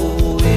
oe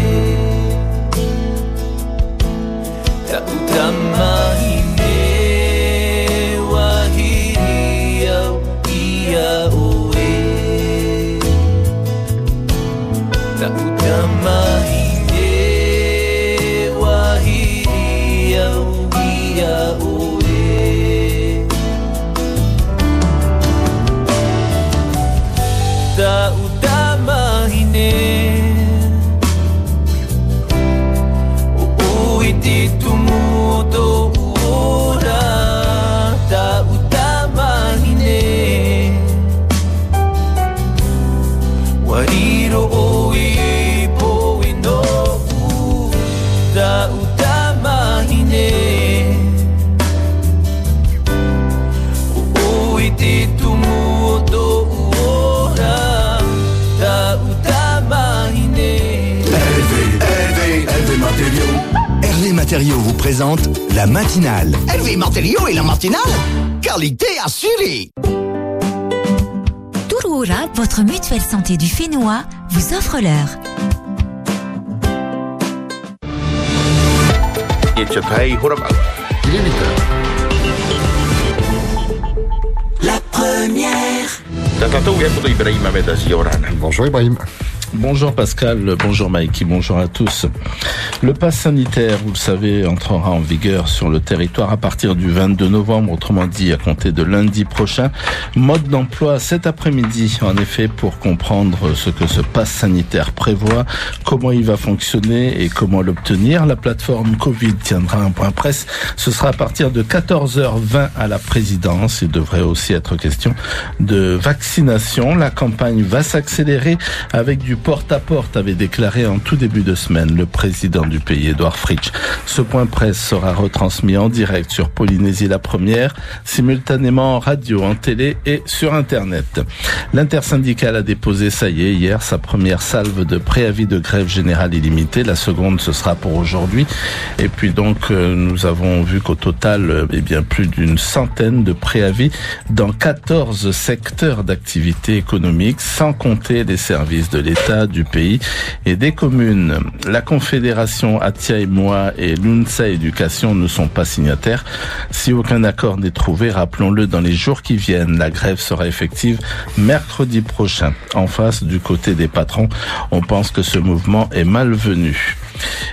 qualité assurée. Touroura, votre mutuelle santé du Fénois, vous offre l'heure. La première. Bonjour Ibrahim. Bonjour Pascal, bonjour Mikey, bonjour à tous. Le pass sanitaire, vous le savez, entrera en vigueur sur le territoire à partir du 22 novembre, autrement dit à compter de lundi prochain. Mode d'emploi cet après-midi, en effet, pour comprendre ce que ce pass sanitaire prévoit, comment il va fonctionner et comment l'obtenir. La plateforme Covid tiendra un point presse. Ce sera à partir de 14h20 à la présidence. Il devrait aussi être question de vaccination. La campagne va s'accélérer avec du porte-à-porte, avait déclaré en tout début de semaine le président du pays, Edouard Fritsch. Ce point presse sera retransmis en direct sur Polynésie la première, simultanément en radio, en télé et sur Internet. L'intersyndicale a déposé, ça y est, hier, sa première salve de préavis de grève générale illimitée. La seconde, ce sera pour aujourd'hui. Et puis donc, euh, nous avons vu qu'au total, euh, eh bien, plus d'une centaine de préavis dans 14 secteurs d'activité économique, sans compter les services de l'État, du pays et des communes. La Confédération Atia et moi et l'UNSA Éducation ne sont pas signataires. Si aucun accord n'est trouvé, rappelons-le, dans les jours qui viennent, la grève sera effective mercredi prochain. En face, du côté des patrons, on pense que ce mouvement est malvenu.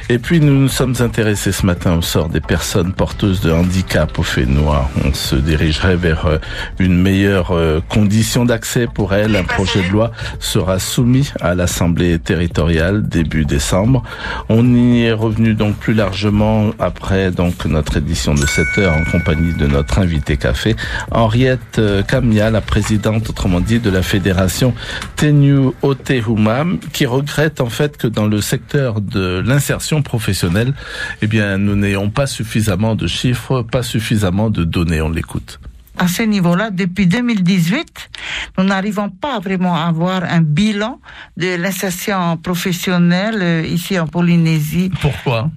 Et puis nous nous sommes intéressés ce matin au sort des personnes porteuses de handicap au Fénois. On se dirigerait vers euh, une meilleure euh, condition d'accès pour elles. Un projet de loi sera soumis à l'Assemblée territoriale début décembre. On y est revenu donc plus largement après donc notre édition de 7 heures en compagnie de notre invité café, Henriette euh, Camia, la présidente, autrement dit, de la fédération Tenu Otehumam, qui regrette en fait que dans le secteur de l'insertion professionnelle, eh bien, nous n'ayons pas suffisamment de chiffres, pas suffisamment de données. On l'écoute. à ce niveau-là, depuis 2018, nous n'arrivons pas vraiment à avoir un bilan de l'insertion professionnelle euh, ici en Polynésie. Pourquoi?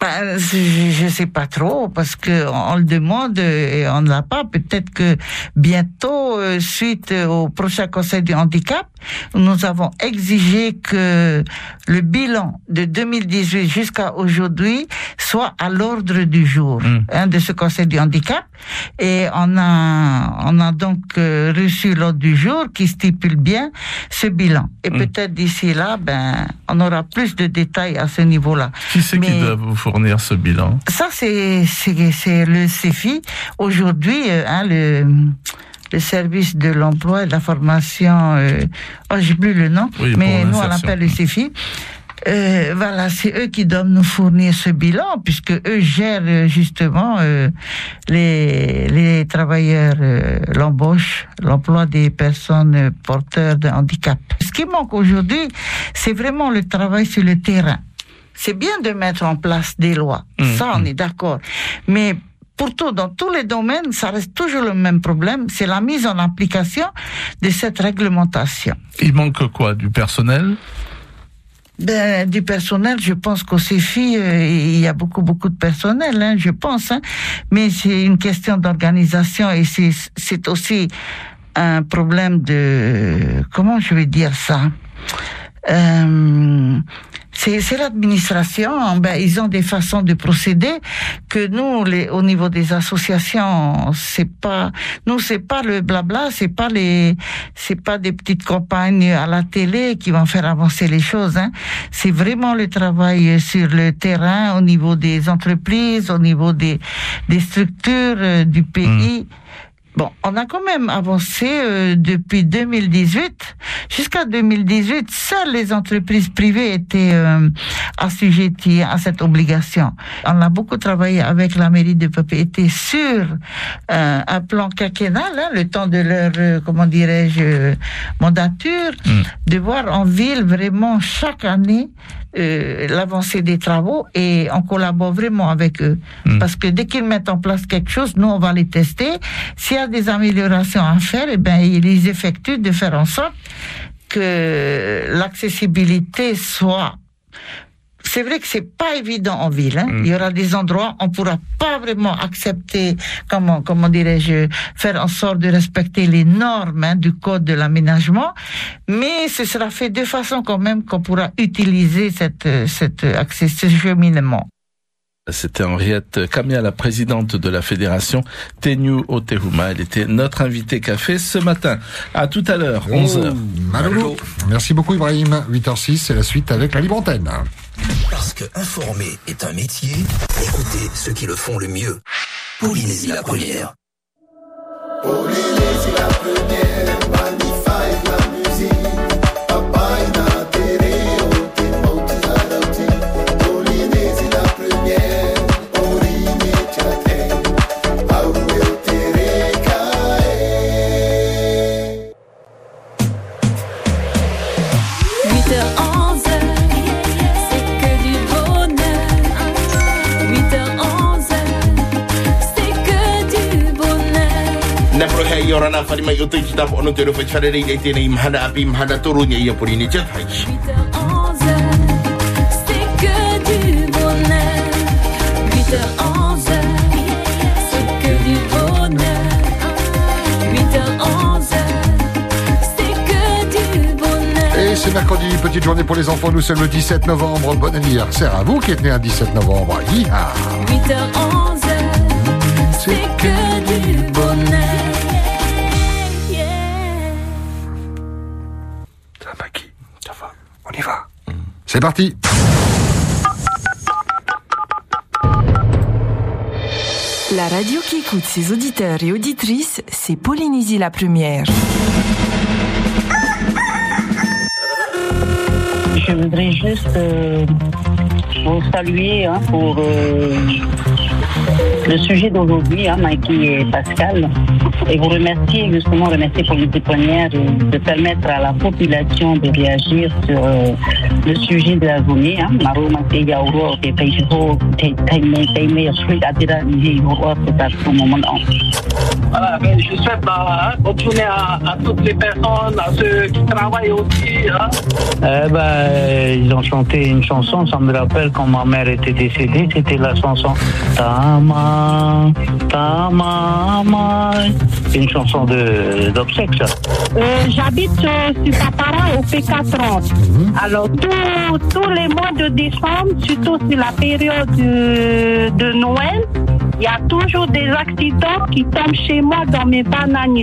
Ben, je ne sais pas trop parce que on le demande et on ne l'a pas. Peut-être que bientôt, euh, suite au prochain Conseil du handicap, nous avons exigé que le bilan de 2018 jusqu'à aujourd'hui soit à l'ordre du jour Mm. hein, de ce Conseil du handicap. Et on a, on a donc euh, reçu l'ordre du jour qui stipule bien ce bilan. Et Mm. peut-être d'ici là, ben, on aura plus de détails à ce niveau-là. Qui c'est qui doit vous fournir ce bilan? Ça, c'est le CEFI. Aujourd'hui, euh, hein, le le service de l'emploi et de la formation, euh, oh, j'ai plus le nom, Oui, mais nous on l'appelle le CEFI. Euh, voilà, c'est eux qui doivent nous fournir ce bilan, puisque eux gèrent euh, justement euh, les, les travailleurs, euh, l'embauche, l'emploi des personnes porteurs de handicap. Ce qui manque aujourd'hui, c'est vraiment le travail sur le terrain. C'est bien de mettre en place des lois, Mhm. ça on est d'accord, mais Pourtant, dans tous les domaines, ça reste toujours le même problème, c'est la mise en application de cette réglementation. Il manque quoi Du personnel? Ben, du personnel, je pense qu'au CEFI, euh, il y a beaucoup, beaucoup de personnel, hein, je pense. Hein, mais c'est une question d'organisation et c'est, aussi un problème de... Comment je vais dire ça? Euh, c'est c'est l'administration, ben, ils ont des façons de procéder que nous, les, au niveau des associations, c'est pas, nous, c'est pas le blabla, c'est pas les, c'est pas des petites campagnes à la télé qui vont faire avancer les choses, hein. C'est vraiment le travail sur le terrain, au niveau des entreprises, au niveau des, des structures euh, du pays. Bon, on a quand même avancé euh, depuis 2018. Jusqu'à 2018, seules les entreprises privées étaient euh, assujetties à cette obligation. On a beaucoup travaillé avec la mairie de propriété sur euh, un plan quinquennal, hein, le temps de leur, euh, comment dirais-je, euh, mandature, de voir en ville vraiment chaque année euh, l'avancée des travaux et on collabore vraiment avec eux. Parce que dès qu'ils mettent en place quelque chose, nous, on va les tester. S'il y a des améliorations à faire, eh ben, ils les effectuent de faire en sorte que l'accessibilité soit c'est vrai que c'est pas évident en ville. Hein. Il y aura des endroits où on pourra pas vraiment accepter, comment, comment dirais-je, faire en sorte de respecter les normes hein, du code de l'aménagement, mais ce sera fait de façon quand même qu'on pourra utiliser cette, cette accès, ce cheminement. C'était Henriette Kamia, la présidente de la fédération Tenu Otehuma. Elle était notre invitée café ce matin. À tout à l'heure, 11h. Malolo. Merci beaucoup Ibrahim. 8h06, c'est la suite avec la libre antenne. Parce que informer est un métier, écoutez ceux qui le font le mieux. Polynésie la première. c'est Mai o ono te nei tēnei api toru ni ia pori ni tai. 8h11, c'est que du bonheur. 8h11, c'est que du bonheur. 8h11, c'est que du bonheur. Et c'est mercredi, petite journée pour les enfants. Nous sommes le 17 novembre. Bon anniversaire à vous qui êtes né un 17 novembre. Yeeha 8h11, c'est que du bonheur. C'est parti. La radio qui écoute ses auditeurs et auditrices, c'est Polynésie la première. Je voudrais juste euh, vous saluer hein, pour euh, le sujet d'aujourd'hui, hein, Mikey et Pascal, et vous remercier, justement, remercier pour les témoignages de permettre à la population de réagir sur euh, le sujet de la journée. Hein. Voilà, je souhaite bah, bonne journée à, à toutes les personnes, à ceux qui travaillent aussi. Hein. Eh ben, ils ont chanté une chanson, ça me rappelle quand ma mère était décédée, c'était la chanson Tama, Tama, une chanson de d'obsèques, ça. Euh, J'habite euh, sur Papara au P430. Alors, tous- les mois de décembre, surtout sur la période de, de Noël, il y a toujours des accidents qui tombent chez moi dans mes bananes.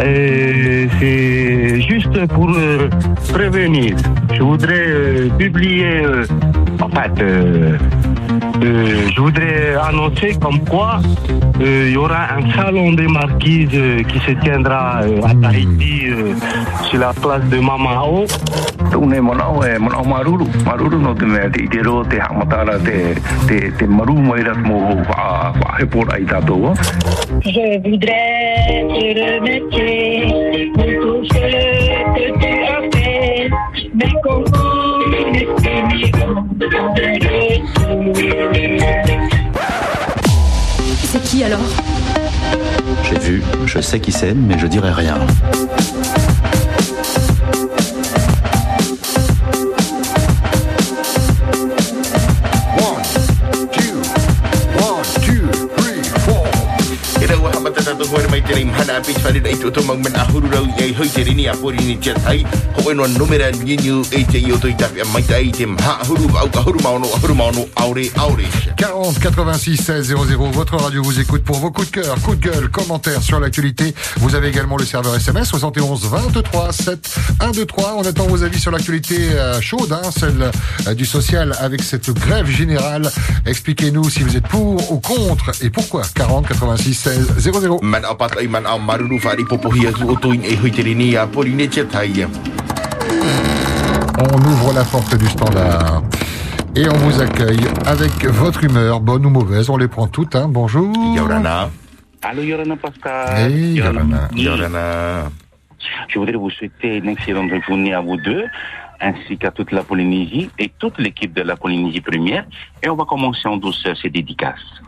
Euh, c'est juste pour euh, prévenir. Je voudrais euh, publier, euh, en fait, euh, euh, je voudrais annoncer comme quoi euh, il y aura un salon des marquises euh, qui se tiendra euh, à Tahiti euh, sur la place de Mamao. Tune monao e monao maruru. Maruru no te mea te itero te hamatara te, te, te maru mai rat mo wha, wha hepora i tātou. Je voudrais te remercier pour tout ce que tu as fait. Mais comment C'est qui alors? J'ai vu, je sais qui c'est, mais je dirai rien. Rei tō tōmau mana ahuru rau i hoi te rini a pori ni tia tai. Ho eno numera niu e te i o toi tapi a maita i te mha ahuru au ahuru maono ahuru maono aure aure. 40 86 16 00. Votre radio vous écoute pour vos coups de cœur, coups de gueule, commentaires sur l'actualité. Vous avez également le serveur SMS 71 23 7 1 2 3. On attend vos avis sur l'actualité euh, chaude, hein, celle euh, du social avec cette grève générale. Expliquez-nous si vous êtes pour ou contre et pourquoi. 40 86 16 00. Man au man au maruru e a. On ouvre la porte du standard. Et on vous accueille avec votre humeur, bonne ou mauvaise, on les prend toutes, hein. Bonjour. Yorana. Allô Yorana Pascal. Hey, Yorana. Yorana. Je voudrais vous souhaiter une excellente journée à vous deux, ainsi qu'à toute la Polynésie et toute l'équipe de la Polynésie première. Et on va commencer en douceur ces dédicaces.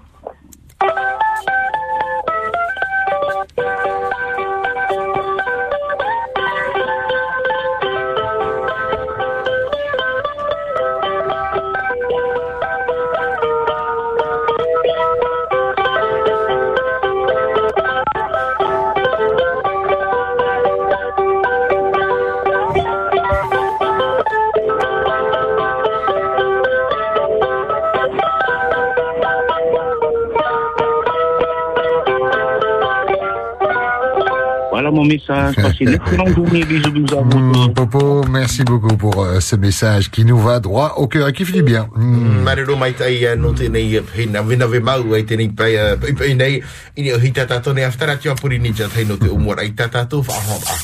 Mon message. Passez une excellente journée. Bisous, bisous à vous. Mm, Popo, merci beaucoup pour euh, ce message qui nous va droit au cœur et qui fait du bien. Mm. Marero mai tai no tēnei hina wina we mau ai tēnei pai pai pai nei ini o hita tātou nei aftara tia puri ni tia tai no te umora i tā tātou whahoma.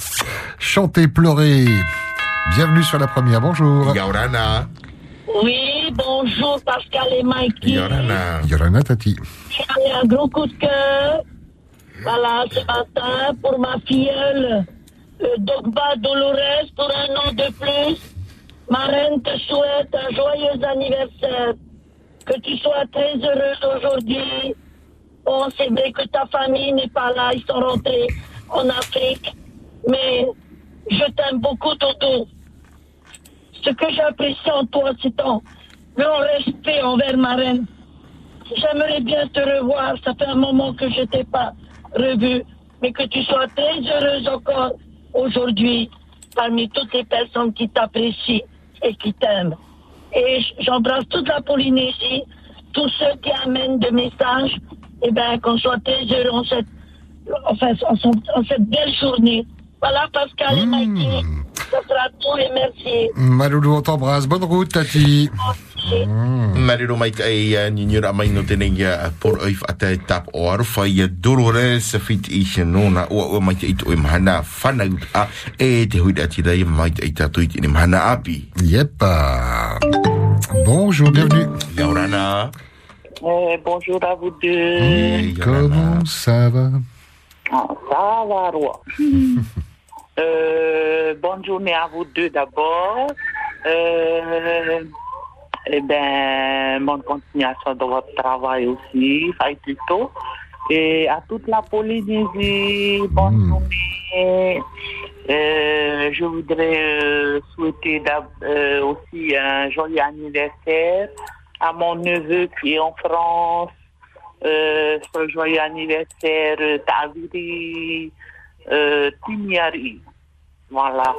Chanter, pleurer. Bienvenue sur la première, bonjour. Yorana. Oui, bonjour Pascal et Mikey. Yorana. Yorana Tati. J'ai un gros coup de cœur. Voilà, ce matin, pour ma filleule, euh, Dogba Dolores, pour un an de plus. Ma reine te souhaite un joyeux anniversaire. Que tu sois très heureuse aujourd'hui. Bon, c'est vrai que ta famille n'est pas là, ils sont rentrés en Afrique. Mais je t'aime beaucoup, Toto. Ce que j'apprécie en toi, c'est ton grand respect envers ma reine. J'aimerais bien te revoir. Ça fait un moment que je t'ai pas revu. Mais que tu sois très heureuse encore aujourd'hui parmi toutes les personnes qui t'apprécient et qui t'aiment. Et j'embrasse toute la Polynésie, tous ceux qui amènent des messages. Et bien, qu'on soit très heureux en cette, enfin, en, cette belle journée. Voilà, Pascal et Mikey. Ça sera tout et merci. Maloulou, on t'embrasse. Bonne route, Tati. Mai mai no por e tap o aruwha i a Dolores fit i se nona o o mai te ito mahana whanau a te hui ati rei mai te tātou i te ni mahana api. Yep. Bonjour, bienvenue. Yorana. Eh, bonjour à vous deux. Comment ça va? Ah, ça va, roi. Euh, bonne journée à vous deux d'abord. Euh, eh bien, bonne continuation de votre travail aussi, plutôt. Et à toute la Polynésie, bonne journée. Euh, je voudrais euh, souhaiter euh, aussi un joyeux anniversaire à mon neveu qui est en France. Euh, ce joyeux anniversaire, Taviri euh. Voilà.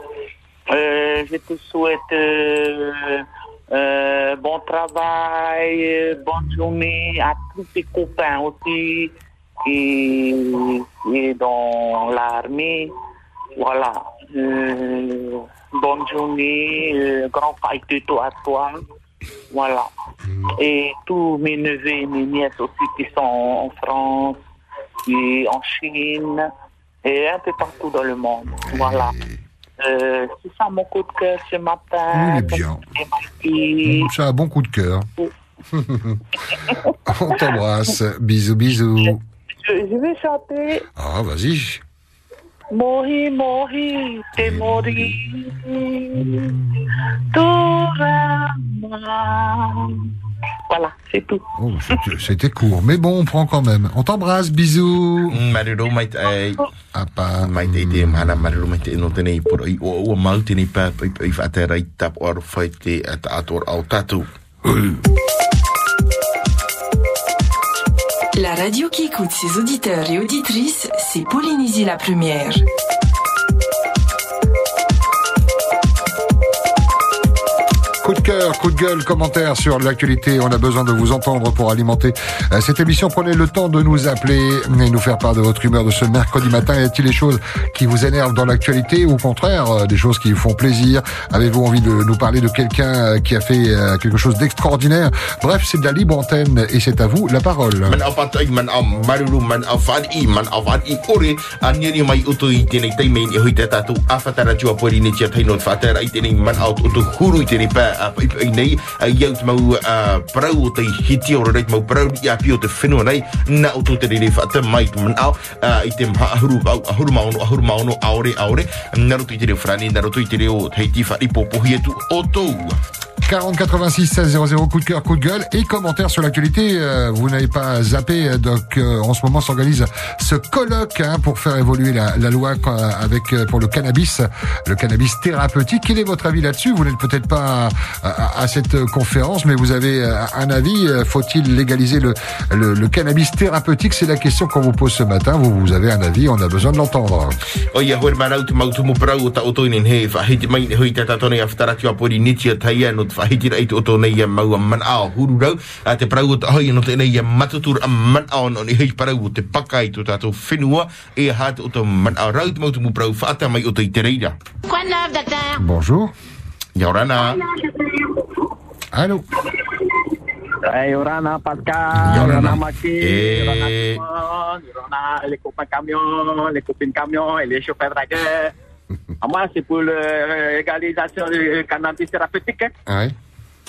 Euh, je te souhaite euh, euh, bon travail, bonne journée à tous tes copains aussi qui est dans l'armée. Voilà. Bonne journée, grand fight de toi à toi. Voilà. Et tous mes neveux et mes nièces aussi qui sont en France, et en Chine, et un peu partout dans le monde. Voilà. Euh, c'est ça mon coup de cœur ce matin. Il est bien. Et C'est un bon coup de cœur. on t'embrasse. Bisous, bisous. je, je vais chanter Ah, vas-y. Mori, mori, te mori. Torama. Voilà, c'est tout. Oh, c'était- court, mais bon, on prend quand même. On t'embrasse, bisous. Apa. Te mana no o o mau pa tap te ator au tatu. La radio qui écoute ses auditeurs et auditrices, c'est Polynésie la première. Coup de cœur, coup de gueule, commentaire sur l'actualité. On a besoin de vous entendre pour alimenter euh, cette émission. Prenez le temps de nous appeler et nous faire part de votre humeur de ce mercredi matin. Y a-t-il des choses qui vous énervent dans l'actualité ou au contraire euh, des choses qui vous font plaisir? Avez-vous envie de nous parler de quelqu'un euh, qui a fait quelque chose d'extraordinaire? Bref, c'est de la libre antenne et c'est à vous la parole. I nei i au a nei, a te mau a parau o te hiti o reit mau parau i api o te whenua nei, na utu te rere whata mai tu manao i te maha ahuru, au, ahuru maono, ahuru maono, aore, aore, narutu i te reo whrani, narutu i te reo te whari popohi atu o tōu. 40 86 16 00 coup de cœur, coup de gueule et commentaires sur l'actualité. Euh, vous n'avez pas zappé, euh, donc euh, en ce moment s'organise ce colloque hein, pour faire évoluer la, la loi avec pour le cannabis, le cannabis thérapeutique. Quel est votre avis là-dessus? Vous n'êtes peut-être pas à, à- cette conférence, mais vous avez un avis. Faut-il légaliser le, le, le cannabis thérapeutique? C'est la question qu'on vous pose ce matin. Vous, vous avez un avis, on a besoin de l'entendre. O ia hoi marau tu mau tu mo parau o ta o toinen he whahiti mai ne hui te tatone a whtarati a pori nitia taia no te whahiti rei te o tō nei a mau a man ao huru rau a te parau o ta hoi no te nei a matutur a man ao no ni hei parau o te paka i tu tātou whenua e a hata o tō man ao rau te parau whaata mai o te i te reira. Bonjour. Ia orana. Hey, Yorana Pascal, Yorana. Maki, Eh. Yorana Simon, Yorana les copains camions, les copines camions et les chauffeurs dragueurs. Ah, moi, c'est pour légalisation du cannabis thérapeutique. hein. Ouais?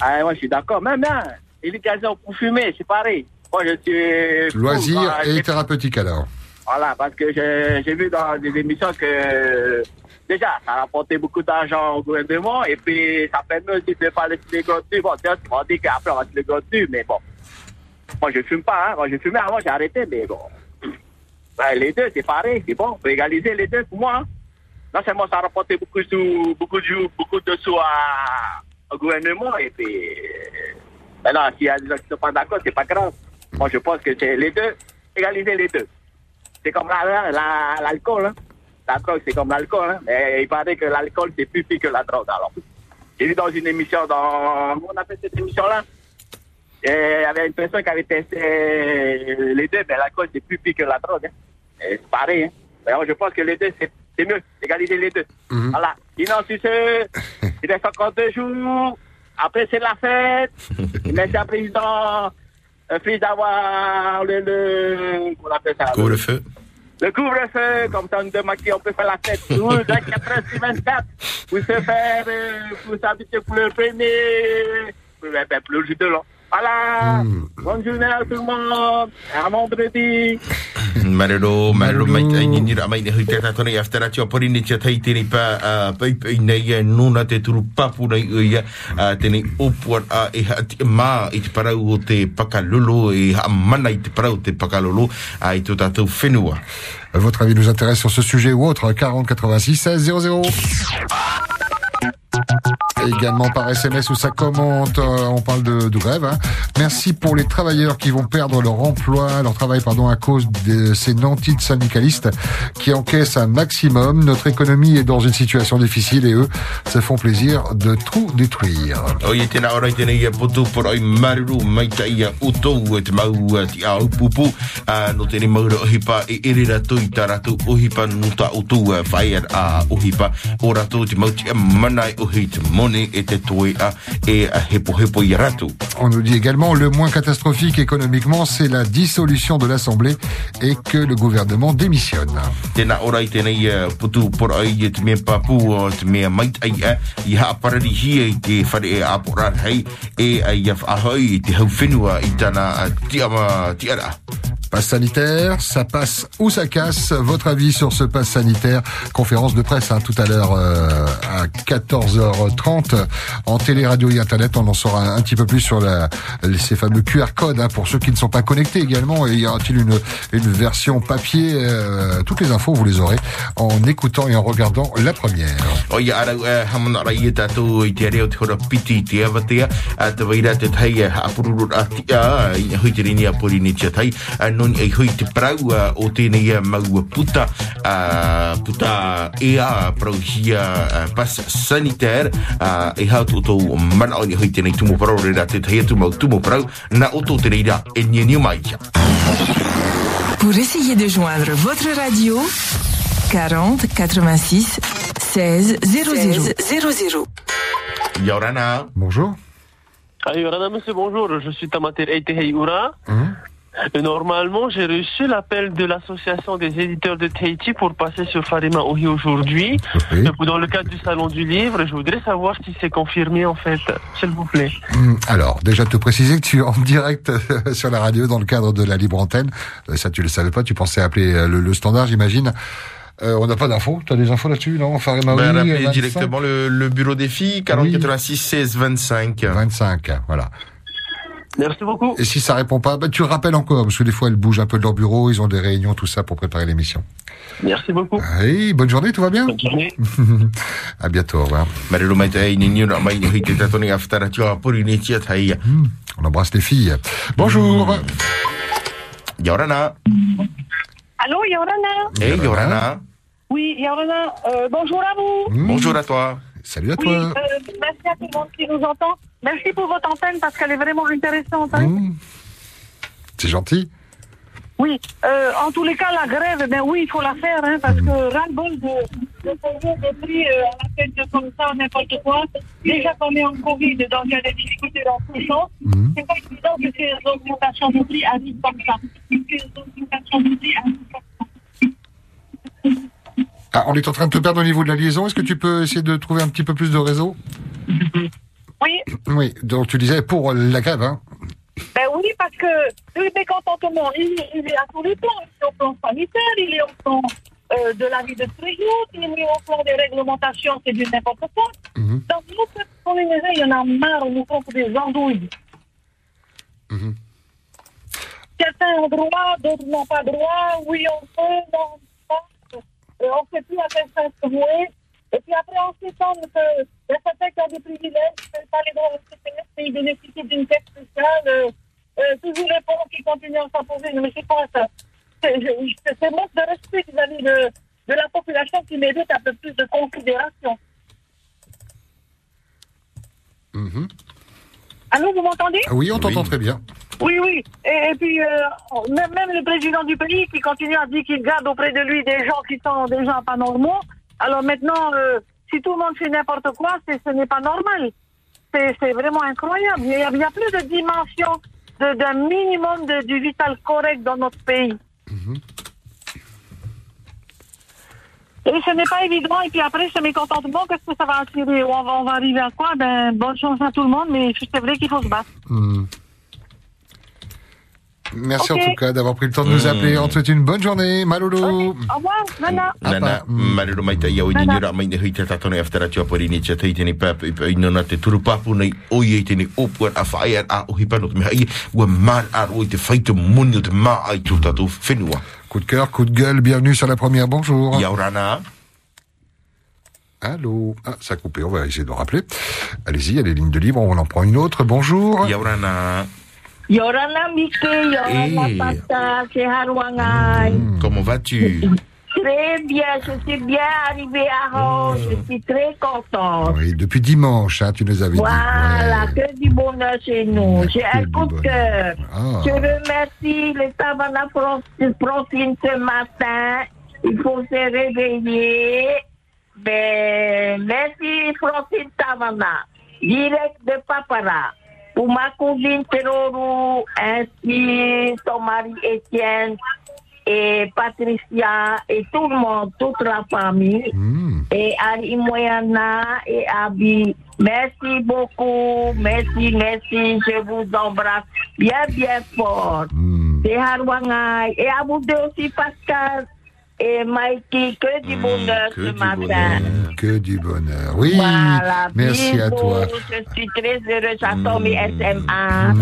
Ah, moi, je suis d'accord. Même, hein, légalisation pour fumer, c'est pareil. Moi, je suis... pour, Loisirs et thérapeutique alors. Voilà, parce que j'ai vu dans des émissions que déjà, ça rapportait beaucoup d'argent au gouvernement et puis ça permet aussi de pas laisser les dessus. Bon, tu m'as dit qu'après on va se les dessus, mais bon. Moi, je fume pas, hein. Moi, je fumais avant, j'ai arrêté, mais bon. Les deux, c'est pareil, c'est bon. Faut égaliser les deux pour moi. hein. Non seulement ça de sous, beaucoup, de, sous au gouvernement et puis. Maintenant, s'il y a des gens qui ne sont pas d'accord, c'est pas grave. Moi, je pense que c'est les deux, égaliser les deux. C'est comme la- la- l'alcool. hein. La c'est comme l'alcool. Hein. Mais il paraît que l'alcool, c'est plus pire que la drogue. Alors, j'ai vu dans une émission, dans. Comment on cette émission-là? Il y avait une personne qui avait testé les deux, mais l'alcool, c'est plus pire que la drogue. hein. C'est pareil. Hein. Alors, je pense que les deux, c'est c'est mieux. Égaliser les deux. Voilà. Sinon, si c'est. Il reste encore deux jours. Après, c'est la fête. Merci à président. Euh, fils d'avoir le, le. Comment on appelle ça? Couvre-feu. le couvre-feu, comme ça, nous démarquer, on peut faire la fête. Nous, 24 heures sur 24, vous se faire, euh, s'habituer pour le premier, pour le, ben, pour le jour de l'an. Voilà. Bonne journée à tout le monde. À vendredi. Marero, marero mai tai ni ra mai ne hui te i aftarati o pori ni tia tai tēnei pā a pai pai nei nuna te turu papu nei a tēnei opuan a e mā i te parau o te pakalolo e ha mana i te parau o te pakalolo a i tu tātou whenua. Votre avis nous intéresse sur ce sujet ou autre, 40 86 16 00. Également par SMS où ça commente, euh, on parle de, grève. hein. Merci pour les travailleurs qui vont perdre leur emploi, leur travail pardon, à cause de ces nantis syndicalistes qui encaissent un maximum. Notre économie est dans une situation difficile et eux se font plaisir de tout détruire. Hepo hepo. On nous dit également le moins catastrophique économiquement, c'est la dissolution de l'Assemblée et que le gouvernement démissionne. Tēnā ora i tēnei putu por ai te mea papu o te mea mait ai a i haa parari hia i te whare e apora hei e ai a whahoi i te hau whenua i tana a tiama tiara. Sanitaire, ça passe ou ça casse. Votre avis sur ce passe sanitaire? Conférence de presse hein, tout à l'heure euh, à 14h30 en télé, radio et internet. On en saura un, petit peu plus sur la, ces fameux QR codes hein, pour ceux qui ne sont pas connectés également. Y aura-t-il une, une version papier? Euh, Toutes les infos, vous les aurez en écoutant et en regardant la première. E e e hui te uh, o tēnei uh, maua puta uh, puta ea uh, pas sanitaire uh, e hau tō tō mana o ni hui tēnei tumo te mau tumo na o tō e nia mai. Pour essayer de joindre votre radio, 40 86 16 00 00. Yorana. Bonjour. Ah, Yorana, monsieur, bonjour. Je suis Tamater Eitehei Ura. Normalement, j'ai reçu l'appel de l'association des éditeurs de Tahiti pour passer sur Farima Ohi aujourd'hui. Et Dans le cadre du salon du livre, je voudrais savoir si c'est confirmé en fait, s'il vous plaît. Hum, Alors, déjà te préciser que tu es en direct euh, sur la radio dans le cadre de la libre antenne. Euh, Ça, tu le savais pas. Tu pensais appeler euh, le, le standard, j'imagine. Euh, on n'a pas d'infos. Tu as des infos là-dessus, non Farima Ben, Ouli, rappelez 25? directement le, le bureau des filles, 40 86 16 25. 25, voilà. Merci beaucoup. Et si ça répond pas, bah, tu le rappelles encore, parce que des fois, elles bougent un peu de leur bureau, ils ont des réunions, tout ça, pour préparer l'émission. Merci beaucoup. Oui, bonne journée, tout va bien? Bonne journée. À bientôt, au revoir. Taia. On embrasse les filles. Bonjour. Yorana. Allô, Yorana? Hey Yorana. Oui, Yorana, euh, bonjour à vous. Bonjour à toi. Salut à Oui, euh, merci à tout le monde qui nous entend. Merci pour votre antenne parce qu'elle est vraiment intéressante. hein. C'est gentil. Oui, euh, en tous les cas, la grève, ben oui, il faut la faire, hein, parce que ras-le-bol de, de payer des prix euh, à la tête de comme ça, n'importe quoi. Déjà qu'on est en Covid, donc il y a des difficultés dans tout le sens. C'est pas évident que ces augmentations de prix arrivent comme ça. Ces augmentations de prix arrivent comme Ah, on est en train de te perdre au niveau de la liaison. Est-ce que tu peux essayer de trouver un petit peu plus de réseau? Oui. Oui, donc tu disais pour la grève, hein Ben oui, parce que le mécontentement, il, il est à tous les plans. Il est au plan sanitaire, il est au plan euh, de la vie de tous les jours, il est au plan des réglementations, c'est du n'importe quoi. Dans nous, peuple polynésien, il y en a marre, on nous pour des andouilles. Certains ont droit, d'autres n'ont pas droit. Oui, on peut, non, on. Euh, on ne sait plus à quel sens se. Et puis après, on s'étonne qu'il y a certains qui ont des privilèges, qui n'ont pas les droits CPF, et ils bénéficient d'une caisse spéciale. Euh, euh, toujours les pauvres qui continuent à s'imposer. Mais c'est quoi ça? C'est manque de respect vis-à-vis de, de la population qui mérite un peu plus de considération. Allô, vous m'entendez? Ah Oui, on t'entend très bien. Oui, oui. Et, et puis, euh, même, même le président du pays qui continue à dire qu'il garde auprès de lui des gens qui sont des gens pas normaux. Alors maintenant, euh, si tout le monde fait n'importe quoi, c'est- ce n'est pas normal. C'est c'est vraiment incroyable. Il n'y a, a plus de dimension de- d'un minimum de, du vital correct dans notre pays. Et ce n'est pas évident. Et puis après, ce mécontentement, qu'est-ce que ça va attirer? On va, on va arriver à quoi? Ben, bonne chance à tout le monde, mais c'est vrai qu'il faut se battre. Hmm. Merci en tout cas d'avoir pris le temps de nous appeler. On te souhaite une bonne journée. Maloulou. Au revoir, Nana. Nana, marero mai te iau i ni ni ora mai ni hui te tatoni aftara tua puri ni tia tei tēnei pāpa i pa i nona te turu papu nei o i tēnei opuan a whae ar a o hi pano te mea i ua man ar o i te whaite muni o te maa ai tū tātou whenua. Coup de cœur, coup de gueule, bienvenue sur la première. Bonjour. Yaurana. Allô Ah, ça a coupé, on va essayer de rappeler. Allez-y, il y a les lignes de libre, on en prend une autre. Bonjour. Yaurana. Yorana Mike, Yorana Eh. Pata, c'est Harouangai. Comment vas-tu? Très bien, je suis bien arrivée à Rome, je suis très contente. Oui, depuis dimanche, hein, tu nous avais dit. Voilà, que du bonheur chez nous. J'ai un coup de cœur. Ah. Je remercie les Savannah Francine ce matin. Il faut se réveiller. Mais merci Francine Savannah, direct de Papara. Pour ma cousine Terorou, ainsi son mari Étienne et Patricia et tout le monde, toute la famille. Et Ari Moyana et Abi. Merci beaucoup. Merci, merci. Je vous embrasse bien, bien fort. Harwangai. Et à vous deux aussi, Pascal et Mikey. Que du bonheur ce matin. Que du bonheur. Oui, Voilà, merci à toi. Je suis très heureuse. J'attends mes SMA.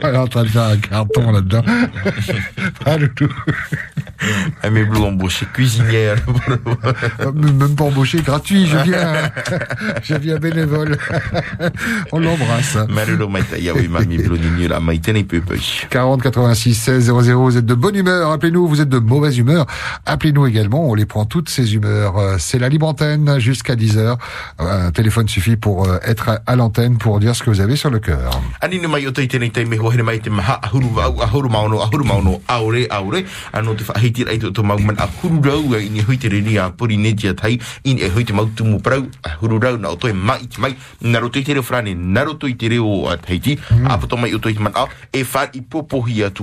Elle est en train de faire un carton là-dedans. Ah, loulou. Ah, mais Blue embauché cuisinière. Euh, Même pas embauché, gratuit, je viens. je viens bénévole. On l'embrasse. Ya oui mami Blue ni la maita ni peu peu. 40 86 16 00, vous êtes de bonne humeur, appelez-nous, vous êtes de mauvaise humeur, appelez-nous également, on les prend toutes ces humeurs. Euh, C'est la libre antenne jusqu'à 10h. Un téléphone suffit pour euh, être à- l'antenne pour dire ce que vous avez sur le cœur. E hui te mau tumu prau ahuru rau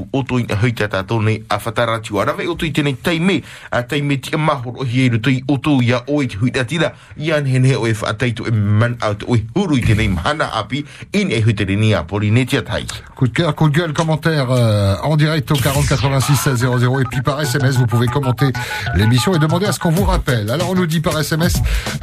na o. Toi mai te mai na roto i te reo frane na roto i te reo a Tahiti a pato mai o toi te man au e e Coup de cœur, coup de gueule, commentaire euh, en direct au 40 86 16 00 et puis par SMS vous pouvez commenter l'émission et demander à ce qu'on vous rappelle. Alors on nous dit par SMS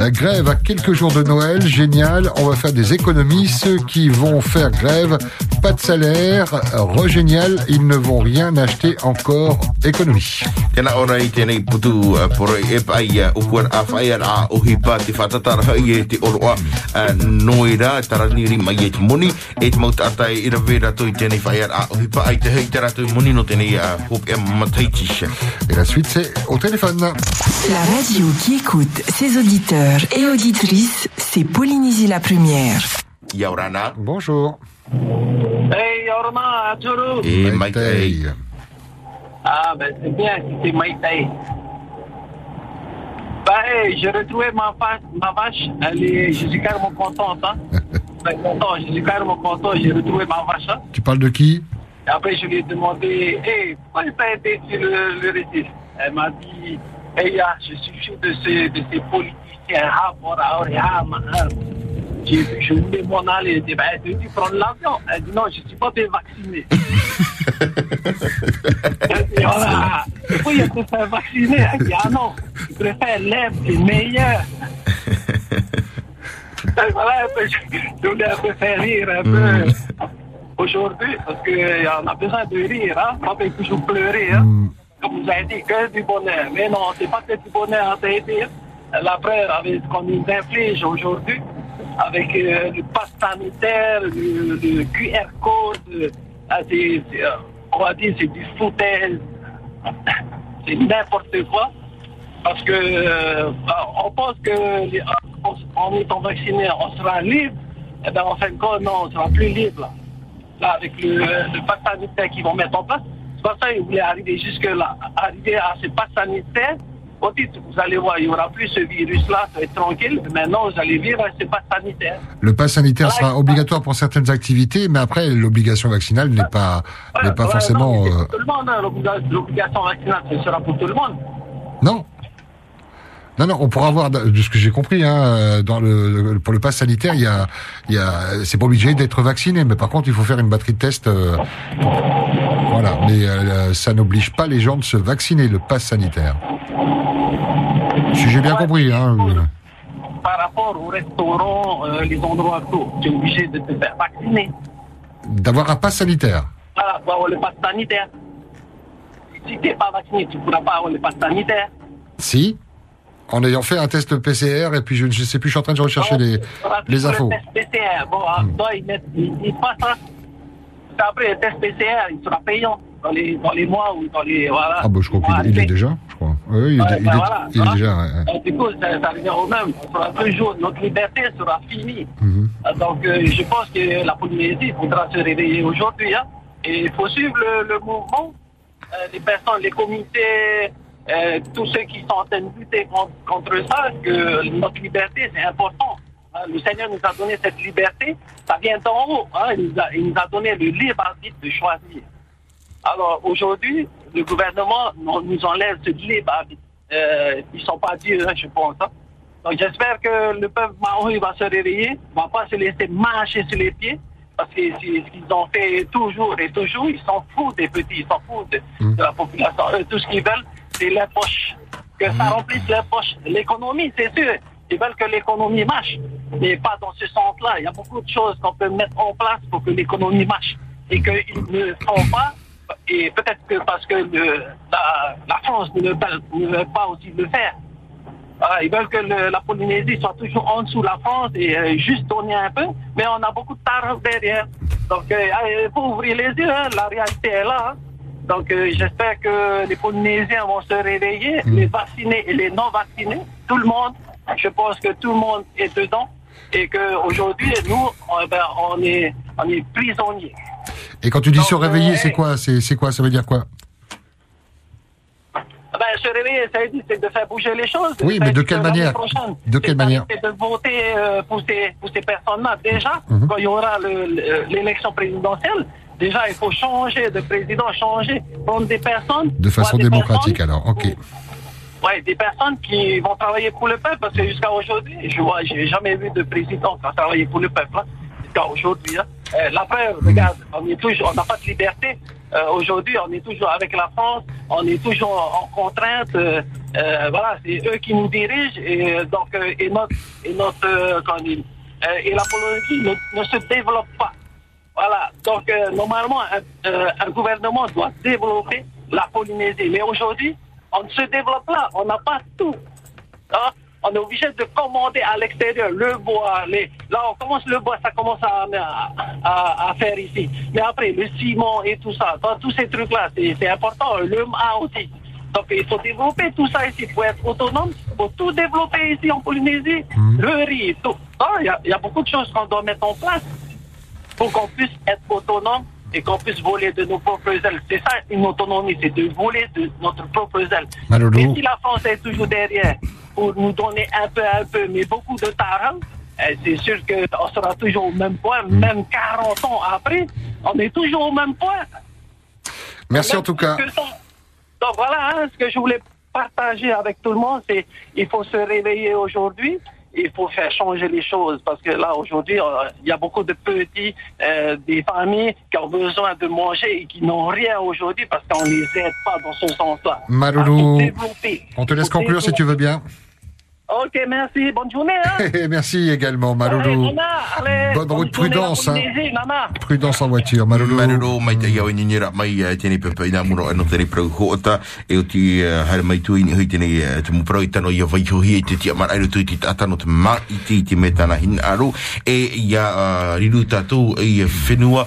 euh, grève à quelques jours de Noël, génial, on va faire des économies. Ceux qui vont faire grève, pas de salaire, euh, regénial, ils ne vont rien acheter encore. Économie. Tēnā ora i tēnei putu uh, poro e pai uh, ukuar a whaia a ohi pā te whatatara hai e te oroa uh, noira taraniri mai e te moni e te mauta atai i ravera toi tēnei whaia a ohi pā ai te hei te rato moni no tēnei uh, hop e mataitisha. Et la suite c'est au téléphone. La radio qui écoute ses auditeurs et auditrices, c'est Polynésie la première. Yaurana. Bonjour. Hey, Yorma, Aturu. E mai tei. Ah, ben c'est bien si c'est Maïtaï. Ben, hey, j'ai retrouvé ma, vache. Elle est, je suis carrément contente. Hein. Ben, content, je suis carrément content. J'ai retrouvé ma vache. Hein. Tu parles de qui? Et après, je lui ai demandé, hey, pourquoi tu as été sur le, le récif Elle m'a dit, hey, ah, je suis chaud de ces, de ces politiciens. Ah, pour ah, ah, ah. J'ai je voulais m'en aller. Elle dit, ben, tu veux prendre l'avion? Elle dit, non, je ne suis pas bien vacciné. Et voilà. Pourquoi il faire vacciner Elle dit, ah non, je préfère l'herbe, c'est meilleur. Et voilà, un peu, je, je voulais un peu faire rire un peu aujourd'hui, parce qu'on a besoin de rire, hein. Pas de toujours pleurer, hein. Comme vous avez dit, que du bonheur. Mais non, c'est pas que du bonheur en Tahiti. La preuve avec ce qu'on nous inflige aujourd'hui, avec euh, le pass sanitaire, le, QR code, euh, ah, euh, on va dire c'est du foutaise, c'est n'importe quoi. Parce que euh, on pense que étant vacciné, on sera libre. Eh bien, en fin de compte, non, on sera plus libre. Là, Là, avec le, le pass sanitaire qu'ils vont mettre en place, c'est pas ça ils voulaient arriver jusque-là. Arriver à ce pass sanitaire, vous allez voir, il n'y aura plus ce virus-là, tranquille. Maintenant, vous allez vivre ce pass sanitaire. Le pass sanitaire sera obligatoire pour certaines activités, mais après l'obligation vaccinale n'est pas n'est pas forcément. non, euh, pour tout le monde, hein, l'obliga- l'obligation vaccinale, ce sera pour tout le monde. Non. Non, non, on pourra avoir, de ce que j'ai compris, hein, euh, dans le, pour le pass sanitaire, il y a, il y a, c'est pas obligé d'être vacciné, mais par contre, il faut faire une batterie de tests. euh, voilà, mais euh, ça n'oblige pas les gens de se vacciner, le pass sanitaire. Si j'ai bien compris, hein. euh, Par rapport au restaurant, euh, les endroits tout, tu es obligé de te faire vacciner. D'avoir un pass sanitaire. Voilà, pour avoir le pass sanitaire. Si tu n'es pas vacciné, tu ne pourras pas avoir le pass sanitaire. Si? En ayant fait un test PCR, et puis je ne sais plus, je suis en train de rechercher les, Voilà, les pour infos. Le test PCR, bon, toi, ils mettent, ils, ils passent. Après, le test PCR, il sera payant dans les, dans les mois ou dans les. Voilà. Ah, bah, je crois qu'il il est déjà, je crois. Oui, il, est- Ouais, il est, voilà, il est voilà. déjà, ouais. Euh, Du coup, ça, ça revient au même. On sera toujours, notre liberté sera finie. Mhm. Euh, Donc, euh, je pense que la Polynésie faudra se réveiller aujourd'hui. hein. Et il faut suivre le, le mouvement. Euh, les personnes, les comités, euh, tous ceux qui sont en train de lutter contre, ça, que notre liberté, c'est important. Hein, Le Seigneur nous a donné cette liberté. Ça vient d'en haut. hein. Il, nous a, donné le libre arbitre de choisir. Alors aujourd'hui, le gouvernement nous enlève ce libre arbitre. Euh, ils sont pas dieux, hein, je pense. hein. Donc j'espère que le peuple maori va se réveiller, va pas se laisser marcher sur les pieds, parce que ce qu'ils ont fait toujours et toujours. Ils s'en foutent des petits, ils s'en foutent de, de la population. Eux, tout ce qu'ils veulent, c'est les poches. Que ça remplisse les poches. L'économie, c'est sûr. Ils veulent que l'économie marche, mais pas dans ce sens-là. Il y a beaucoup de choses qu'on peut mettre en place pour que l'économie marche et qu'ils ne font pas et peut-être que parce que le- la, la France ne veut, pas, ne veut pas aussi le faire. Voilà, ils veulent que le- la Polynésie soit toujours en dessous de la France et euh, juste donner un peu, mais on a beaucoup de tarifs derrière. Donc, euh, il faut ouvrir les yeux, hein, la réalité est là. hein. Donc, euh, j'espère que les Polynésiens vont se réveiller, les vaccinés et les non-vaccinés, tout le monde. Je pense que tout le monde est dedans et qu'aujourd'hui, nous, on, ben, on, est, on est prisonniers. Et quand tu dis se euh, réveiller, c'est quoi? C'est quoi? Ça veut dire quoi? Ben, se réveiller, ça veut dire, c'est de faire bouger les choses. Oui, mais de quelle manière? De quelle manière? C'est de voter euh, pour ces, pour ces personnes-là. Déjà, Mhm. quand il y aura le- le- l'élection présidentielle, déjà, il faut changer de président, changer, prendre des personnes. De façon démocratique, personnes- alors. Ok. Ouais, des personnes qui vont travailler pour le peuple, parce que jusqu'à aujourd'hui, je vois, j'ai jamais vu de président qui a travaillé pour le peuple. hein. Jusqu'à aujourd'hui, hein. Euh, la preuve, regarde, on est toujours, on n'a pas de liberté. Euh, aujourd'hui, on est toujours avec la France, on est toujours en, en contrainte. euh, voilà, c'est eux qui nous dirigent et donc et notre et notre dire, euh, et la Polynésie ne, ne se développe pas. Voilà. Donc, euh, normalement, un, euh, un gouvernement doit développer la Polynésie. Mais aujourd'hui, on se développe là. On n'a pas tout. Hein? On est obligé de commander à l'extérieur le bois. Les... Là, on commence le bois, ça commence à, à, faire ici. Mais après, le ciment et tout ça, dans tous ces trucs-là, c'est important. Le mât aussi. Donc, il faut développer tout ça ici. Faut être autonome. Il faut tout développer ici en Polynésie. Le riz, tout. Ah, Il y, a- il y a beaucoup de choses qu'on doit mettre en place pour qu'on puisse être autonome et qu'on puisse voler de nos propres ailes. C'est ça une autonomie, c'est de voler de notre propre. Maloulou. Et si la France est toujours derrière pour nous donner un peu, un peu, mais beaucoup de talent, eh, c'est sûr qu'on sera toujours au même point, même 40 ans après, on est toujours au même point. Merci en tout cas. Donc voilà, hein, ce que je voulais partager avec tout le monde, c'est il faut se réveiller aujourd'hui. Il faut faire changer les choses parce que là aujourd'hui euh, il y a beaucoup de petits, euh, des familles qui ont besoin de manger et qui n'ont rien aujourd'hui parce qu'on les aide pas dans ce sens-là. Maloulou, Développer. on te laisse conclure si tu veux bien. Ok, merci. Bonne journée. Hein. Merci également, Allez, Maloulou. Nana, allez, Bonne route, journée, prudence. hein. Prudence en voiture, Maloulou. Maroro mai te iau ni nira mai eh, tēnei pepa ina muro ano tēnei prau hoota e o ti eh, haere mai tui ni hui tēnei eh, te muprau i tano ia vai hohi e te tia mar airu tui ti tatano te ma i ti ti me tana hin aru e ia uh, riru tātou i whenua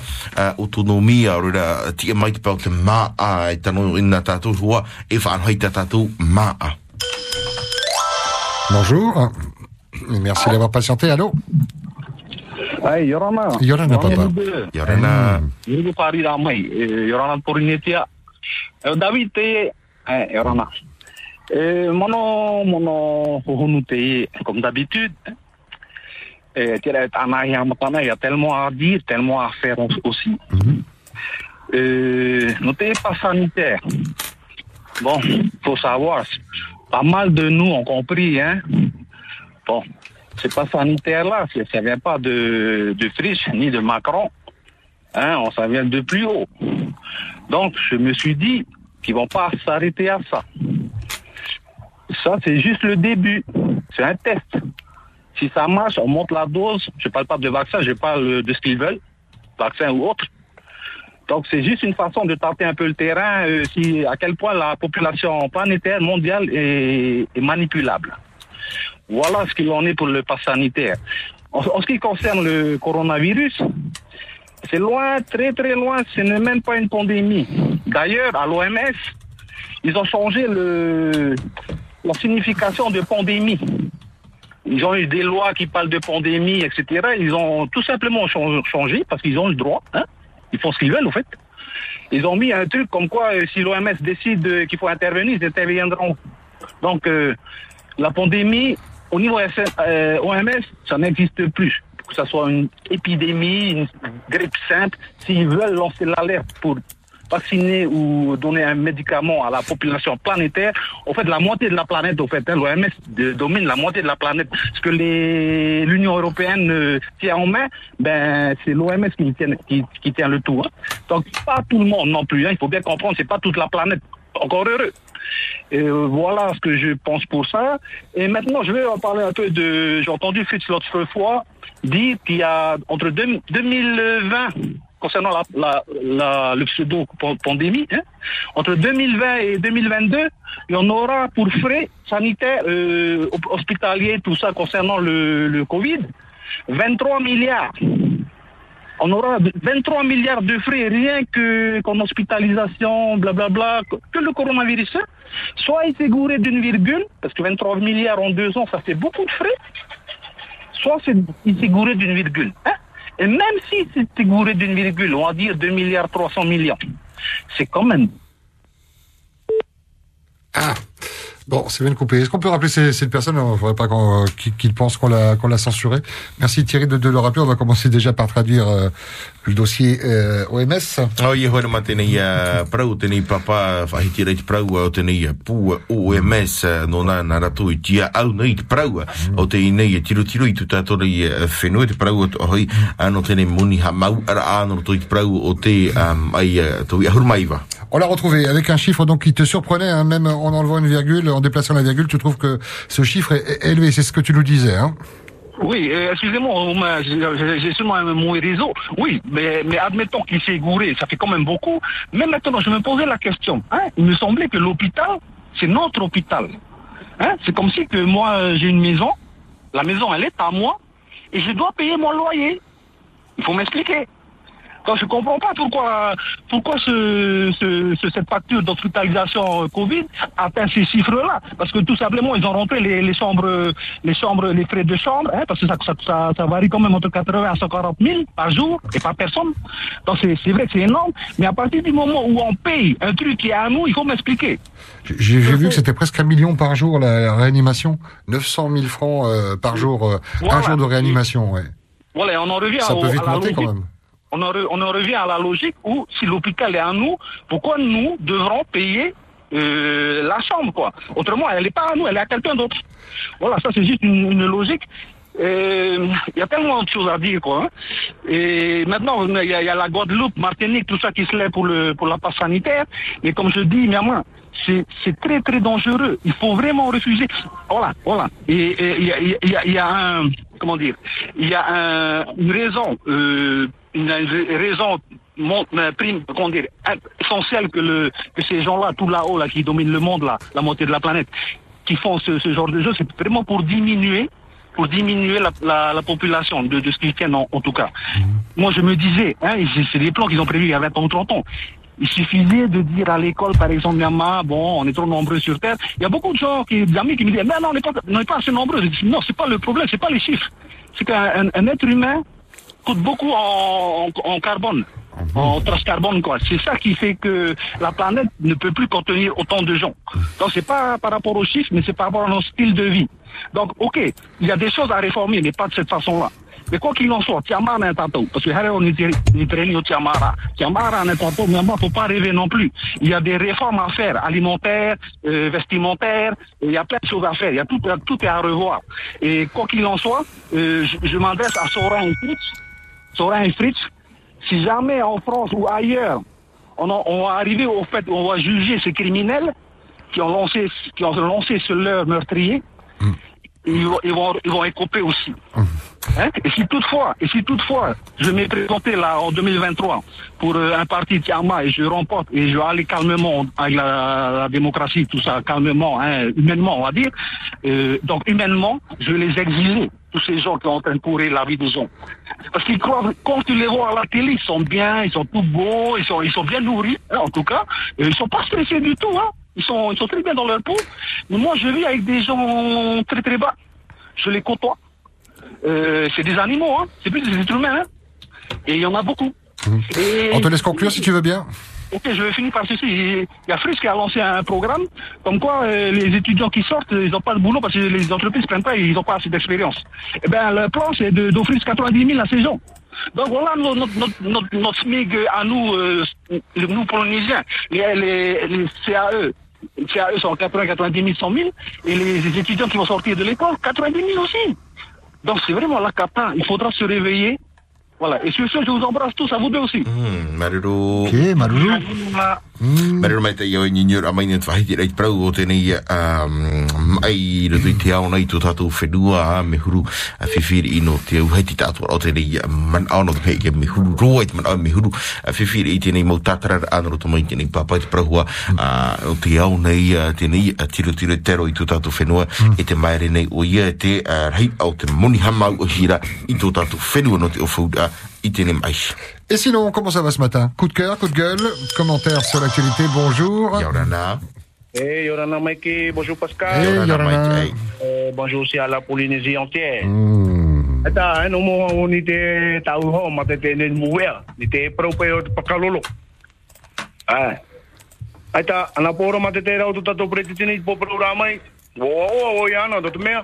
autonomia o rira tia mai te pau te ma a e tano ina tātou hua e whaanhoi tā tātou ma a Bonjour. Merci d'avoir patienté. Allô? Hai, Yorana. Yorana, papa. Yorana. Yorana pari ramai. Eh, Yorana Porinetia. Eh, David te, eh, Yorana. Mono, mono, hohonu te, comme d'habitude. Il y a tellement à dire, tellement à faire aussi. Euh, non, t'es pas sanitaire. Bon, faut savoir, pas mal de nous ont compris, hein. Bon, c'est pas sanitaire là, ça vient pas de, de ni de Macron. Hein, on, ça vient de plus haut. Donc, je me suis dit qu'ils vont pas s'arrêter à ça. Ça, c'est juste le début. C'est un test. Si ça marche, on monte la dose. Je parle pas de vaccin, je parle de ce qu'ils veulent, vaccin ou autre. Donc c'est juste une façon de tenter un peu le terrain, euh, si, à quel point la population planétaire, mondiale est, manipulable. Voilà ce qu'il en est pour le pass sanitaire. En, ce qui concerne le coronavirus, c'est loin, très très loin, ce n'est même pas une pandémie. D'ailleurs, à l'OMS, ils ont changé le, la signification de pandémie. Ils ont eu des lois qui parlent de pandémie, etc. Ils ont tout simplement chang- changé parce qu'ils ont le droit. Hein? Ils font ce qu'ils veulent, au fait. Ils ont mis un truc comme quoi, euh, si l'OMS décide euh, qu'il faut intervenir, ils interviendront. Donc, euh, la pandémie, au niveau OMS, ça n'existe plus. Que ce soit une épidémie, une grippe simple, s'ils veulent lancer l'alerte pour vacciner ou donner un médicament à la population planétaire, en fait, la moitié de la planète, au fait, hein, l'OMS domine la moitié de la planète. Ce que l'Union européenne euh, tient en main, ben, c'est l'OMS qui tient, le tout. hein. Donc, pas tout le monde non plus. hein. Il faut bien comprendre, c'est pas toute la planète. Encore heureux. Voilà ce que je pense pour ça. Et maintenant, je vais en parler un peu de. J'ai entendu Fritz l'autre fois dire qu'il y a entre deux- 2020, concernant la, la, la- le pseudo-pandémie. Hein. Entre 2020 et 2022, il y en aura pour frais sanitaires, euh, hospitaliers, tout ça concernant le, le Covid, 23 milliards. On aura 23 milliards de frais rien que qu'en hospitalisation, blablabla, que que le coronavirus. hein. Soit il s'est gouré d'une virgule, parce que 23 milliards en deux ans, ça fait beaucoup de frais. Soit il s'est gouré d'une virgule. hein. Et même s'il s'est gouré d'une virgule, on va dire 2 milliards 300 millions, c'est quand même Bon, c'est bien coupé. Est-ce qu'on peut rappeler cette personne? Il ne faudrait pas qu'on- qu'il qu'il pense qu'on l'a qu'on l'a censuré. Merci Thierry de, de le rappeler. On va commencer déjà par traduire euh, le dossier euh, OMS. O ia hoi ma tēnei prau, tēnei papa whahiti reit prau o tēnei pū OMS no nā nā rato i tia au nei te prau o te inei tiru tiru i tu tātou rei whenua te prau o te hoi ano tēnei muni ha mau ara āno rato i te prau o te ai tau i ahurmaiwa. On l'a retrouvé avec un chiffre donc qui te surprenait, hein, même en enlevant une virgule, en déplaçant la virgule, tu trouves que ce chiffre est élevé. C'est ce que tu nous disais. Hein Oui, euh, excusez-moi, j'ai seulement un mauvais réseau. Oui, mais, admettons qu'il s'est gouré, ça fait quand même beaucoup. Mais maintenant, je me posais la question. Hein, il me semblait que l'hôpital, c'est notre hôpital. Hein, c'est comme si que moi, j'ai une maison, la maison, elle est à moi, et je dois payer mon loyer. Il faut m'expliquer. Donc je comprends pas pourquoi pourquoi ce, ce- ce- cette facture d'hospitalisation euh, Covid atteint ces chiffres-là. Parce que tout simplement ils ont rentré les, les chambres les chambres les frais de chambre, hein, parce que ça, ça, ça, ça varie quand même entre 80 à 140 000 par jour et par personne. Donc c'est c'est vrai que c'est énorme, mais à partir du moment où on paye un truc qui est à nous, il faut m'expliquer. J'ai j'ai vu que c'était presque un million par jour la, la réanimation. 900 000 francs euh, par jour, euh, un jour de réanimation. Ouais. Voilà, on en revient Ça au- peut vite monter quand même. On en, revient à la logique où si l'hôpital est à nous, pourquoi nous devrons payer euh, la chambre quoi? Autrement, elle n'est pas à nous, elle est à quelqu'un d'autre. Voilà, ça c'est juste une logique. Euh, Il y a tellement de choses à dire quoi. hein. Et maintenant, il y, a, la Guadeloupe, Martinique, tout ça qui se lève pour le pour la passe sanitaire. Mais comme je dis, Miamin, c'est très très dangereux. Il faut vraiment refuser. Voilà, voilà. Et il y a, y a- un comment dire Il y a un- une raison, euh, une, raison euh, prime, comment dire, essentielle que le que ces gens-là, tout là-haut là qui dominent le monde là, la moitié de la planète, qui font ce, ce genre de jeu, c'est vraiment pour diminuer pour diminuer la, la, la population de, de ce qu'ils tiennent en, en tout cas. Moi, je me disais, hein, c'est des plans qu'ils ont prévus il y a 20 ans ou 30 ans. Il suffisait de dire à l'école, par exemple, Myanmar, bon, on est trop nombreux sur Terre. Il y a beaucoup de gens, qui, d'amis qui me disent, mais non, on n'est pas, pas assez nombreux. Je dis, non, c'est pas le problème, c'est pas les chiffres. C'est qu'un un- un être humain coûte beaucoup en, en carbone, en trace carbone, quoi. C'est ça qui fait que la planète ne peut plus contenir autant de gens. Donc c'est pas par rapport aux chiffres, mais c'est par rapport à notre style de vie. Donc, ok, il y a des choses à réformer, mais pas de cette façon-là. Mais quoi qu'il en soit, Tiamara n'est pas tout. Parce que Harry, on est au Tiamara. Tiamara n'est pas tout, mais il faut pas rêver non plus. Il y a des réformes à faire, alimentaires, euh, vestimentaires, il y a plein de choses à faire. Il y a tout, tout est à revoir. Et quoi qu'il en soit, euh, je, je m'adresse à Sorin et Fritz. Et Fritz, si jamais en France ou ailleurs, on, en- on va arriver au fait où on va juger ces criminels qui ont lancé, qui ont lancé ce leur meurtrier, ils, vont, ils, vont, ils vont écoper aussi. Hein? Et si toutefois, et si toutefois, je m'ai présenté là en 2023 pour euh, un parti Tiama et je remporte et je vais aller calmement avec la, la démocratie, tout ça, calmement, hein, humainement, on va dire. Euh, donc humainement, je vais les exiler, tous ces gens qui sont en train de courir la vie des gens. Parce qu'ils croient, quand tu les vois à la télé, ils sont bien, ils sont tout beaux, ils sont, ils sont bien nourris, hein, en tout cas. Et ils sont pas stressés du tout, hein. Ils sont, ils sont très bien dans leur peau. Mais moi, je vis avec des gens très très bas. Je les côtoie. Euh, c'est des animaux, hein. C'est plus des êtres humains, hein. Et il y en a beaucoup. Et- On te laisse conclure si tu veux bien. Ok, je vais finir par ceci. Il y a Frisk qui a lancé un programme comme quoi euh, les étudiants qui sortent, ils n'ont pas de boulot parce que les entreprises prennent pas, ils n'ont pas assez d'expérience. Eh ben, le plan, c'est d'offrir 90 000 la saison. Donc voilà notre, notre, notre, SMIC à nous, euh, nous Polynésiens, les, les, les CAE. Les CAE sont 80, 90 000, 100 000, et les étudiants qui vont sortir de l'école, 90 000 aussi. Donc c'est vraiment la cata. Il faudra se réveiller. Voilà. Et sur ce, je vous embrasse tous, à vous deux aussi. Hmm, maruru. Ok, Maruru. Voilà. Marero mai te iau ni nyur amai ni whahiti rei prau o tēnei um, ai re tui te ao nei tō tātou whenua me huru a whiwhiri ino te au hei ti tātua o tēnei man ao no te hei ke me huru roa i te man ao me huru a whiwhiri i tēnei mau tātara anaro tō mai tēnei papai te prahua o te ao nei tēnei tiro tiro tero i tō tātou whenua e te maere nei o ia te rei au te moni hamau o hira i tō tātou whenua no te o whauda i tēnei mai. Et sinon, comment ça va ce matin? Coup de cœur, coup de gueule, commentaire sur l'actualité, bonjour. Yorana. Hey, Yorana Mikey, bonjour Pascal. Hey, Yorana. Euh, bonjour aussi à la Polynésie entière. Hmm. Eta, no mo o ni te tau ho ma te te ne muea, ni te prope o te pakalolo. Ah. Eta, ana poro ma te te rau tu tato preti tini po programa i. Wo o o ya no to mea.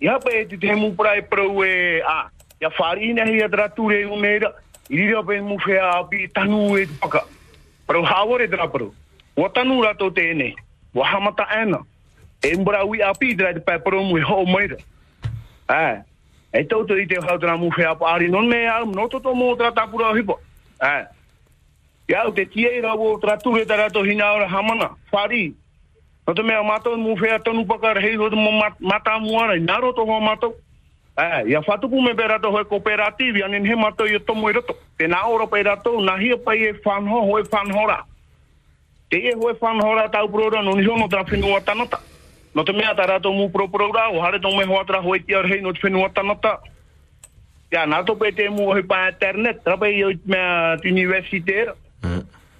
Ya pe te te mu pra e pro e a. Ya farina hi tra tu re o me ra. Iri pe mu fe a pi tanu e paka. Pro ha o re tra pro. Wa tanu rato tēne. Wa hamata ana. E ui api dra te pai pro mui ho meira. Ah. E tau i te hau mu whea paari. Non me au, no to to mo tra tapura hipo. Ah. Ia te tia i rau tra ture ta rato hina ora hamana. Whari. No te mea mato mu whea tonu paka rei ho te mo mat- mata muara. Naro to ho mato. Ah, ia whatupu me pera to hoi kooperativi, anin he mato i o tomo i roto. Te nā ora pei rato, na hia pai e whanho, hoi whanhora. Te e hoi whanhora tau prora, no ni hono tra whenua tanata. No te mea ta rato mu pro prora, o hare tong me hoa tra hoi tia rei no te whenua tanata. Ia, nā to pe te mu hoi pa internet, tra pe i o mea te universitera.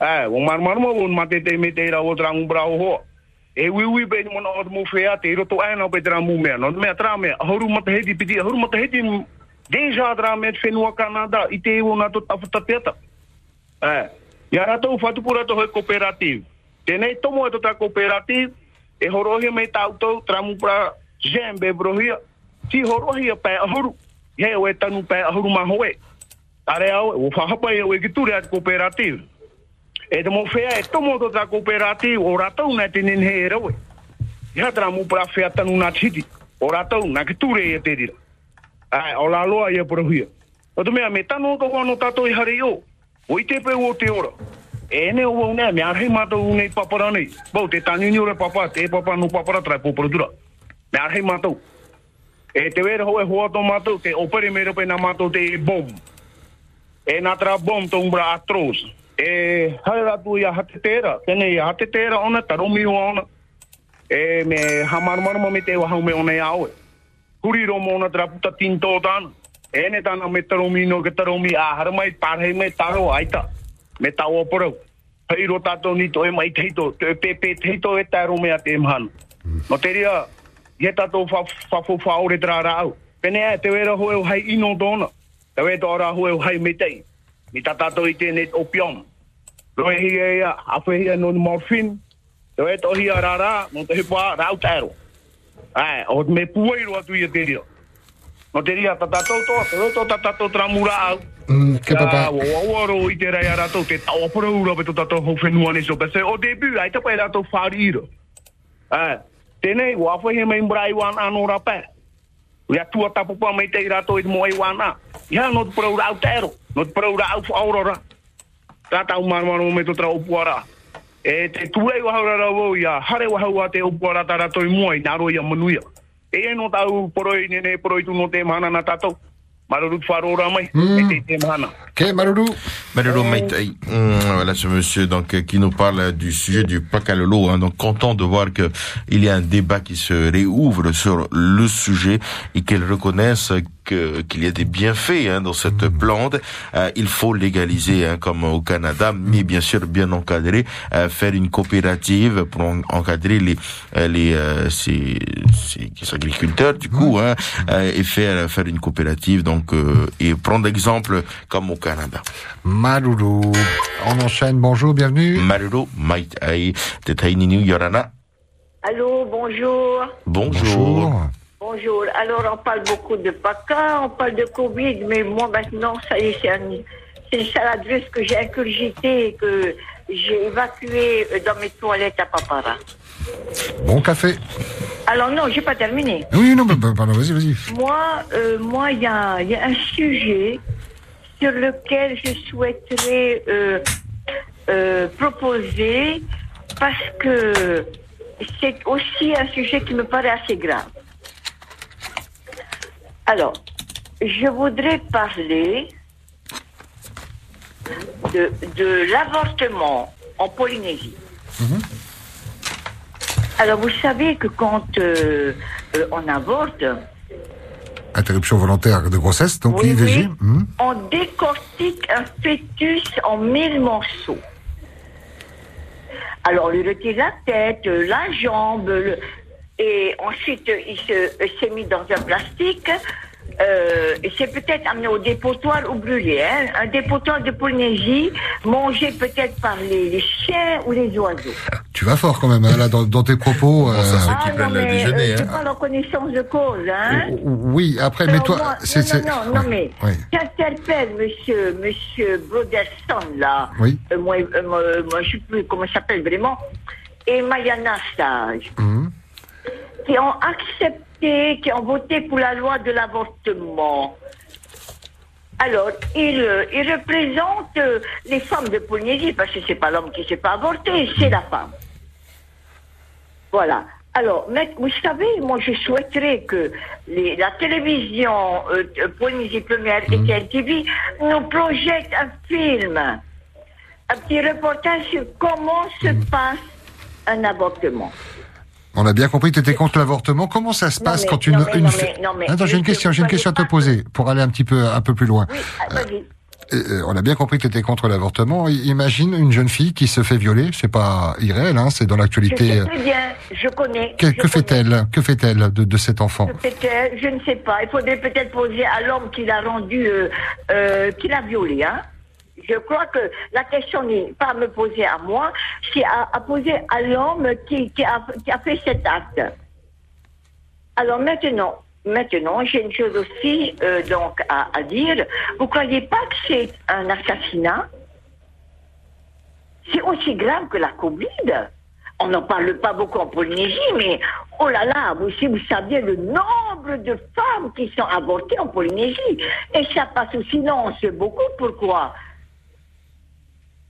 Eh, o marmarma o mate te me te ra o tra ngu brau hoa. E ui ui pe ni mona o mu fea te roto aina pe tra mu mea. No te mea tra mea, ahoru mata heti piti, ahoru mata heti deja tra mea te whenua Kanada, i te ewo nā to tafuta teata. Eh, ia rato fatu pura to hoi cooperative. Tenei tomo e to ta cooperative, e horohia me tau tau tramu pra jembe brohia. Ti horohia pe ahoru. Ia e o e tanu pe ahoru ma hoe. Tare au, o whahapa e o e kiture at cooperative. E te mo whea e tomo to ta cooperative, o ratou na te nen he e rawe. Ia tramu pra whea tanu na titi. O na kiture e te rira. Ai, o la loa ia brohia. O te mea me tanu to wano tato i hari o. O i te pe o te ora. E ne o o ne, me arhei mātou nei papara nei. Bau, te ore papa, te papa no papara trai pōparatura. Me arhei mātou. E te wera hoe hoa tō mātou, te opere mera pe nā mātou te bom. E nā tra bom tō umbra atros. E hae ratu ia hate tēra, tēnei ia hate tēra ona, taromi o ona. E me hamarmarama me te wahau me ona ia oe. Huri romo ona tra puta tinto tāna. E ne tāna me taromi no ke taromi a haramai pārhei me taro aita. Me tau oporau. Hei ro tātou ni to e mai teito, te pepe teito e taro mea te mhanu. No te ria, ie tātou whafo whaore tra rau. Pene e te wera hoeu hai ino tōna. Te wera tō ra hoe o hai metei. Ni tā tātou i tēne opium. Roe hi e ia, awhe hi e no morphine. Te wera tō hi a rara, no te hipa rau tēro. Ai, o me puai roa tu i a te ria. No te ria, tō, te roto tā tātou tramura au. Mm, ke papa. Ia, o awaro i te rai a ratou, te tau apura ura pe tō tātou hau whenua ni so. Pese, o debu, ai te pai ratou whāri ira. Ai, tēnei, o awhi he mei mbrai wan anō rapē. Ia tua tapupa mei te i ratou i moai wana. Ia, no te pura ura au tēro. No te pura ura au whaorora. Tātau marmaro me tō tra upuara. E te tuei wa haura rau ia, hare wa haua te upuara tā ratou i moai, naro ia manuia. E e no tau poroi nene poroi tu no te mana na tātou. Marurut wharora mai, e te te mana. Ok, Maruru. Maruru Maïtaï. Hum, Voilà ce monsieur donc euh, qui nous parle du sujet du Pakalolo. Hein, donc content de voir que il y a un débat qui se réouvre sur le sujet et qu'elle reconnaisse que qu'il y a des bienfaits hein, dans cette plante. Euh, il faut légaliser hein, comme au Canada, mais bien sûr bien encadrer, euh, faire une coopérative pour en- encadrer les euh, les euh, ces, ces- ces agriculteurs du coup hein, euh, et faire faire une coopérative donc euh, et prendre exemple comme au Canada. Malulu. On enchaîne. Bonjour, bienvenue. Malulu, mait ai te taini niu yorana. Allô, bonjour. Bonjour. Bonjour. Alors, on parle beaucoup de PACA, on parle de Covid, mais moi, maintenant, ça y est, c'est un- c'est une salade russe que j'ai incurgité et que j'ai évacué euh, dans mes toilettes à Papara. Bon café. Alors, non, j'ai pas terminé. Oui, non, mais bah, pardon, vas-y, vas-y. Moi, euh, moi, il y a, il y a un sujet sur lequel je souhaiterais euh, euh, proposer parce que c'est aussi un sujet qui me paraît assez grave. Alors, je voudrais parler de, de l'avortement en Polynésie. Alors, vous savez que quand euh, euh, on avorte, Interruption volontaire de grossesse, donc Oui, IVG. oui. Mhm. on décortique un fœtus en mille morceaux. Alors, on lui retire la tête, la jambe, le- et ensuite, il se- s'est mis dans un plastique. euh, et c'est peut-être amené au dépotoir ou brûlé. Hein, un dépotoir de Polynésie, mangé peut-être par les, les chiens ou les oiseaux. Tu vas fort quand même, hein, là, dans, dans tes propos. euh, Ah, non, mais, euh, c'est pas la connaissance de cause, hein Oui, après, mais toi, moi- c'est... non, non, non, non, ouais, mais ouais. j'interpelle monsieur, monsieur Broderson, là. Oui. Euh, moi, euh, moi, moi, je sais plus comment il s'appelle vraiment. Et Mayana Sage, Mhm. Qui ont accepté, qui ont voté pour la loi de l'avortement. Alors, il, euh, il représente euh, les femmes de Polynésie, parce que c'est pas l'homme qui ne s'est pas avorté, c'est la femme. Voilà. Alors, mais, vous savez, moi, je souhaiterais que les- la télévision euh, Polynésie Première et TLTV nous projette un film, un petit reportage sur comment se passe un avortement. On a bien compris que tu étais contre l'avortement. Comment ça se Non, passe mais- quand une... non, mais- une non, mais- Attends, j'ai une je- question, j'ai une je question à te poser pour aller un petit peu, un peu plus loin. Euh, euh, on a bien compris que tu étais contre l'avortement. Imagine une jeune fille qui se fait violer. C'est pas irréel, hein, c'est dans Je l'actualité. très bien, je connais. Que, je que fait-elle? Que fait-elle de, de cet enfant? Je ne sais pas. Il faudrait peut-être poser à l'homme qui l'a rendu, euh, euh, qui l'a violé. Hein. Je crois que la question n'est pas à me poser à moi, c'est à, poser à l'homme qui, a, fait cet acte. Alors maintenant, maintenant, j'ai une chose aussi euh, donc à, dire. Vous croyez pas que c'est un assassinat? C'est aussi grave que la Covid. On n'en parle pas beaucoup en Polynésie, mais oh là là, vous, si vous le nombre de femmes qui sont avortées en Polynésie, et ça passe au silence beaucoup, pourquoi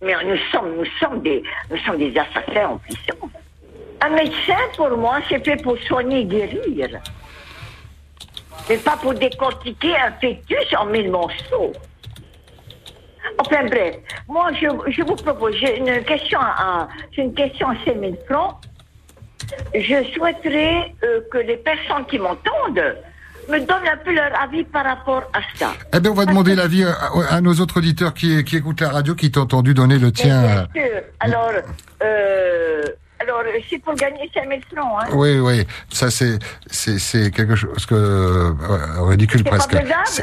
Mais nous sommes, nous sommes des, nous sommes des assassins en puissance. Un médecin, pour moi, c'est fait pour soigner et guérir. Mais pas pour décortiquer un fœtus en mille morceaux. Enfin bref, moi je, je vous propose, j'ai une question à, une question à 5 000 francs. Je souhaiterais euh, que les personnes qui m'entendent me donnent un peu leur avis par rapport à ça. Eh bien, on va demander l'avis à, à nos autres auditeurs qui, qui écoutent la radio, qui t'ont entendu donner le tien. Euh, bien sûr. Alors, euh, alors c'est pour gagner 5 000 francs. Hein. Oui, oui, ça c'est c'est c'est quelque chose que euh, ridicule C'est presque.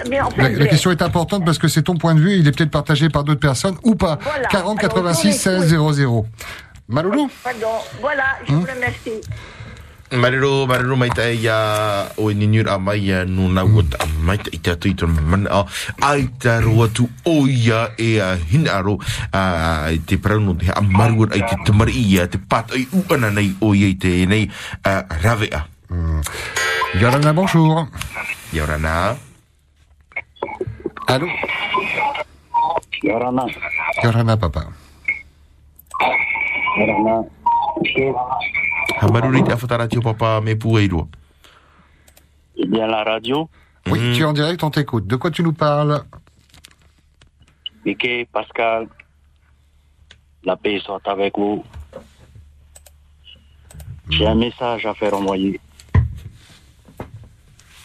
mais enfin, la, question est importante parce que c'est ton point de vue, il est peut-être partagé par d'autres personnes ou pas. Voilà. 40 Alors, 86 j'en ai 16 00. Maloulou Pardon. Voilà, je Hein vous remercie. Marero, marero mai tai ya o ni nyur a mai no na wot a mai tai ta tu tu man a ai ta tu o ya e a hinaro a te prano te ai te tamari ia te pat ai u ana nei o ye te nei a rave a Yorana, bonjour. Yorana. Allô Yorana. Yorana, papa. Yorana. Afatara tio papa ai ro C'est bien la radio. Oui, Mhm. tu es en direct, on t'écoute. De quoi tu nous parles? Mickey, Pascal, la paix soit avec vous. J'ai un message à faire envoyer.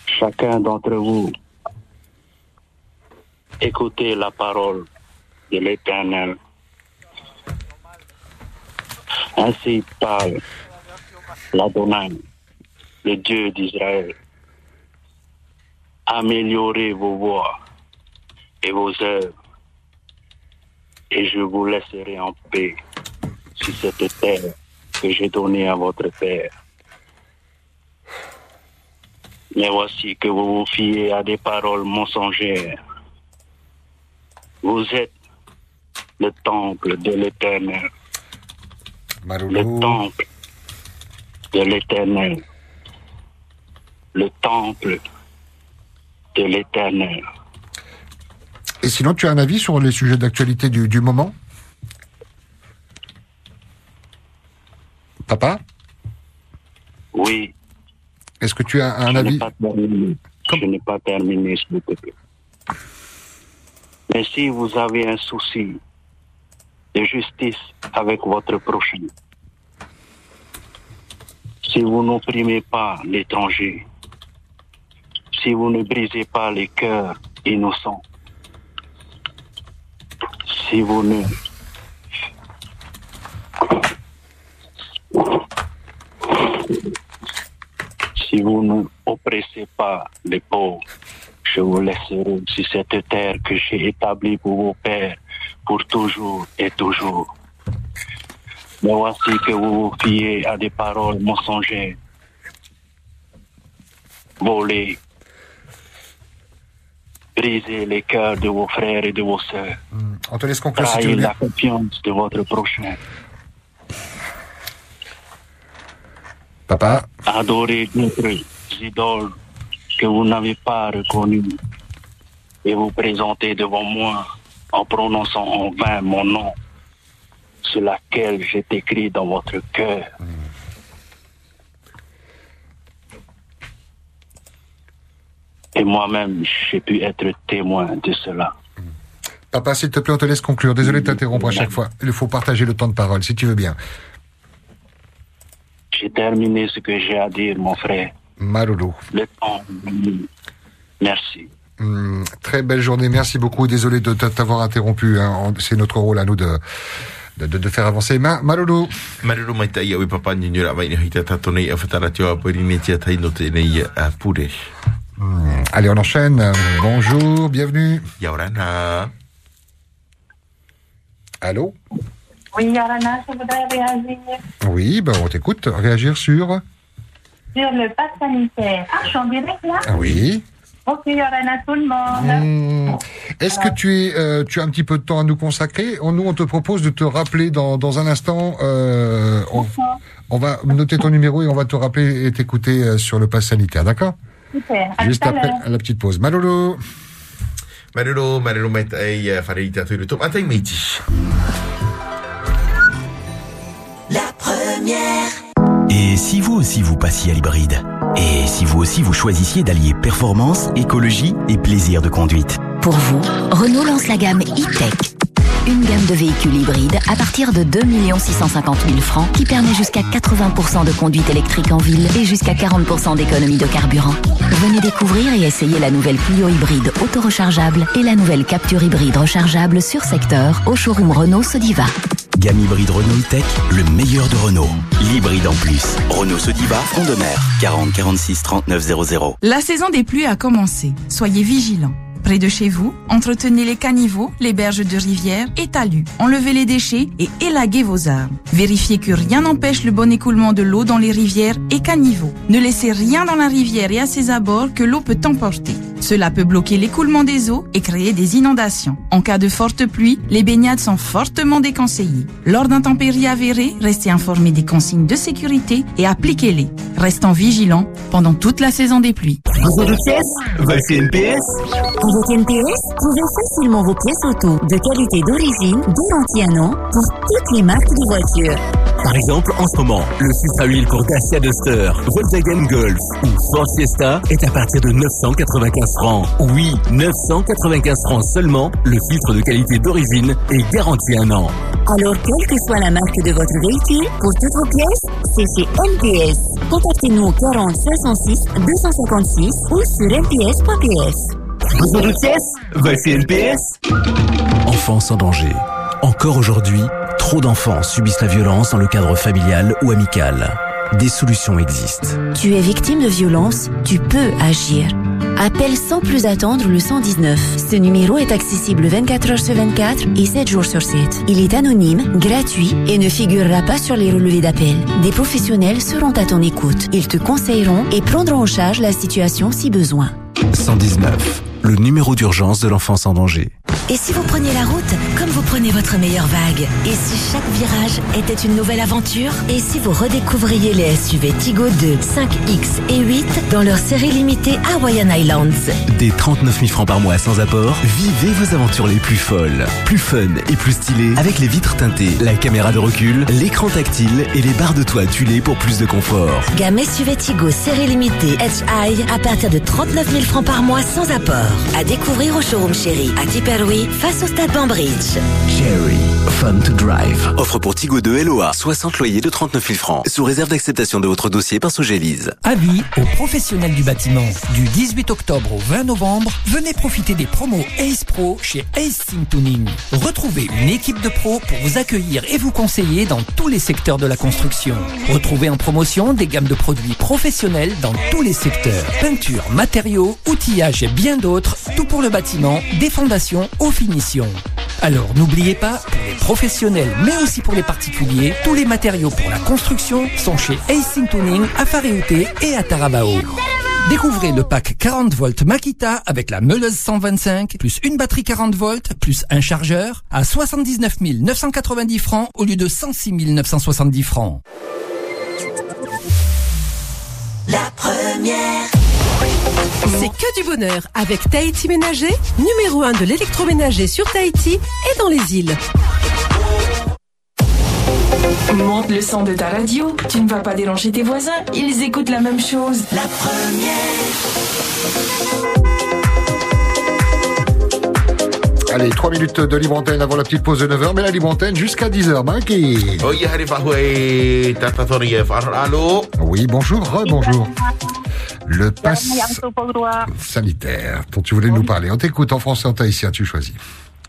Chacun d'entre vous écoutez la parole de l'Éternel. Ainsi parle l'Adonai, le Dieu d'Israël. Améliorez vos voies et vos œuvres, et je vous laisserai en paix sur cette terre que j'ai donnée à votre Père. Mais voici que vous vous fiez à des paroles mensongères. Vous êtes le temple de l'Éternel. Le temple de l'Éternel. Le temple de l'Éternel. Et sinon, tu as un avis sur les sujets d'actualité du, du moment? Papa? Oui. Est-ce que tu as un je avis? Je n'ai pas terminé, s'il vous plaît. Mais si vous avez un souci de justice avec votre prochain, si vous n'opprimez pas l'étranger, si vous ne brisez pas les cœurs innocents, si vous ne si vous ne oppressez pas les pauvres, je vous laisserai sur cette terre que j'ai établie pour vos pères pour toujours et toujours. Mais voici que vous vous fiez à des paroles mensongères, voler, briser les cœurs de vos frères et de vos sœurs, On te laisse conclure si tu trahir veux bien. la confiance de votre prochain. Papa Adorez d'autres idoles que vous n'avez pas reconnues et vous présentez devant moi en prononçant en vain mon nom sur laquelle j'ai écrit dans votre cœur. Et moi-même, j'ai pu être témoin de cela. Papa, s'il te plaît, on te laisse conclure. Désolé de t'interrompre à chaque fois. Il faut partager le temps de parole, si tu veux bien. J'ai terminé ce que j'ai à dire, mon frère. Maloulou. Le temps. Merci. Hum, très belle journée. Merci beaucoup. Désolé de t'avoir interrompu. hein. C'est notre rôle à nous de, de, de, de faire avancer. Ma, Maloulou. Marero mai tai au papa ni nyura mai ni hita tato nei a whatara te o apuri ni tia tai no te nei a pure. Hum, Allez, on enchaîne. Bonjour, bienvenue. Yaurana. Allô? Oui, Yorana, je voudrais réagir Oui, ben on t'écoute. Réagir sur? Sur le pass sanitaire. Ah, je suis en direct là? Oui. Ok, Yorana, tout le monde. Hum, Est-ce que tu, es, euh, tu as un petit peu de temps à nous consacrer On- Nous, on te propose de te rappeler dans, dans un instant. euh, on, on va noter ton numéro et on va te rappeler et t'écouter euh, sur le pass sanitaire, d'accord? Super. À Juste après la petite pause. Malolo Marero, marero mai tai a whare i tato i ruto. Atai meiti. La première. Et si vous aussi vous passiez à l'hybride Et si vous aussi vous choisissiez d'allier performance, écologie et plaisir de conduite Pour vous, Renault lance la gamme e-Tech. Une gamme de véhicules hybrides à partir de 2 650 000 francs qui permet jusqu'à 80% de conduite électrique en ville et jusqu'à 40% d'économie de carburant. Venez découvrir et essayer la nouvelle Clio hybride auto-rechargeable et la nouvelle Capture hybride rechargeable sur secteur au showroom Renault Sodiva. Gamme hybride Renault e-Tech, le meilleur de Renault. L'hybride en plus. Renault Sodiva, front de mer. 40 46 39 00. La saison des pluies a commencé. Soyez vigilants. Près de chez vous, entretenez les caniveaux, les berges de rivière et talus. Enlevez les déchets et élaguez vos arbres. Vérifiez que rien n'empêche le bon écoulement de l'eau dans les rivières et caniveaux. Ne laissez rien dans la rivière et à ses abords que l'eau peut emporter. Cela peut bloquer l'écoulement des eaux et créer des inondations. En cas de forte pluie, les baignades sont fortement déconseillées. Lors d'intempéries avérées, restez informés des consignes de sécurité et appliquez-les. Restant vigilants pendant toute la saison des pluies. Avec NPS, trouvez facilement vos pièces auto de qualité d'origine, garantie un an, pour toutes les marques de voitures. Par exemple, en ce moment, le filtre à huile pour Dacia Duster, Volkswagen Golf ou Ford Fiesta est à partir de 995 francs. Oui, 995 francs seulement, le filtre de qualité d'origine est garanti un an. Alors, quelle que soit la marque de votre véhicule, pour toutes vos pièces, c'est chez NPS. Contactez-nous au 40 506 256 ou sur nps.ps. Besoin de pièces Va chez NPS Enfance en danger. Encore aujourd'hui, trop d'enfants subissent la violence dans le cadre familial ou amical. Des solutions existent. Tu es victime de violence, tu peux agir. Appelle sans plus attendre le 119. Ce numéro est accessible 24 heures sur 24 et 7 jours sur 7. Il est anonyme, gratuit et ne figurera pas sur les relevés d'appel. Des professionnels seront à ton écoute. Ils te conseilleront et prendront en charge la situation si besoin. 119. Le numéro d'urgence de l'enfance en danger. Et si vous preniez la route comme vous prenez votre meilleure vague Et si chaque virage était une nouvelle aventure? Et si vous redécouvriez les SUV Tigo 2, 5X et 8 dans leur série limitée Hawaiian Islands? Des 39 000 francs par mois sans apport, vivez vos aventures les plus folles, plus fun et plus stylées avec les vitres teintées, la caméra de recul, l'écran tactile et les barres de toit tuilées pour plus de confort. Gamme SUV Tigo série limitée Edge High à partir de 39 000 francs par mois sans apport. À découvrir au showroom chéri à Tipperary face au stade Banbridge. Cherry, fun to drive. Offre pour Tigo 2 LOA, 60 loyers de 39 000 francs, sous réserve d'acceptation de votre dossier par Sogélise. Avis aux professionnels du bâtiment. Du 18 octobre au 20 novembre, venez profiter des promos Ace Pro chez Ace Sim Tuning. Retrouvez une équipe de pros pour vous accueillir et vous conseiller dans tous les secteurs de la construction. Retrouvez en promotion des gammes de produits professionnels dans tous les secteurs. Peinture, matériaux, outillage et bien d'autres, tout pour le bâtiment, des fondations aux finitions. Alors n'oubliez pas, pour les professionnels mais aussi pour les particuliers, tous les matériaux pour la construction sont chez Ace Tuning à Faréouté et à Tarabao. Découvrez le pack 40 volts Makita avec la meuleuse 125, plus une batterie 40 volts, plus un chargeur, à 79 990 francs au lieu de 106 970 francs. La première. C'est que du bonheur avec Tahiti Ménager, numéro 1 de l'électroménager sur Tahiti et dans les îles. Monte le son de ta radio, tu ne vas pas déranger tes voisins, ils écoutent la même chose. La Allez, 3 minutes de libre antenne avant la petite pause de 9h, mais la libre antenne jusqu'à 10h. Mikey. Oh, ya hari fahuai tatatori e whaaralo. Oui, bonjour, bonjour. Le pass sanitaire dont tu voulais nous parler. On t'écoute en français, en tahitien, tu choisis.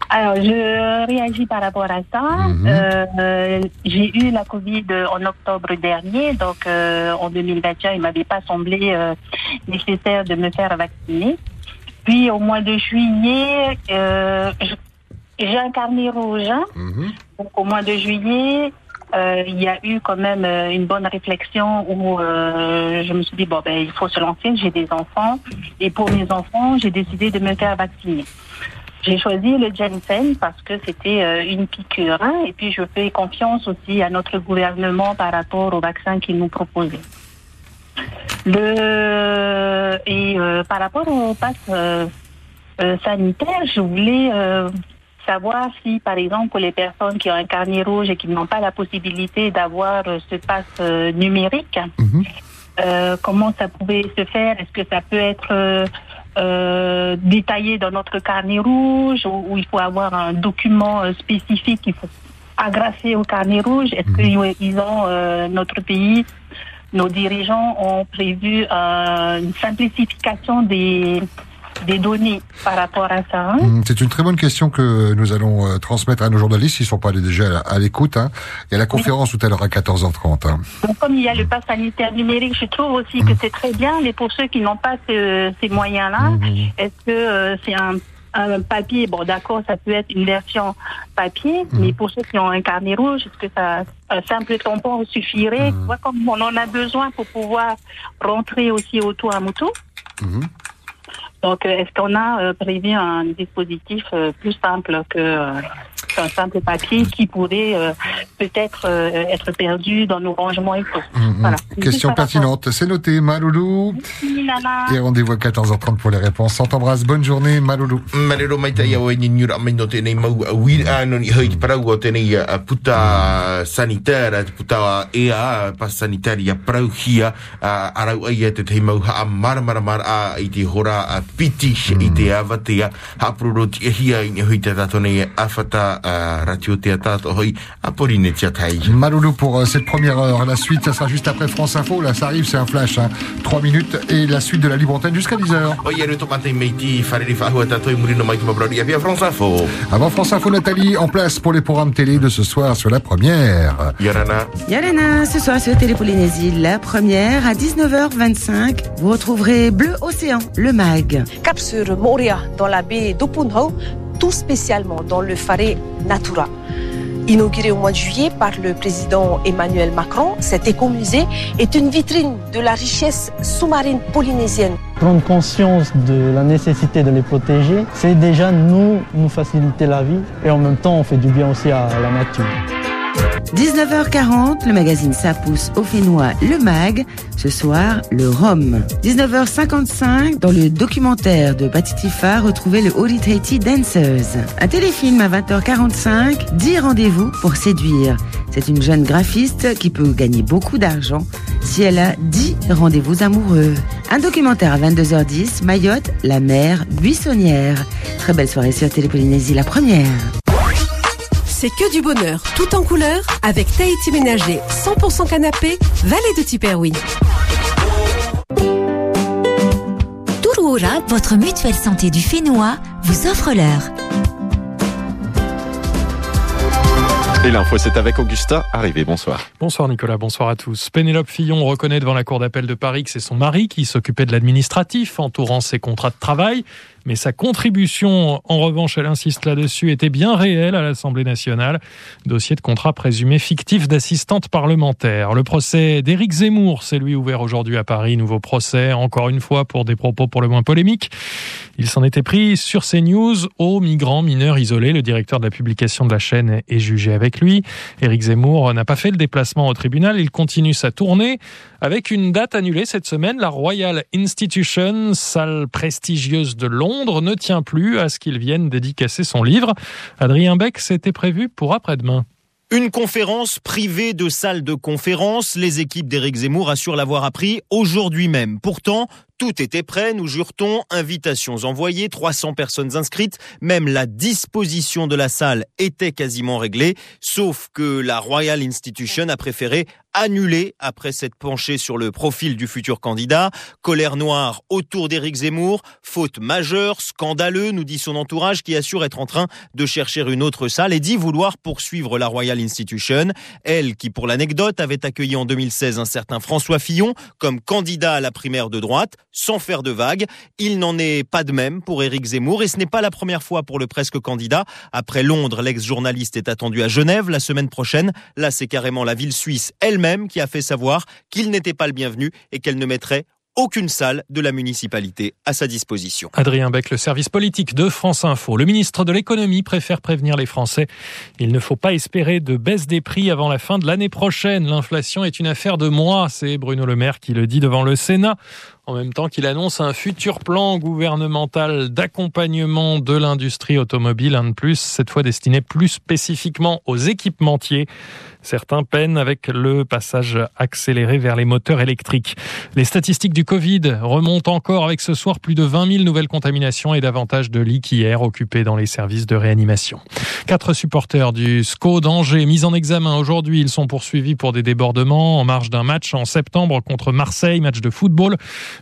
Alors, je réagis par rapport à ça. Mhm. Euh, j'ai eu la Covid en octobre dernier, donc euh, en 2021, il m'avait pas semblé euh, nécessaire de me faire vacciner. Puis au mois de juillet, euh, j'ai un carnet rouge. hein. Donc au mois de juillet, euh, il y a eu quand même euh, une bonne réflexion où euh, je me suis dit bon ben il faut se lancer. J'ai des enfants et pour mes enfants, j'ai décidé de me faire vacciner. J'ai choisi le Janssen parce que c'était une piqûre hein, et puis je fais confiance aussi à notre gouvernement par rapport au vaccin qu'il nous proposait. Le et par rapport au pass sanitaire, je voulais savoir si, par exemple, pour les personnes qui ont un carnet rouge et qui n'ont pas la possibilité d'avoir euh, ce pass euh, numérique, euh, comment ça pouvait se faire? Est-ce que ça peut être euh, détaillé dans notre carnet rouge ou, ou il faut avoir un document spécifique qu'il faut agrafer au carnet rouge? Est-ce qu'ils ont, notre pays, nos dirigeants ont prévu une simplification des, des données par rapport à ça hein Hum, C'est une très bonne question que nous allons euh, transmettre à nos journalistes s'ils ne sont pas déjà à, à l'écoute. hein. Il y a la conférence tout à l'heure à 14h30. hein. Donc, comme il y a le pass sanitaire numérique, je trouve aussi que c'est très bien. Mais pour ceux qui n'ont pas ce- ces moyens-là, est-ce que euh, c'est un, un papier? Bon, d'accord, ça peut être une version papier, mais pour ceux qui ont un carnet rouge, est-ce que ça, un simple tampon suffirait? Vois, comme on en a besoin pour pouvoir rentrer aussi au tour à moto? Donc, est-ce qu'on a euh, prévu un dispositif euh, plus simple que euh, qu'un simple papier qui pourrait euh, peut-être euh, être perdu dans nos rangements et tout Voilà. Question pertinente. C'est noté, Maloulou. Merci, Nana. Et rendez-vous à 14h30 pour les réponses. On t'embrasse. Bonne journée, Maloulou. Ni nyura mau hei parau o puta sanitaire, puta ea sanitaire parau hia arau te tei mau a i te hora piti i te e hia i te awhata hoi a Pauline Tiatai. Maloulou pour euh, cette première heure. La suite, ça sera juste après France Info. Là, ça arrive, c'est un flash. Hein. 3 minutes et la suite de la libre antenne jusqu'à 10h. O ia reto matai meiti wharere whahua tatoi murino mai tuma brodi avia France Info. Avant France Info, Nathalie, en place pour les programmes télé de ce soir sur la première. Yorana. Yalena, ce soir sur Télé Polynésie, la première à 19h25, vous retrouverez Bleu Océan, le MAG. Cap sur Moria, dans la baie d'Opunhau, tout spécialement dans le Faré Natura. Inauguré au mois de juillet par le président Emmanuel Macron, cet écomusée est une vitrine de la richesse sous-marine polynésienne. Prendre conscience de la nécessité de les protéger, c'est déjà nous, nous faciliter la vie et en même temps on fait du bien aussi à la nature. 19h40, le magazine Ça pousse au Fénois, le MAG. Ce soir, le Rhum. 19h55, dans le documentaire de Batitifa, retrouvez le Holy Tahiti Dancers. Un téléfilm à 20h45, 10 rendez-vous pour séduire. C'est une jeune graphiste qui peut gagner beaucoup d'argent si elle a 10 rendez-vous amoureux. Un documentaire à 22h10, Mayotte, la mer buissonnière. Très belle soirée sur Télépolynésie, la première. C'est que du bonheur, tout en couleur, avec Tahiti Ménager, 100% canapé, vallée de Tiperoui. Touroura, votre mutuelle santé du Fénois, vous offre l'heure. Et l'info, c'est avec Augustin. Arrivé, bonsoir. Bonsoir Nicolas, bonsoir à tous. Pénélope Fillon reconnaît devant la Cour d'appel de Paris que c'est son mari qui s'occupait de l'administratif entourant ses contrats de travail. Mais sa contribution, en revanche, elle insiste là-dessus, était bien réelle à l'Assemblée nationale. Dossier de contrat présumé fictif d'assistante parlementaire. Le procès d'Éric Zemmour, c'est lui ouvert aujourd'hui à Paris. Nouveau procès, encore une fois, pour des propos pour le moins polémiques. Il s'en était pris sur CNews aux migrants mineurs isolés. Le directeur de la publication de la chaîne est jugé avec lui. Éric Zemmour n'a pas fait le déplacement au tribunal. Il continue sa tournée avec une date annulée cette semaine. La Royal Institution, salle prestigieuse de Londres, ne tient plus à ce qu'il vienne dédicacer son livre. Adrien Beck, c'était prévu pour après-demain. Une conférence privée de salle de conférence. Les équipes d'Éric Zemmour assurent l'avoir appris aujourd'hui même. Pourtant, tout était prêt, nous jure-t-on, invitations envoyées, 300 personnes inscrites, même la disposition de la salle était quasiment réglée, sauf que la Royal Institution a préféré annuler après s'être penchée sur le profil du futur candidat. Colère noire autour d'Éric Zemmour, faute majeure, scandaleux, nous dit son entourage qui assure être en train de chercher une autre salle et dit vouloir poursuivre la Royal Institution. Elle qui, pour l'anecdote, avait accueilli en 2016 un certain François Fillon comme candidat à la primaire de droite, sans faire de vagues. Il n'en est pas de même pour Éric Zemmour et ce n'est pas la première fois pour le presque candidat. Après Londres, l'ex-journaliste est attendu à Genève la semaine prochaine. Là, c'est carrément la ville suisse elle-même qui a fait savoir qu'il n'était pas le bienvenu et qu'elle ne mettrait aucune salle de la municipalité à sa disposition. Adrien Beck, le service politique de France Info. Le ministre de l'économie préfère prévenir les Français. Il ne faut pas espérer de baisse des prix avant la fin de l'année prochaine. L'inflation est une affaire de mois. C'est Bruno Le Maire qui le dit devant le Sénat. En même temps qu'il annonce un futur plan gouvernemental d'accompagnement de l'industrie automobile, un de plus, cette fois destiné plus spécifiquement aux équipementiers. Certains peinent avec le passage accéléré vers les moteurs électriques. Les statistiques du Covid remontent encore avec ce soir plus de 20 000 nouvelles contaminations et davantage de lits qu'hier occupés dans les services de réanimation. Quatre supporters du SCO d'Angers mis en examen aujourd'hui. Ils sont poursuivis pour des débordements en marge d'un match en septembre contre Marseille, match de football.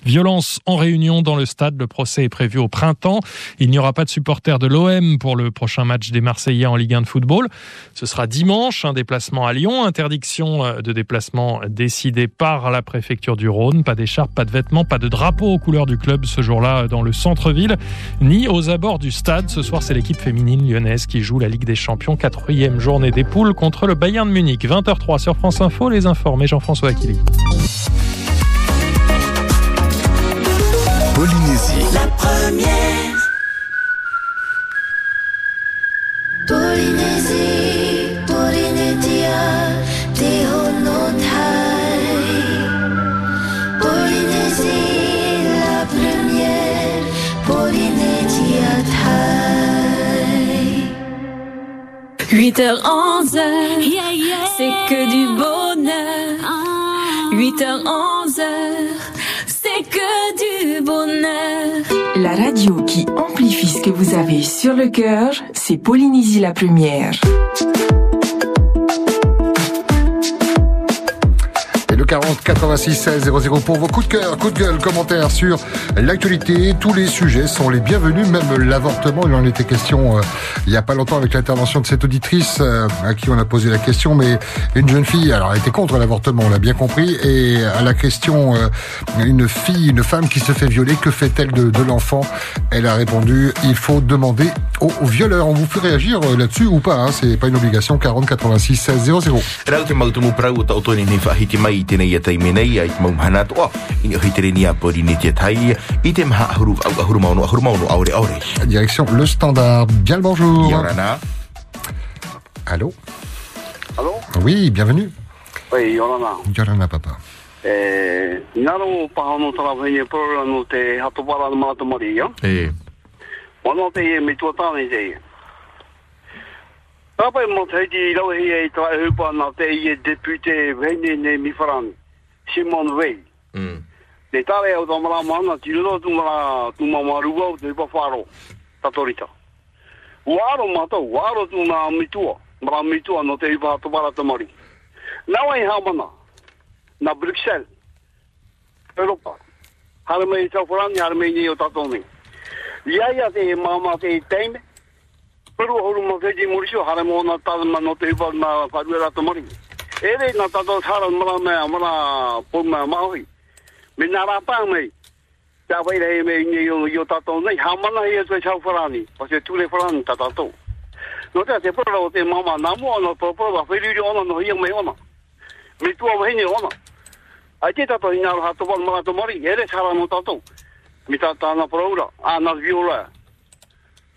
Violence en réunion dans le stade. Le procès est prévu au printemps. Il n'y aura pas de supporters de l'OM pour le prochain match des Marseillais en Ligue 1 de football. Ce sera dimanche, un déplacement à Lyon. Interdiction euh, de déplacement décidée par la préfecture du Rhône. Pas d'écharpe, pas de vêtements, pas de drapeau aux couleurs du club ce jour-là dans le centre-ville, ni aux abords du stade. Ce soir, c'est l'équipe féminine lyonnaise qui joue la Ligue des Champions. Quatrième journée des poules contre le Bayern de Munich. 20h03 sur France Info. Les informés Jean-François Aquili. Polynésie. La première. 8h, 11h, c'est que du bonheur. 8h, 11h, c'est que du bonheur. La radio qui amplifie ce que vous avez sur le cœur, c'est Polynésie la première. 40 86 16 00 pour vos coups de cœur, coups de gueule, commentaires sur l'actualité. Tous les sujets sont les bienvenus, même l'avortement. Il en était question euh, il y a pas longtemps avec l'intervention de cette auditrice euh, à qui on a posé la question. Mais une jeune fille, alors elle était contre l'avortement, on l'a bien compris. Et à la question, euh, une fille, une femme qui se fait violer, que fait-elle de, l'enfant? Elle a répondu, il faut demander au, au violeur. On vous fait réagir là-dessus ou pas hein, C'est pas une obligation. 40 86 16 00. Direction le standard. Bien le bonjour. Yorana. Allô? Allô? Oui, bienvenue. Oui, Yorana. Yorana papa. E, ngaro paha no tala whenye pura no te hatopara na mata mori, ia? E. Wano te e me tua tāne te e. Tāpai mo te hiti rau e tā e hupa na te i e depute whene ne miwharani, Simon Wei. Mm. Te tare au tamara mana, ti riro tu mara, tu mamarua o te ipa wharo, tatorita. Waro mātou, waro tu na mitua, mara mitua no te ipa hatopara tamari. Nau ai hamana, na Bruxelles, Europa. Hara mei tau wharani, hara mei ni o tatoni. Ia ia te mama te teime, peru horu mo geji muri sho hare mo na ta ma no te ipal na paru era to mori. E re na ta to sara mo la me mo la ma ma hoi me na ra pa me ta vai re me ni yo yo ta to nei ha ma na ye so chau fara ni pa se tu le fara ni ta ta to no te se pro o te mama na mo no to pro va fe ri ona no ye me ona. Me tu o heni ona. A te ta to ni na ha to mo ma to mori e re sara mo ta to mi ta ta na pro ura a na viola.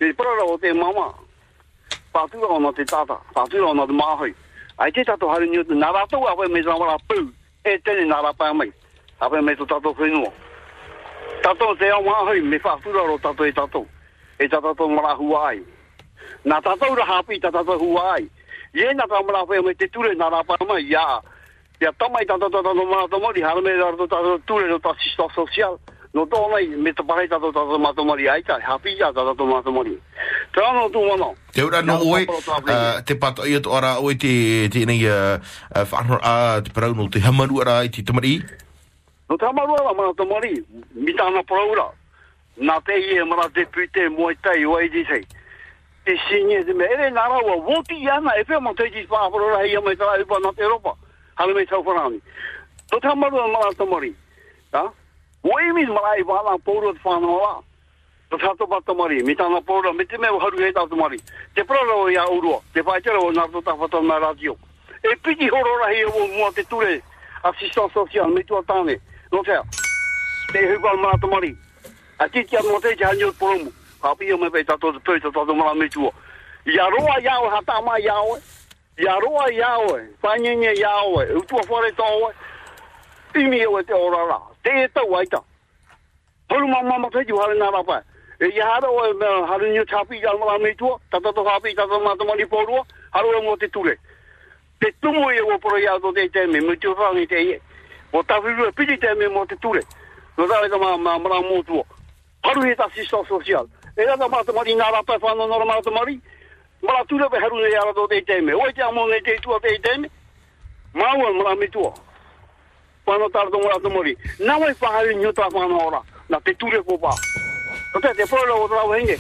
Y el o te que mamá... pātura ona te māhoi. Ai te tato hari niu, nā rātou awe. No tō nei, me te pahe tato tato matamari aita, hapi ia tato matamari. Tāno tu mana. Te ura no oe, uh, te pato i ato ara oe te, te nei uh, uh, whanhor a te parau no te hamaru ara i te tamari. No te amaru ala mana tamari, mi tāna praura. Nā te ie mara depute moe tai o eidi sei. Te sinye te me, ere nā rawa, voti ana, e whea mo te jis pāpura hei amai tara upa nā te Europa. Hale mei tau whanani. No te amaru ala mana tamari. Ha? O imi mara i wāna pōru te whanau la. No te hato pata mari, mi tāna pōra, mi te mea haru hei tau mari. Te prara o ia urua, te whaitera o nā to tawhata nā radio. E piti horo rahi o mua te ture, assistant social, me tua tāne. No te te hukal mara tamari. A titi anu te te hanyo poromu. Hapi o me pei tato te pei tato mara me tua. Ia roa iao hata ma iao e. Ia roa iao e. Whanyenye iao e. Utua whare tau e. Imi o e te orara te e tau aita. Tolu ma ma ma te ju hale nara pa. E i hara o e hale ni o tapi ja ma me tua, tata to hapi, tata ma to mani porua, haro mo te ture. Te tumu e o poro do te te me, me fa ni te ie. O tafiru e piti te me mo te ture. No tare ma ma ma mo tua. Haru he ta sisto social. E tata ma to mani nara pa fa no nara ma to mani. Ma la tura pe haru e do te te me. O e te amon e te tua te te me. Maua mra mitua. To mari. Nā wai whahari nio tā whana ora. Nā te ture ko pā. O te te pōra o tau henge.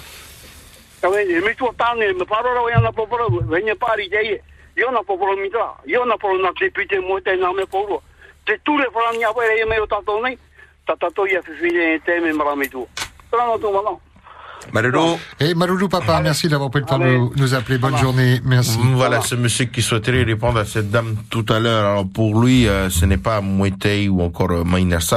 Tau henge, me tua tāne, me pārora o iana popora, henge pāri te ie. Iona popora mitra, iona poro nā te pite mo te nā me pōrua. Te ture wharani awa e me o tātou nei, ta tātou ia whiwhine e te Maruru. Et Maloulou Papa, merci d'avoir pris le temps de nous, appeler. Bonne journée, merci. Voilà, ce monsieur qui souhaiterait répondre à cette dame tout à l'heure. Alors pour lui, euh, ce n'est pas Mouetei ou encore euh,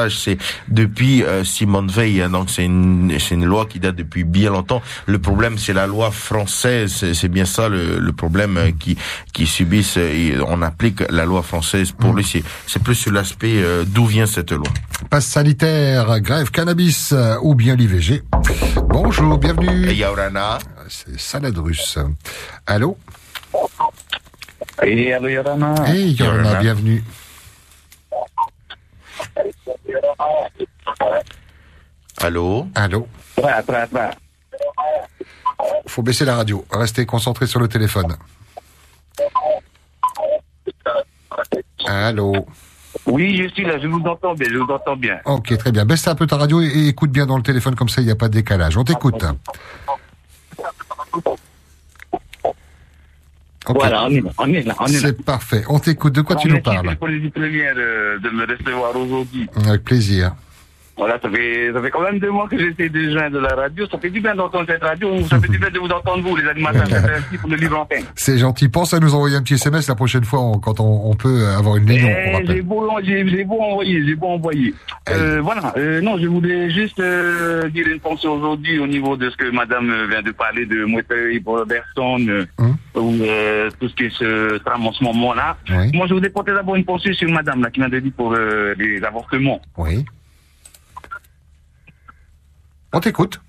c'est depuis euh, Simone Veil. hein. donc c'est une, c'est une loi qui date depuis bien longtemps. Le problème, c'est la loi française. C'est- C'est bien ça le, le problème euh, qui qui subissent. euh, et on applique la loi française. Pour lui, c'est c'est plus sur l'aspect d'où vient cette loi. Passe sanitaire, grève cannabis ou bien l'IVG. Bonjour, bienvenue. Yaurana. C'est salade russe. Allô Hey, allô, Yorana. Hey, Yorana, bienvenue. Allô Allô Faut baisser la radio. Restez concentrés sur le téléphone. Allô Oui, je suis là, je vous entends bien, je vous entends bien. Ok, très bien. Baisse un peu ta radio et, et écoute bien dans le téléphone, comme ça il n'y a pas de décalage. On t'écoute. Voilà, on est là, on est là, on est là. C'est parfait. On t'écoute. De quoi tu nous parles pour les premières euh, de me recevoir aujourd'hui. Avec plaisir. Voilà, ça fait, ça fait quand même deux mois que j'essaie de joindre la radio. Ça fait du bien d'entendre cette radio. Ça fait du bien de vous entendre, vous, les animateurs. Merci pour le livre antenne. C'est gentil. Pense à nous envoyer un petit SMS la prochaine fois on- quand on, on peut avoir une ligne. Eh. J'ai beau, j'ai beau envoyer, j'ai beau envoyer. Euh, voilà, euh, non, je voulais juste euh, dire une pensée aujourd'hui au niveau de ce que Madame euh, vient de parler de Moueteuil pour Robertson, euh, ou euh, tout ce qui se trame en ce moment-là. Moi, je voudrais porter d'abord une pensée sur Madame là, qui de dire pour euh, les avortements. Oui. On t'écoute.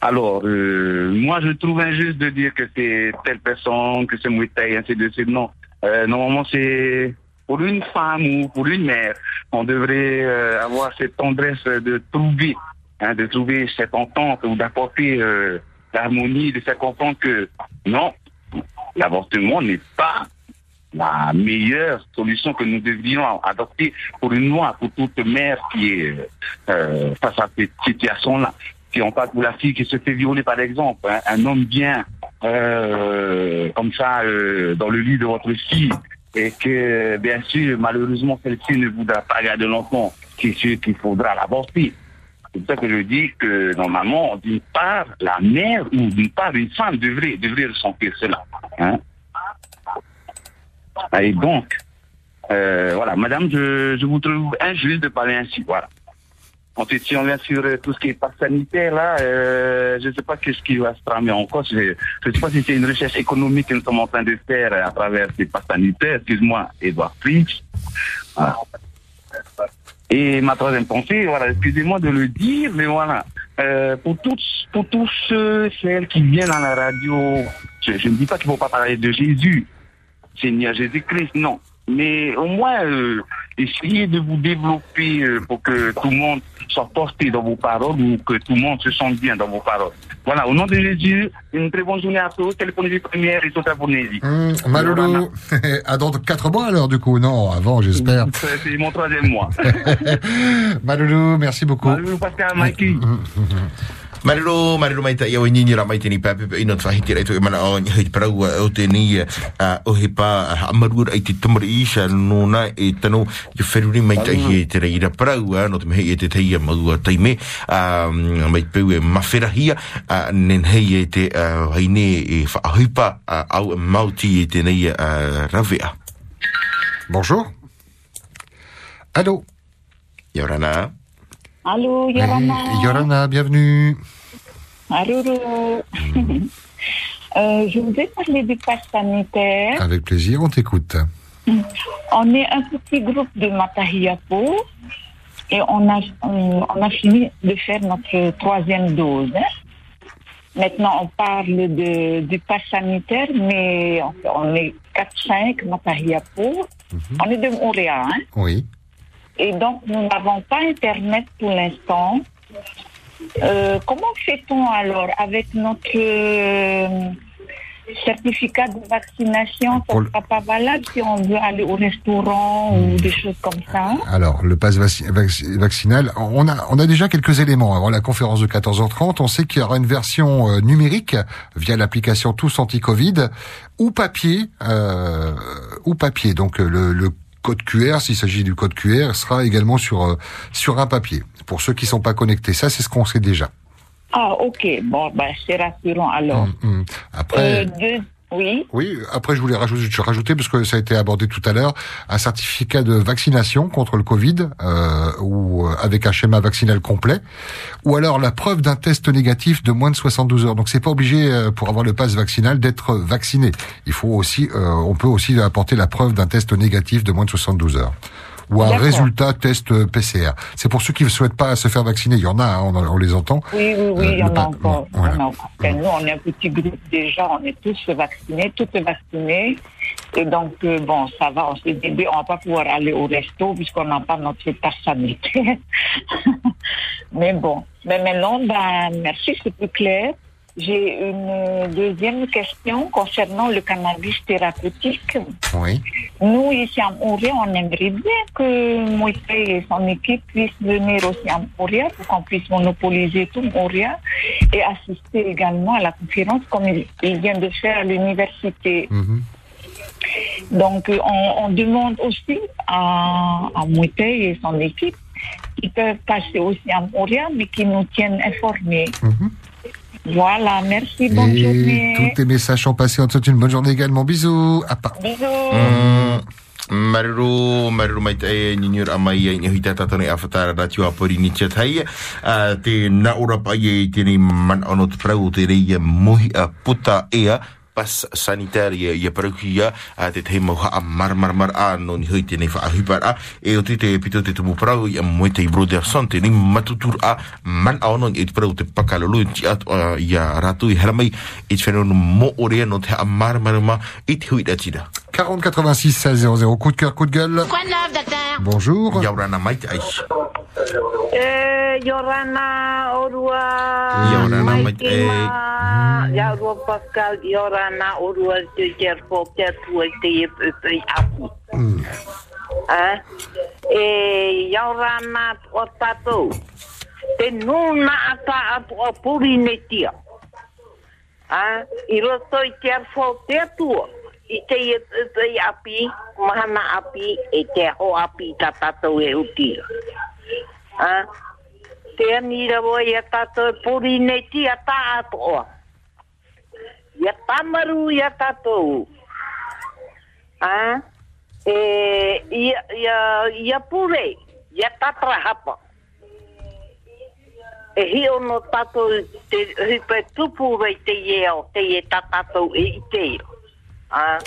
Alors, euh, moi, je trouve injuste de dire que c'est telle personne, que c'est Mouetaï, ainsi de suite. Non. Euh, normalement, c'est pour une femme ou pour une mère, on devrait euh, avoir cette tendresse de trouver, hein, de trouver cette entente ou d'apporter euh, l'harmonie, de faire comprendre que non, l'avortement n'est pas la meilleure solution que nous devrions adopter pour une loi, pour toute mère qui est euh, face à cette situation-là. Si on parle pour la fille qui se fait violer, par exemple, hein, un homme vient euh, comme ça euh, dans le lit de votre fille et que, bien sûr, malheureusement, celle-ci ne voudra pas garder l'enfant, c'est sûr qu'il faudra l'avorter. C'est pour ça que je dis que normalement, d'une part, la mère ou d'une part, une femme devrait, devrait ressentir cela. Hein. Et donc, euh, voilà, madame, je, je vous trouve injuste de parler ainsi, voilà. Ensuite, si on vient sur euh, tout ce qui est passe sanitaire, là, euh, je ne sais pas qu'est-ce qui va se tramer encore. Je ne sais pas si c'est une recherche économique que nous sommes en train de faire à travers ces passes sanitaires. Excuse-moi, Edouard Fritz. Voilà. Et ma troisième pensée, voilà, excusez-moi de le dire, mais voilà, euh, pour tous, pour tous ceux, celles qui viennent à la radio, je, je ne dis pas qu'il ne faut pas parler de Jésus, Seigneur Jésus-Christ, non. Mais au moins, euh, essayez de vous développer euh, pour que tout le monde soit porté dans vos paroles ou que tout le monde se sente bien dans vos paroles. Voilà, au nom de Jésus, une très bonne journée à tous. Téléphone première et tout à Ponésie. Hum, Malolo, à dans 4 mois alors du coup Non, avant j'espère. C'est mon troisième mois. Malolo, merci beaucoup. Malolo Pascal Mikey. Marilo, marilo mai ta iau ra mai tini pape pe itu e mana o ni hei parau o te ni a o he pa amaru ai te tamari isa no na e tano i feruri mai ta hi te reira parau a no te mehei e te teia mau a taime a mai peu e mawhera hia a nen hei e te haine e au e mauti e te nei a ravea. Bonjour. Allô Yorana. Allô, Yorana. Eh, Yorana, bienvenue. Euh, je vous ai parlé du pass sanitaire. Avec plaisir, on t'écoute. On est un petit groupe de Matahiapo et on a, on, a fini de faire notre troisième dose. hein. Maintenant, on parle de, du pass sanitaire, mais on, est 4-5 Matahiapo. On est de Montréal. hein. Oui. Et donc, nous n'avons pas Internet pour l'instant. Euh, comment fait-on alors avec notre euh, certificat de vaccination? Ça ne sera pas valable si on veut aller au restaurant ou des choses comme ça Alors, le pass vaci- vac- vaccinal, on a, on a déjà quelques éléments. Avant la conférence de 14h30, on sait qu'il y aura une version euh, numérique via l'application Tous Anti-Covid ou papier, euh, ou papier. Donc, le, le code QR, s'il s'agit du code QR, sera également sur, euh, sur un papier. Pour ceux qui sont pas connectés, ça, c'est ce qu'on sait déjà. Ah, ok. Bon, ben, c'est rassurant alors. Hum. Après, Euh, deux- Oui. Après je voulais rajouter, je parce que ça a été abordé tout à l'heure, un certificat de vaccination contre le Covid euh, ou euh, avec un schéma vaccinal complet, ou alors la preuve d'un test négatif de moins de 72 heures. Donc c'est pas obligé euh, pour avoir le pass vaccinal d'être vacciné. Il faut aussi, euh, on peut aussi apporter la preuve d'un test négatif de moins de 72 heures. Ou un résultat test euh, PCR. C'est pour ceux qui ne souhaitent pas se faire vacciner. Il y en a, hein, on, on les entend. Oui, oui, oui, Euh, il y en a encore. Nous, on est un petit groupe déjà, on est tous vaccinés, toutes vaccinées. Et donc, euh, bon, ça va, on s'est dit, on va pas pouvoir aller au resto puisqu'on n'a pas notre passe sanitaire. Mais bon, mais maintenant, ben, merci, c'est plus clair. J'ai une deuxième question concernant le cannabis thérapeutique. Oui. Nous, ici à Montréal, on aimerait bien que Moïse et son équipe puissent venir aussi à Montréal pour qu'on puisse monopoliser tout Montréal et assister également à la conférence comme il, il vient de faire à l'université. Donc, euh, on, on demande aussi à, à et son équipe qui peuvent passer aussi à Montréal, mais qui nous tiennent informés. Voilà, merci, bonne Et journée. tous tes messages sont passés. On te souhaite une bonne journée également. Bisous. À part. Bisous. Mm, Maruru, maruru mai te ni nyur amai ai ni hita tata ni afatara da tiu apori ni tia tai. Te na ura pa ye te ni man ono te prau te rei muhi a puta ea pas sanitaire ia ia parukia a te te mau a mar mar mar a no ni hui te nei wha ahupar a e o te te pito te tumu prau ia moe te brother son te ni matutur a man a ono i te prau te pakalolu ti at ia ratu i haramai i te whenonu mo orea no te a mar mar ma i te hui da tira. 40 86 16 00. Coup de cœur, coup de gueule. Quoi de neuf, docteur Bonjour. Yaurana mai te aish. Eh, Yorana Orua. Yorana Maiki Maite. Ma. Yaurua Pascal, Yorana Orua, te jerfo, te tua, te e pepe apu. E Yorana o tatou. Te nuna ata atu o puri ne tia. Ah, i roto i te arfo te atua. I te i pepe api, mahana api, e te ho api ta tatou e uti. Ah, te anira wo ia tatou e puri nei ti a tā atoa. Ia tamaru ia tatou. Ah, e ia, ia, ia pure, ia tatra hapa. E hi ono tatou te hipe tupu rei te ieo, te ie tatatou e i te ieo a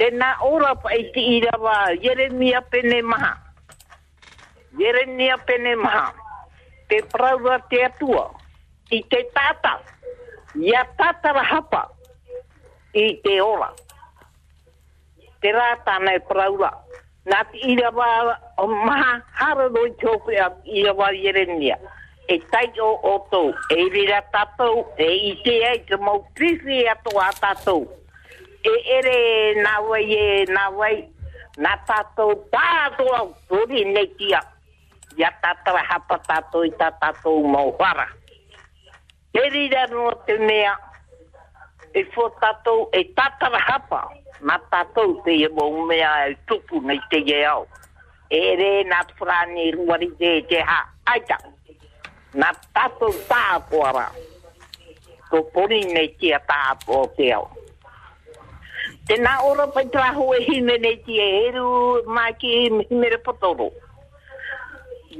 tēnā ora pa e te ira wa Jeremia pene maha. Jeremia pene maha. Te prawa te atua. I te tata. Ia tatara hapa. I te ora. Te rata nei praura. Nā te ira wā o maha hara roi tōwhi a ira wā Jeremia. E tai o o tō. E rira tātou. E i te ai te mau krifi ato a tātou. E ere nā wai e nā wai. Nā tātou tātou au tōri nei tia. Ia tātara hapa tātou i tā tātou mauhara. E no te mea. E fo tātou e tātara hapa. Nā tātou te e mau mea e tupu nei te e au. E re nā whrani ruari te te ha. Aita. Nā tātou tāpuara. Ko pori nei tia tāpo te au. Tēnā ora pai traho e hime nei tia eru mai ki himere potoro.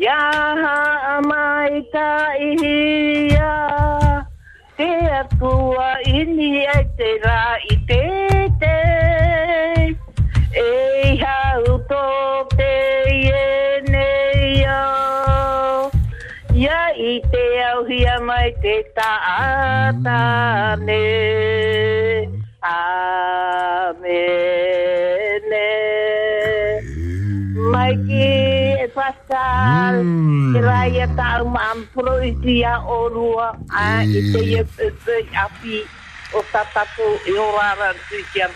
Ya mai ka ia te atua ini ai te ra i te te e hau tō te ie nei au ia i te au hia mai te taatane Amen mai ki e Pascal mm. rai e tau mampro i tia o rua a i te e pepe api o tatato e o rara tu i tia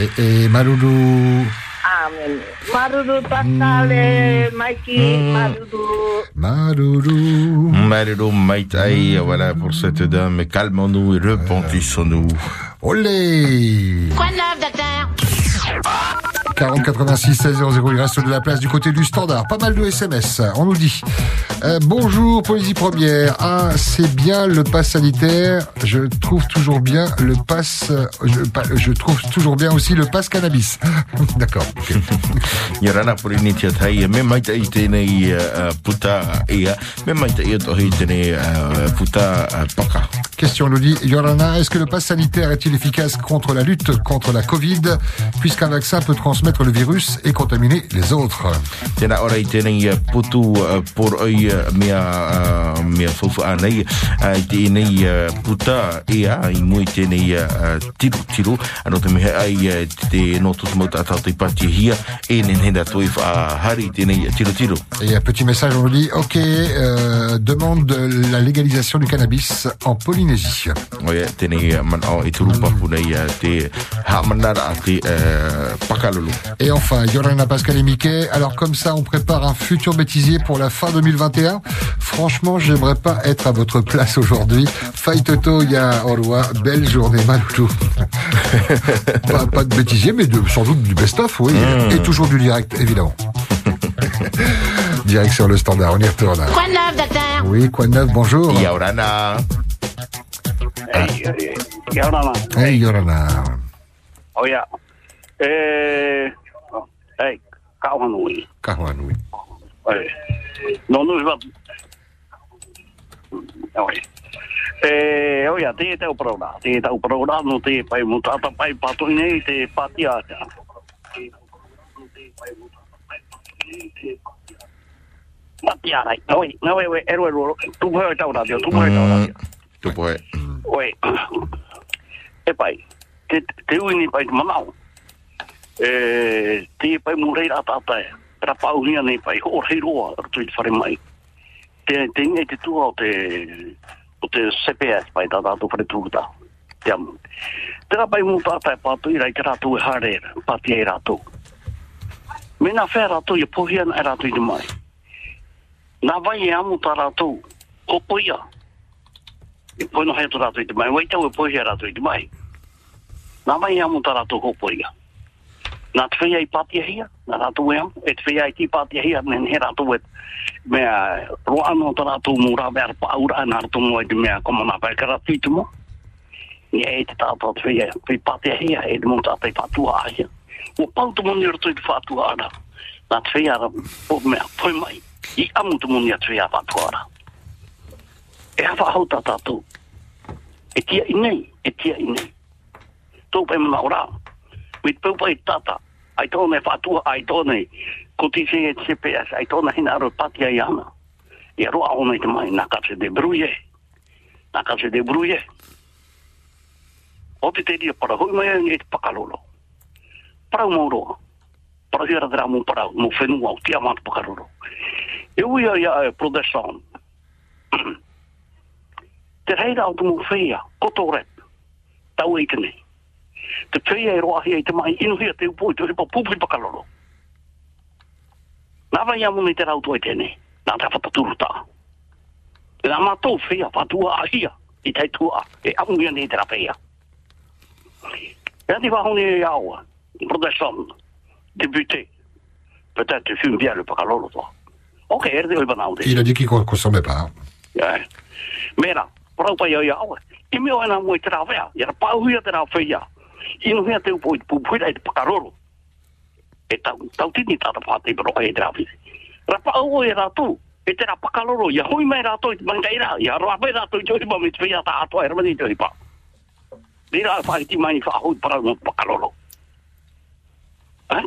Et, et Malulu. Amen. Maruru Pascal e mai ki maruru. Malulu. Maruru mai tai, voilà pour cette dame. Calmons-nous et repentissons-nous. Olé Quoi de neuf, docteur? 40 86 16 00. Il reste de la place du côté du standard. Pas mal de SMS. On nous dit euh, bonjour Poésie Première. Ah, c'est bien le pass sanitaire. Je trouve toujours bien le pass. euh, Je, pa- je trouve toujours bien aussi le pass cannabis. D'accord. Ia rana pori ni tia tai, me mai tai tēnei uh, puta ea, me mai tai tohi tēnei uh, puta uh, paka. Question nous dit Yorana, est-ce que le pass sanitaire est-il efficace contre la lutte contre la Covid, puisqu'un vaccin peut transmettre le virus et contaminer les autres? Tēnā ora i tēnei putu por oi mea, mea faufu anei, i tēnei puta ea, i mui tēnei tiru tiru, ano te mehe ai te no tutu mau tātau te pati hia, e nen henda toi wha hari tēnei tiru tiru. Et un petit message, on nous dit Ok, euh, demande de la légalisation du cannabis en Polynésie. I nei te hamanara te. Et enfin, Yorana Pascal et Mickey, alors comme ça, on prépare un futur bêtisier pour la fin 2021. Franchement, j'aimerais pas être à votre place aujourd'hui. Fai Toto, ya Orwa, belle journée, Maloutou. pas, pas de bêtisier, mais de, sans doute du best-of, oui. Mm. Et toujours du direct, évidemment. direct sur le standard, on y retourne. Quoi de neuf, docteur? Oui, quoi de neuf, bonjour. Yorana. Hey, hey, Yorana. Oh ja. Eh, hey, Kauhanui. Kauhanui. Hey. No, nu is wat. Oh ja. Eh, oh ja, te te. Te te no te pai mutata pai pato nei te patia. Patia rai. Oi, no we we ero ero. Tu puoi tau radio, tu puoi tau radio. Tu puoi. Oi. E pai, te, te ui ni pai te manau. E, te pai murei rā tātai. Ra pau hia nei pai, o rei roa, ratu i te whare mai. Te, te inge te tua o te, o te CPS pai tata tu whare tūkuta. Te amu. Te rā pai mū tātai pātu i rai te rātu e hare, pāti e rātu. Mena whē rātu i pohian e rātu i te mai. Nā vai e amu tā rātou, o poia e poi no hai trato te mai vai te o poi era te mai. Na mai amo tarato ko poi ga na te ai pati ai na na tu em e te ai ti pati ai me ne era tu et me a ro amo tarato mu ra ber pa ur an ar mo de me como na pa kara ti tu mo e ai te tarato te ai pati e de monta te pa tu o pau tu mo ne ro tu ana na te ai po me poi mai i amo to mo ne te ai pa tu E hawa hau tā tātou. E tia i nei, e tia i nei. Tō pai mana ora. Mi te paupai tata. Ai tōne whātua, ai tōne ko ti se e CPS, ai tōna hina aro patia i ana. I aroa ona i te mai, nā kapse de bruye. Nā kapse de bruye. O te te ria para hui mai e te pakalolo. Parau mauroa. Parau hira dera mō parau, mō whenua o tia mātu pakalolo. E ui a ia e. te reira o te mō whea, koto rep, tau e tene. Te whea roa hea i te mai, inu hea te upo i te ripa pupi pakaloro. Nā vai amu ni te rautu tene, nā te whataturu tā. E nā mātou whea, whatua a hia, i te tua, e amu hea ni te ra whea. E ati wahone e aua, protestant, député, peut-être bien le toi. Ok, erde oi banau de. Il a dit qu'il ne consommait pas. Yeah. Mera, parau pai au awa. I meo ana mo i te rawea. I ara pau hia te rawea. I no hea te upo i te pupuira i te pakaroro. E tau, tau tini tata pātei pero i te rawea. Ra pau o e rātou. E te ra pakaroro. Ia hui mai rātou i te mangaira. Ia roa mai rātou i te hipa me te whia ta atua e ramani i te hipa. Rira whai ti mai ni whahui parau no pakaroro. Eh?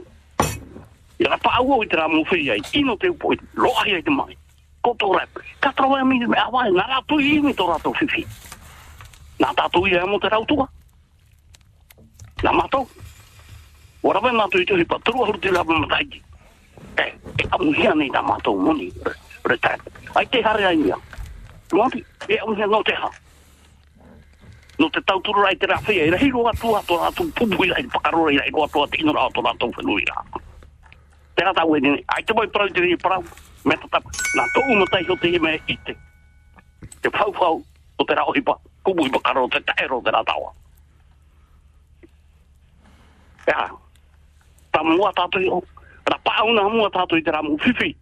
Ia ra pau o i te rā mo whia i. Ino te upo i te loa hia i te mai koto rap. Ka trawa mi me awa na ra tu i mi to rato fifi. Na ta tu i mo te rautua. Na mato. Ora vai mato i tu hi patru ho te la ma tai. Eh, e amu hia nei na mato moni. Reta. Ai te hare ai mia. Tuanti, e amu hia no te ha. No te tau turu rai te rafia, ira hiro atu atu atu pupu ira i pakarora ira i atu atu ino atu atu whenu ira. Te rata ue ai te moi parau te ri parau, me ta tapa, nā tō umatai ho te he me ite. Te pau pau, o te rao hipa, kubu hipa karo, te taero te ratawa. Ea, ta mua tātui o, ra pāu na mua tātui te ramu fifi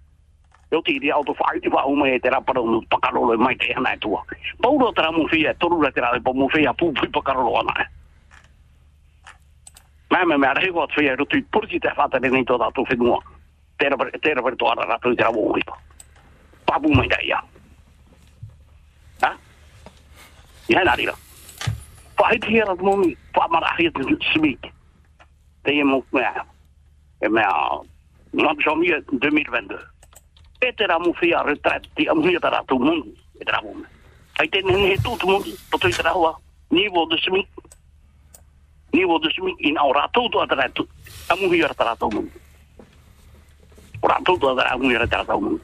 Eu te iri auto whai te whau mai e te raparo no pakarolo e mai te hana e tua. Pauro te ramu whia, toru ra te rao hipa mu pūpui pakarolo ana e. te whātare nei tō tātou whenua. Tēra pare tō ara rato i te ramu hipa. Papu mai dai ia. Ha? Ia nā rira. Whahiti hera te momi, whamarahi te smik. Te e mok mea. E mea, ngam somia 2022. E te ramu whia retret, ti amuia te ratu mungu. E te ramu me. Ai te nene he tūtu mungu, pato i te rahua. Nivo de smik. De smik, in au rātou tu a te ratu. Amuia te ratu mungu. O rātou tu a te amuia te ratu mungu.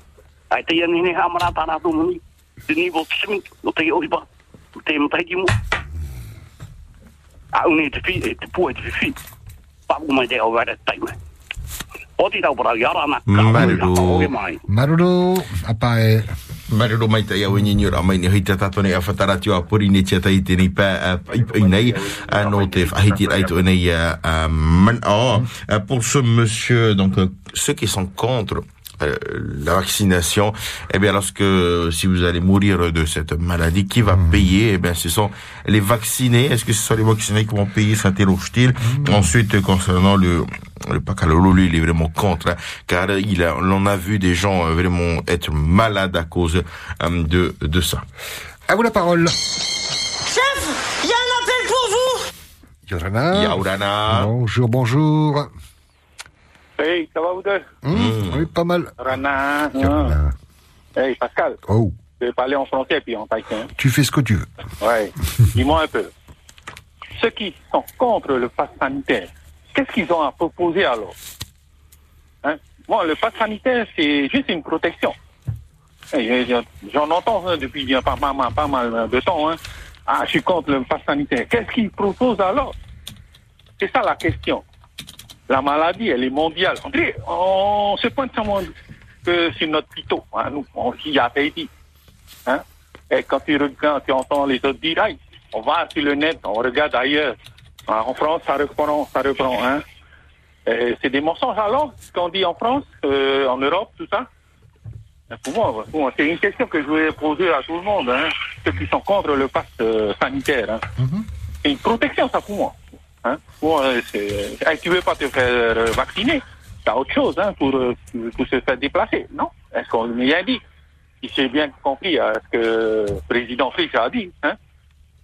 Ai te ia nene hamara tā ratu mungu. Te nivo de smik, no te ohipa. Te mtaiki mu. A une te fi, te pua e te fi. Te vare taime. O ti tau yara na. Maruru. mai. Maruru, apa e... Maruru mai tai au nyinyo ra mai ni hei te tato nei a whatarati a puri ni tia tai tēnei pā i nei. No te whahiti rai tu nei uh, uh, man, oh, pour ce monsieur donc euh, ceux qui sont contre la vaccination, eh bien, lorsque si vous allez mourir de cette maladie, qui va payer? Eh bien, ce sont les vaccinés. Est-ce que ce sont les vaccinés qui vont payer? S'interroge-t-il. Ensuite, concernant le le Pacalolo, lui, il est vraiment contre, hein, car il a, on a vu des gens euh, vraiment être malades à cause euh, de de ça. À vous la parole. Chef, il y a un appel pour vous Yorana. Yaurana. Bonjour, bonjour. Hey, ça va vous deux Mmh, Oui, pas mal. Rana. Yorana. Hey, Pascal. Oh, Je vais parler en français puis en taïtien. tu fais ce que tu veux. Ouais. Dis-moi un peu. Ceux qui sont contre le pass sanitaire, qu'est-ce qu'ils ont à proposer alors? Hein? Moi, le pass sanitaire, c'est juste une protection. Je- J'en entends hein, depuis bien pas, pas, mal- pas mal de temps. Hein. Ah, je suis contre le pass sanitaire. Qu'est-ce qu'ils proposent alors? C'est ça la question. La maladie, elle est mondiale. On, se pointe seulement que sur notre pito. Hein, nous, on s'y a dit. Hein? Et quand tu regardes, tu entends les autres dire, on va sur le net, on regarde ailleurs. Hein, En France, ça reprend, ça reprend. Hein? C'est des mensonges alors, ce qu'on dit en France, euh, en Europe, tout ça. Et Pour moi, pour moi, c'est une question que je voulais poser à tout le monde, hein, ceux qui sont contre le pass euh, sanitaire. Hein. C'est une protection, ça, pour moi. Hein. Moi, euh, c'est... Eh, tu veux pas te faire euh, vacciner, t'as autre chose hein, pour, euh, pour se faire déplacer, non? Est-ce qu'on a dit? Si j'ai bien compris à ce que le président Fritz a dit. Hein.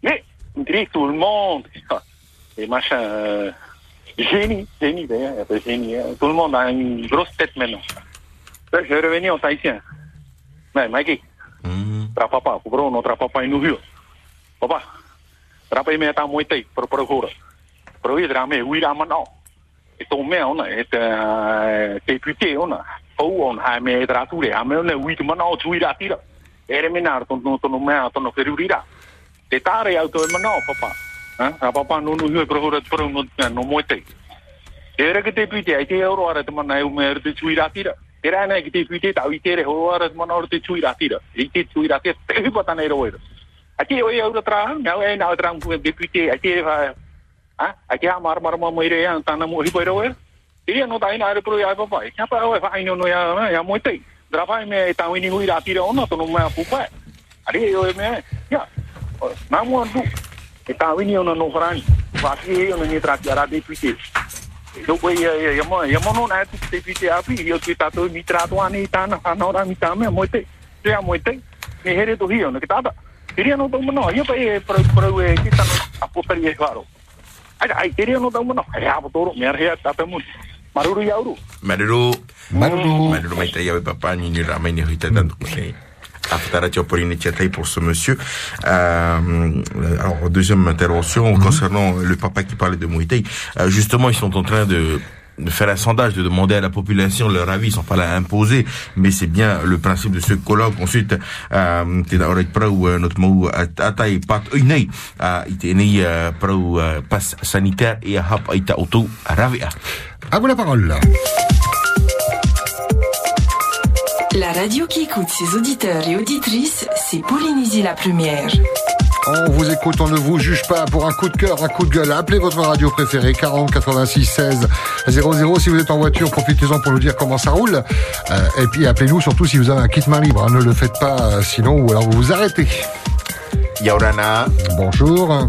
Mais, dirait que tout le monde, les machins, euh, génie, génie d'ailleurs, peu génie, hein. tout le monde a une grosse tête maintenant. Là, je vais revenir en tahitien. Mais, Mikey, trapapa, pour Bruno, trapapa, il nous vit. Papa, trapapa, il met un moitié pour procura. Pour lui, drame, oui, là, maintenant. Et ton mère, on a été député, on a. Oh, on a mis la tour, on a mis oui, maintenant, tu es là, tira. Et le ménard, ton ton ton mère, ton ferurira. Te tare auto maintenant, papa. Hein, papa, nous nous vit procura, pour nous, nous moitié. Era que député, a été euro, ara te mana, eu me te tu ira tira. Era na que député, ta uitere, ho, ara te mana, te tu ira tira. E te tu ira tira, te hipa tana ero ero. Aqui eu eu tra, não é na tra um député, aqui vai. Ah, aqui a mar mar mar moire yang tana mo hipa ero ero. Iria no dai na ero pro ya papa. Chapa o fa ino no ya ya moite. Drava me ta wini hu ira tira ono to no ma pupa. Ari eu me. Ya. Na mo du. E ta wini ono no frani. Va ki ono ni tra ya député. Donc, oui, il y a mon, il y a mon nom, hein, tout député à puis, il y a tout à tout, mitra, toi, ni tan, anora, mitra, mais moi, t'es, tu as moi, t'es, mais here, tu hiyo, que tada. Queria no tomo no, yo pe pro pro e kita no apo per ye claro. Ai ai queria no tomo no, ai apo toro, me arhe ta pe mun. Maruru yauru. Maruru. Maruru. Maruru mai tai au papa ni ni ramai ni hita tanto kone. Aftara Tiopolini Tchatai pour ce monsieur. Euh, alors, deuxième intervention concernant le papa qui parlait de Muay. Euh, justement, ils sont en train de de faire un sondage, de demander à la population leur avis, ils sont pas là à imposer, mais c'est bien le principe de ce colloque. Ensuite, euh, hap aita auto ravia. À vous la parole. La radio qui écoute ses auditeurs et auditrices, c'est Polynésie la première. On vous écoute, on ne vous juge pas pour un coup de cœur, un coup de gueule. Appelez votre radio préférée 40 86 16 00. Si vous êtes en voiture, profitez-en pour nous dire comment ça roule. Euh, et puis appelez-nous surtout si vous avez un kit main libre. hein. Ne le faites pas euh, sinon ou alors vous vous arrêtez. Yaurana. Bonjour.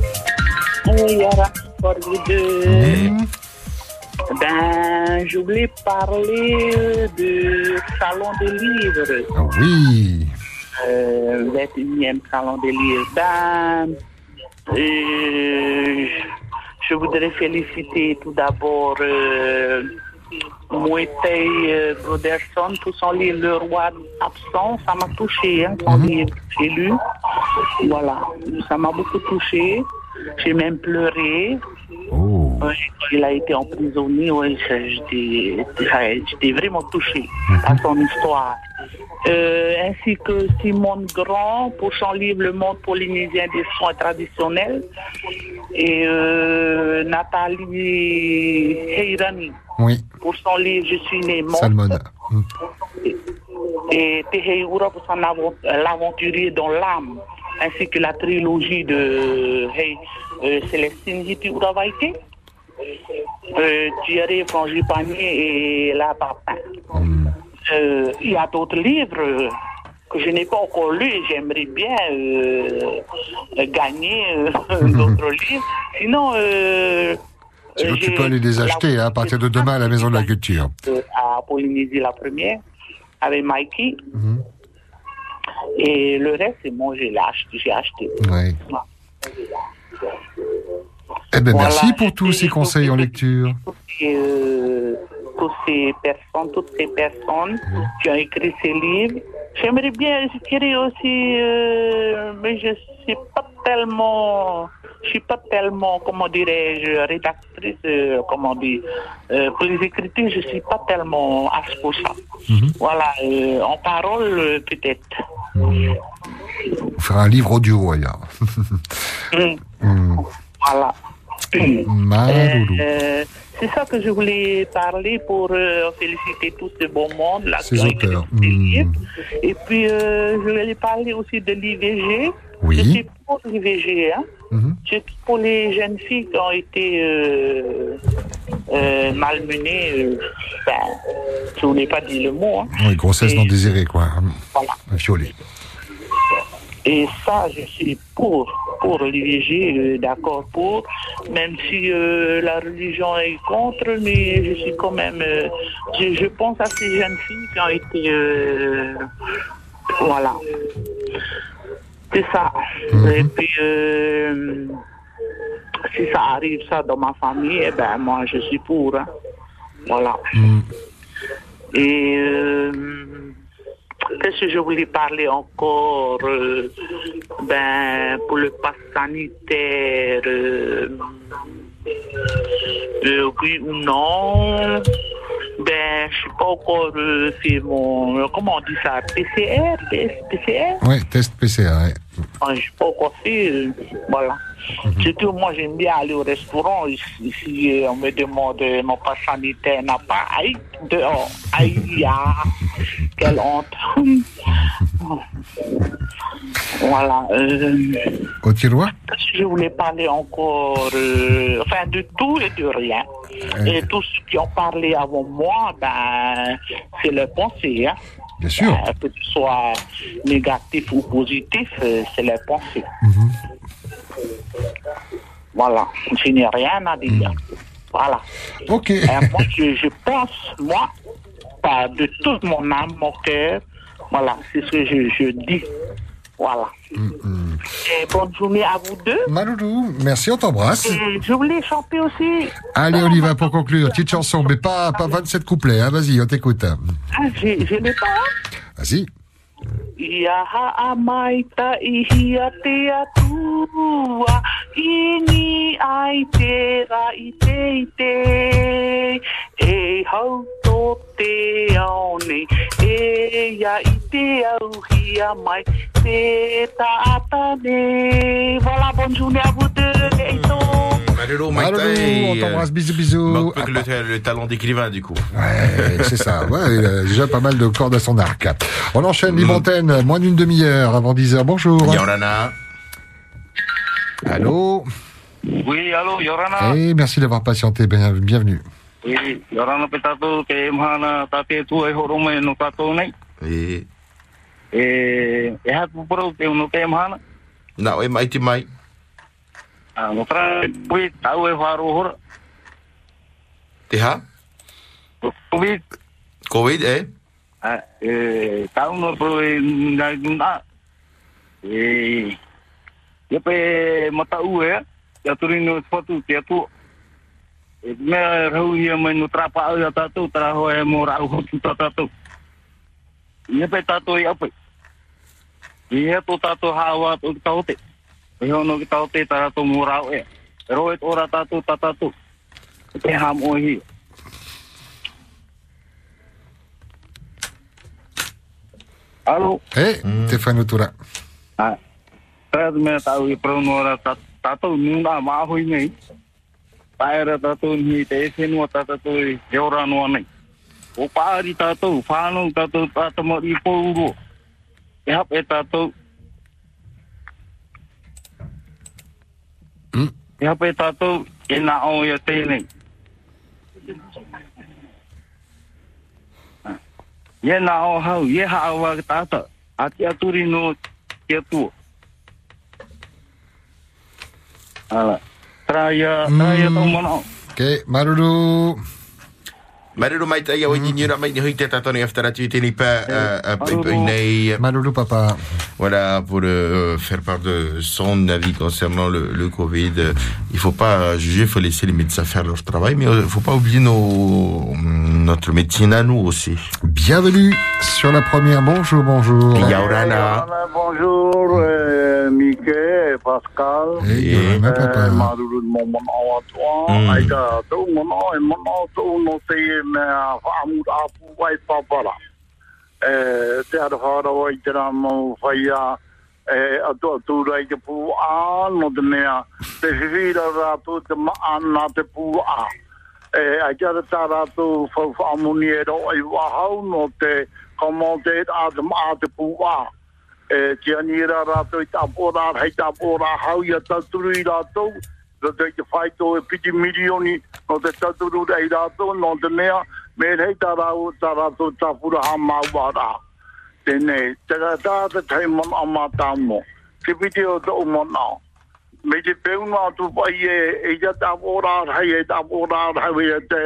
Oui, Yara, pour deux. Ben, je voulais parler du salon des livres. Oui. Euh, 21e salon des livres. Euh, je voudrais féliciter tout d'abord euh, Moetei euh, Broderson pour son livre Le roi absent. Ça m'a touché, hein, son livre. J'ai lu. Voilà, ça m'a beaucoup touché. J'ai même pleuré. Ouais, quand il a été emprisonné, ouais, j'étais j'étais vraiment touchée à son histoire. Euh, ainsi que Simone Grand pour son livre Le monde polynésien des soins traditionnels et euh, Nathalie Heirani Oui, pour son livre Je suis né morte Salmon. et Teheura pour son l'aventurier dans l'âme ainsi que la trilogie de hey, euh, Célestine Hiti Uravaite euh, Thierry Frangipanier et La Papin. Euh, il y a d'autres livres euh, que je n'ai pas encore lus et j'aimerais bien euh, euh, gagner euh, d'autres livres. Sinon, euh, Tu, euh, peux aller les acheter hein, à partir de demain à la Maison de la Culture. euh, à Polynésie la première avec Mikey. Et le reste, c'est bon, j'ai acheté. J'ai acheté. Oui. Eh ben, Voilà, merci pour tous ces conseils en lecture. Et, euh, toutes ces personnes, toutes ces personnes qui ont écrit ces livres. J'aimerais bien écrire aussi, euh, mais je suis pas tellement, je suis pas tellement, comment dirais-je, rédactrice, euh, comment dire, euh, pour les écritures, je suis pas tellement apte pour ça. Voilà, en parole, peut-être. On fera un livre audio ailleurs. Mm. Hmm. Voilà. Maloulou. C'est ça que je voulais parler pour euh, féliciter tout ce bon monde là, qui Ces auteurs. livres. Et puis, euh, je voulais parler aussi de l'IVG. Oui. Je suis pour l'IVG. Hein. Je suis pour les jeunes filles qui ont été euh, malmenées. Ben, je ne voulais pas dire le mot. Hein. Oui, grossesse Et- non désirée, quoi. Voilà. Violée. Et ça, je suis pour, pour l'IVG, euh, d'accord pour, même si euh, la religion est contre, mais je suis quand même, euh, je, je pense à ces jeunes filles qui ont été, euh, voilà, c'est ça. Et puis, euh, si ça arrive ça dans ma famille, eh ben moi je suis pour, hein. voilà. Et euh, qu'est-ce que je voulais parler encore euh, Ben pour le pass sanitaire, euh, euh, oui ou non Ben je sais pas encore euh, fait mon comment on dit ça PCR, PCR. Oui, test PCR. ouais. Ah, Je pas encore fait, euh, voilà. Surtout, moi, j'aime bien aller au restaurant. Euh, on me demande euh, mon passe sanitaire n'a pas, aïe, dehors, aïe, ah, quelle honte. voilà. Euh, Au tiroir je voulais parler encore, euh, enfin, de tout et de rien. Et tous ceux qui ont parlé avant moi, ben, c'est leur pensée, hein. Bien sûr. Euh, que ce soit négatif ou positif, euh, c'est leur pensée. Voilà, je n'ai rien à dire. Voilà. Ok. Et moi, je, je pense, moi, pas de toute mon âme, mon cœur, voilà, c'est ce que je, je dis. Voilà. Et bonne journée à vous deux. Maloulou, merci, on t'embrasse. Et je voulais chanter aussi. Allez, on y va pour conclure. Petite chanson, mais pas, pas 27 couplets. Hein. Vas-y, on t'écoute. Ah, j'ai j'ai les pas. Vas-y. Ia haa mai ta i hia te atua I ni ai te ra i te i te E hau te aone E ia i te au hia mai Te Voilà, bonne journée à vous deux Et tō Malolo, Malolo, on t'embrasse, bisous, bisous. Que le, le talent d'écrivain, du coup. Ouais, c'est ça. Ouais, il a déjà pas mal de cordes à son arc. On enchaîne libre antenne, moins d'une demi-heure avant 10h. Bonjour. Yorana. Allô? Oui, allô, Yorana. Eh, merci d'avoir patienté. Bien- bienvenue. Oui, Yorana pe tatou ke mahana tate tu e horo mai no tatou nei. E. E, e hatu pro te uno ke mahana. Na, e mai te mai. A no tra pui tau e wharo hora. Te ha? Covid. Covid, eh? A, e, tau no pro e ngai ngā. E, Ia pe matau e, ia turi no spatu te atu me rau ia mai no trapa au a tatou, tara ho e mo rau hotu ta tatou. Ia pe tatou i apai. Ia tō tatou hawa tō ki taote. E hono ki taote tara tō mo rau e. Rau e tōra tatou ta tatou. Te ham o hi. Alo. He, te whanutura. Ha. Tāia tu mea tāu i prau no ora tatou. Nuna, maahui mei paera tātou ni te esenua whenua tātou e heora noa nei. O pāri tātou, whānau tātou tātou i pōuro. E hape tātou. Mm? E hape tātou, e nā o ia tēnei. Ie nā o hau, ie ha awa tāta, a te aturi no te atua. Ala. Ala. Traya, traya tau mana. Okay, Maruru. Maruru mai tai au ni ra mai ni hui te tatoni after tu tini pa nei Maruru papa. Voilà pour euh, faire part de son avis concernant le, le Covid. Euh, Il faut pas juger, il faut laisser les médecins faire leur travail, mais il faut pas oublier nos notre médecine à nous aussi. Bienvenue sur la première. Bonjour, bonjour. Yaurana. Bonjour, euh, Mickey, Pascal. Hey, Yorana papa. Maruru mo mon awa toa. Mm. Ai ka tau mono e mono tau no te e me a whaamu apu wai papara. E, te ara whara wai te rā mo whaia e atu atu rai te pū a no te mea te whiwira rātu te maana te pū a. E, ai kia tā rātu whau whaamuni e ro ai wahau no te komote a te maa te pū a. E, kia ni ra rātu i tāpora, hei tāpora hau ia tāturu i rātu. Ro te te whaito e piti milioni no te tāturu rei rātu no te mea me rei tā rāu tā rātu tāpura ha māua rā. Tēnei, te rā tā te tei mon a mātā mo. te piti o te o. Me te peuna atu pai e, e ia tā pōrā e tā pōrā rei, e te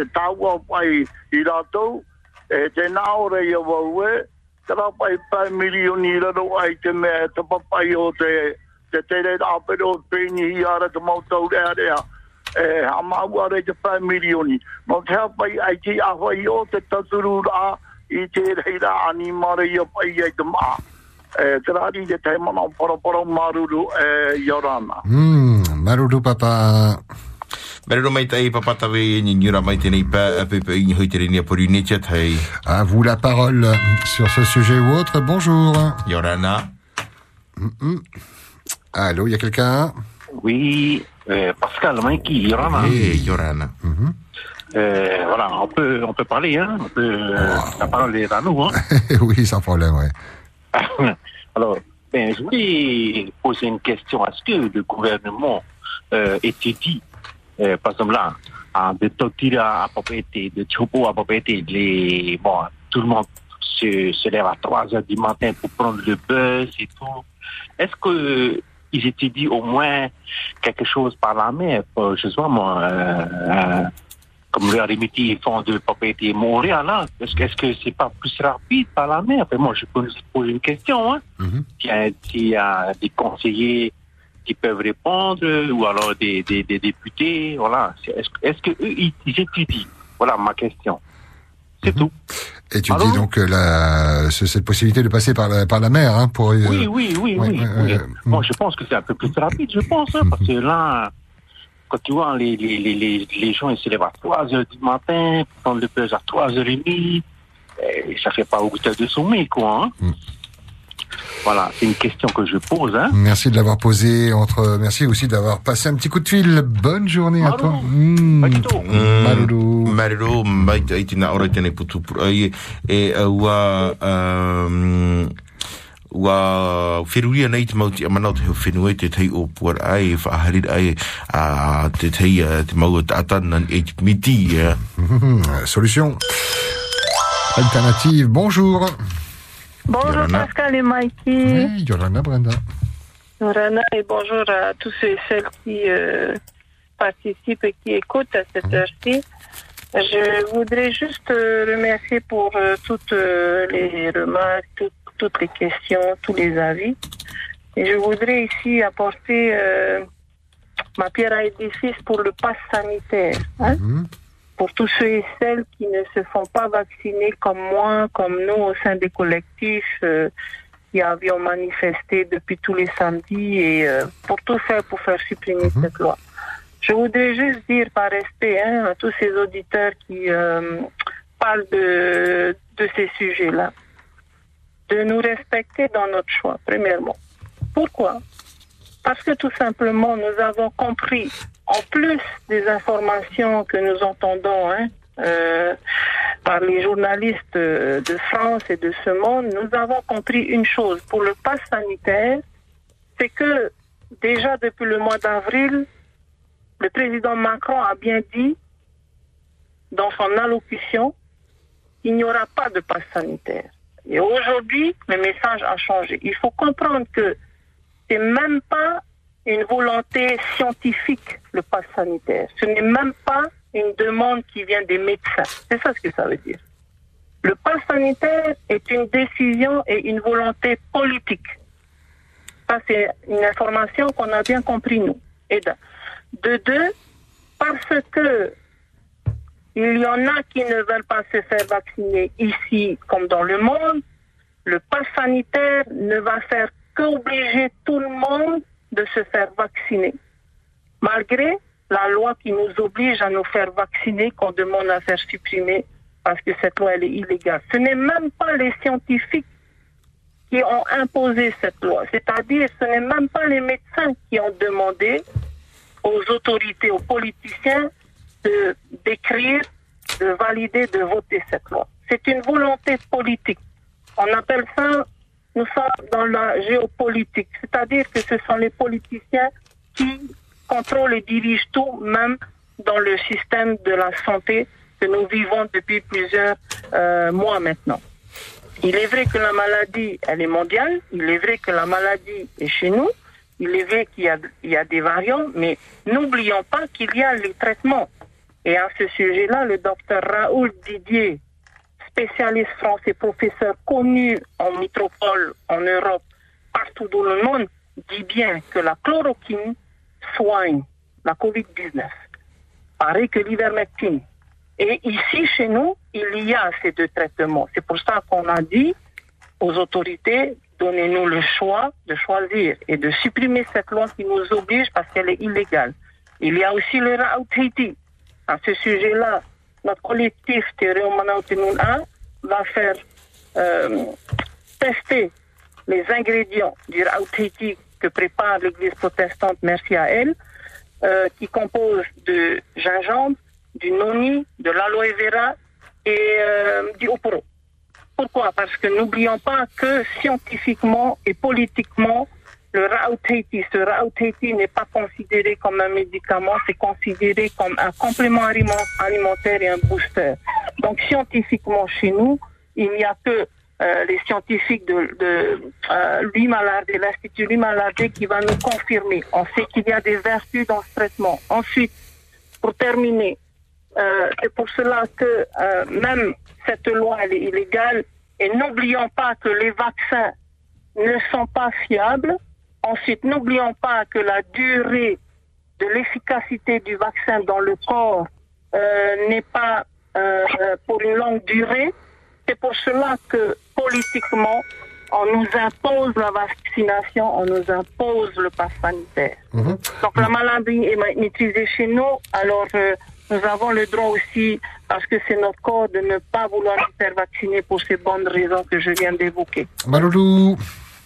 e tāua pai i rātou, e te nāore i a wau e, tara pai pai milioni la do ai te me te papai o te te te re a pe do pe ni ara te mau tau re ara e ama ware te pai milioni. Mo te pai ai ki a hoi o te tasuru ra i te reira ani mare i pai ai te ma e tra ri te te mana poro poro maruru e yorana. Mm maruru papa. À vous la parole sur ce sujet ou autre. Bonjour. Yorana. Allô, il y a quelqu'un? Oui, euh, Pascal Maïki, Yorana. Eh, Yorana. Euh, voilà, on peut, on peut parler, hein. On peut, euh, La parole est à nous, hein. oui, sans problème, ouais. Alors, ben, je voulais poser une question. Est-ce que le gouvernement euh, étudie, euh, par exemple là, en de Tokira à propriété, de Chopo à propriété, les, bon, tout le monde se, se lève à 3 heures du matin pour prendre le bus et tout. Est-ce que ils étudient au moins quelque chose par la mer, je sais pas moi, euh, euh, comme le Arimiti, ils font de propriété Montréal, là. Est-ce que, est-ce que c'est pas plus rapide par la mer? Enfin, moi, je peux vous poser une question, hein. Y a- S'il y a des conseillers qui peuvent répondre, ou alors des, des, des députés, voilà. Est-ce, que- est-ce que eux, ils, ils étudient? Voilà ma question. C'est tout. Et tu dis donc la, ce- cette possibilité de passer par la, par la mer, hein, pour. euh, Oui, oui, oui, oui. Bon, je pense que c'est un peu plus rapide, je pense, hein, parce que là, quand tu vois les, les, les, les, les gens, ils se lèvent à 3 heures du matin, prendre le bus à 3h30, et ça fait pas 8 heures de sommeil, quoi. Hein. Voilà, c'est une question que je pose. Hein. Merci de l'avoir posé entre. Merci aussi d'avoir passé un petit coup de fil. Bonne journée à toi. Mm. Maruru. Maruru mai tai tina ora tēnei putu pura ai e uh, ua um, ua whiruia nei te mauti a manau te heo whenua te tei o puar ai e whaaharir ai a te tei uh, te mau ta atana e te miti uh. Mhm, Solution alternative. Bonjour. Bonjour Yorana. Pascal et Mikey. Oui, Yolanda Brenda. Rana et bonjour à tous ceux et celles qui euh, participent et qui écoutent à cette heure-ci. Je voudrais juste euh, remercier pour euh, toutes euh, les remarques, tout- toutes les questions, tous les avis. Et je voudrais ici apporter euh, ma pierre à édifice pour le pass sanitaire. hein. Pour tous ceux et celles qui ne se font pas vacciner comme moi, comme nous au sein des collectifs euh, qui avions manifesté depuis tous les samedis et euh, pour tout faire pour faire supprimer cette loi. Je voudrais juste dire par respect hein, à tous ces auditeurs qui euh, parlent de, de ces sujets-là, de nous respecter dans notre choix, premièrement. Pourquoi? Parce que tout simplement, nous avons compris, en plus des informations que nous entendons hein, euh, par les journalistes euh, de France et de ce monde, nous avons compris une chose. Pour le pass sanitaire, c'est que déjà depuis le mois d'avril, le président Macron a bien dit dans son allocution qu'il n'y aura pas de passe sanitaire. Et aujourd'hui, le message a changé. Il faut comprendre que c'est même pas une volonté scientifique, le pass sanitaire. Ce n'est même pas une demande qui vient des médecins. C'est ça ce que ça veut dire. Le pass sanitaire est une décision et une volonté politique. Ça, c'est une information qu'on a bien compris, nous. Et de, de deux, parce que il y en a qui ne veulent pas se faire vacciner ici comme dans le monde, le pass sanitaire ne va faire qu'obliger tout le monde de se faire vacciner. Malgré la loi qui nous oblige à nous faire vacciner, qu'on demande à faire supprimer parce que cette loi elle est illégale. Ce n'est même pas les scientifiques qui ont imposé cette loi. C'est-à-dire, ce n'est même pas les médecins qui ont demandé aux autorités, aux politiciens de d'écrire, de valider, de voter cette loi. C'est une volonté politique. On appelle ça, nous sommes dans la géopolitique, c'est-à-dire que ce sont les politiciens qui contrôlent et dirigent tout, même dans le système de la santé que nous vivons depuis plusieurs euh, mois maintenant. Il est vrai que la maladie, elle est mondiale, il est vrai que la maladie est chez nous, il est vrai qu'il y y a des variants, mais n'oublions pas qu'il y a les traitements. Et à ce sujet-là, le docteur Raoul Didier, spécialiste français, professeur connu en métropole, en Europe, partout dans le monde, dit bien que la chloroquine soigne la COVID-19. Pareil que l'ivermectine. Et ici, chez nous, il y a ces deux traitements. C'est pour ça qu'on a dit aux autorités, donnez-nous le choix de choisir et de supprimer cette loi qui nous oblige parce qu'elle est illégale. Il y a aussi le Raoutiti. À ce sujet-là, notre collectif Théréo Manautinoun 1 va faire euh, tester les ingrédients du Raoutiti que prépare l'Église protestante, merci à elle, euh, qui compose de gingembre, du noni, de l'aloe vera et euh, du oporo. Pourquoi? Parce que n'oublions pas que scientifiquement et politiquement, le Raouteti, ce Raouteti n'est pas considéré comme un médicament, c'est considéré comme un complément aliment- alimentaire et un booster. Donc scientifiquement chez nous, il n'y a que euh, les scientifiques de, de euh, Louis l'Institut Louis Malardé qui va nous confirmer. On sait qu'il y a des vertus dans ce traitement. Ensuite, pour terminer, euh, c'est pour cela que euh, même cette loi elle est illégale et n'oublions pas que les vaccins ne sont pas fiables. Ensuite, n'oublions pas que la durée de l'efficacité du vaccin dans le corps euh, n'est pas euh, pour une longue durée. C'est pour cela que politiquement, on nous impose la vaccination, on nous impose le pass sanitaire. Donc la maladie est ma- maîtrisée chez nous, alors euh, nous avons le droit aussi, parce que c'est notre corps, de ne pas vouloir nous faire vacciner pour ces bonnes raisons que je viens d'évoquer. Maloulou,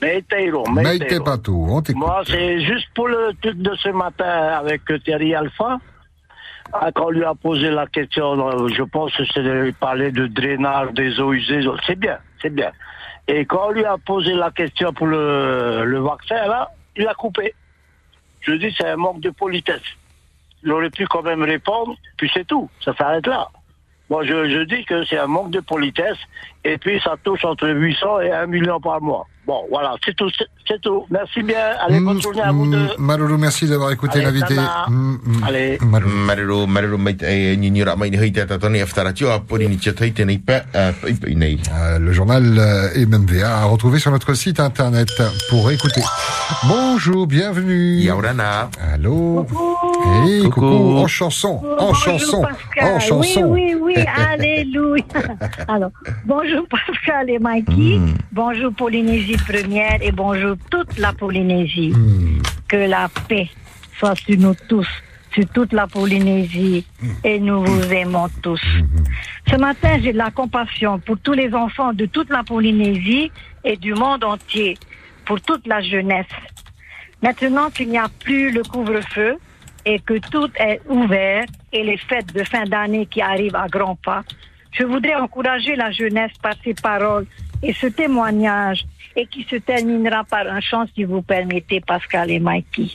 Meiteiro, Maïté Meiteiro. Patou, on t'écoute. Moi, c'est juste pour le truc de ce matin avec Thierry Alpha. Ah, Quand on lui a posé la question, euh, je pense que c'est de parler de drainage des eaux usées. C'est bien, c'est bien. Et quand on lui a posé la question pour le, le vaccin, là, il a coupé. Je dis c'est un manque de politesse. Il aurait pu quand même répondre, puis c'est tout. Ça s'arrête là. Moi, je, je dis que c'est un manque de politesse, et puis ça touche entre 800 et 1 million par mois. Bon, voilà, c'est tout, c'est- tout. Merci bien. Allez, bonne journée à vous deux. Mm, Malolo, merci d'avoir écouté l'invité. Mm, mm. Allez. Nei. Euh, Le journal euh, MMVA à retrouver sur notre site internet pour écouter. Bonjour, bienvenue. Yaurana. Allô. Hey, coucou. En chanson, en Bonjour, chanson, Pascal. en chanson. Oui, oui, oui, alléluia. Alors, bonjour Pascal et Mikey, Hmm. bonjour Polynésie première et bonjour toute la Polynésie. Hmm. Que la paix soit sur nous tous, sur toute la Polynésie et nous vous aimons tous. Ce matin, j'ai de la compassion pour tous les enfants de toute la Polynésie et du monde entier, pour toute la jeunesse. Maintenant qu'il n'y a plus le couvre-feu et que tout est ouvert et les fêtes de fin d'année qui arrivent à grands pas, je voudrais encourager la jeunesse par ces paroles et ce témoignage et qui se terminera par un chant si vous permettez Pascal et Mikey.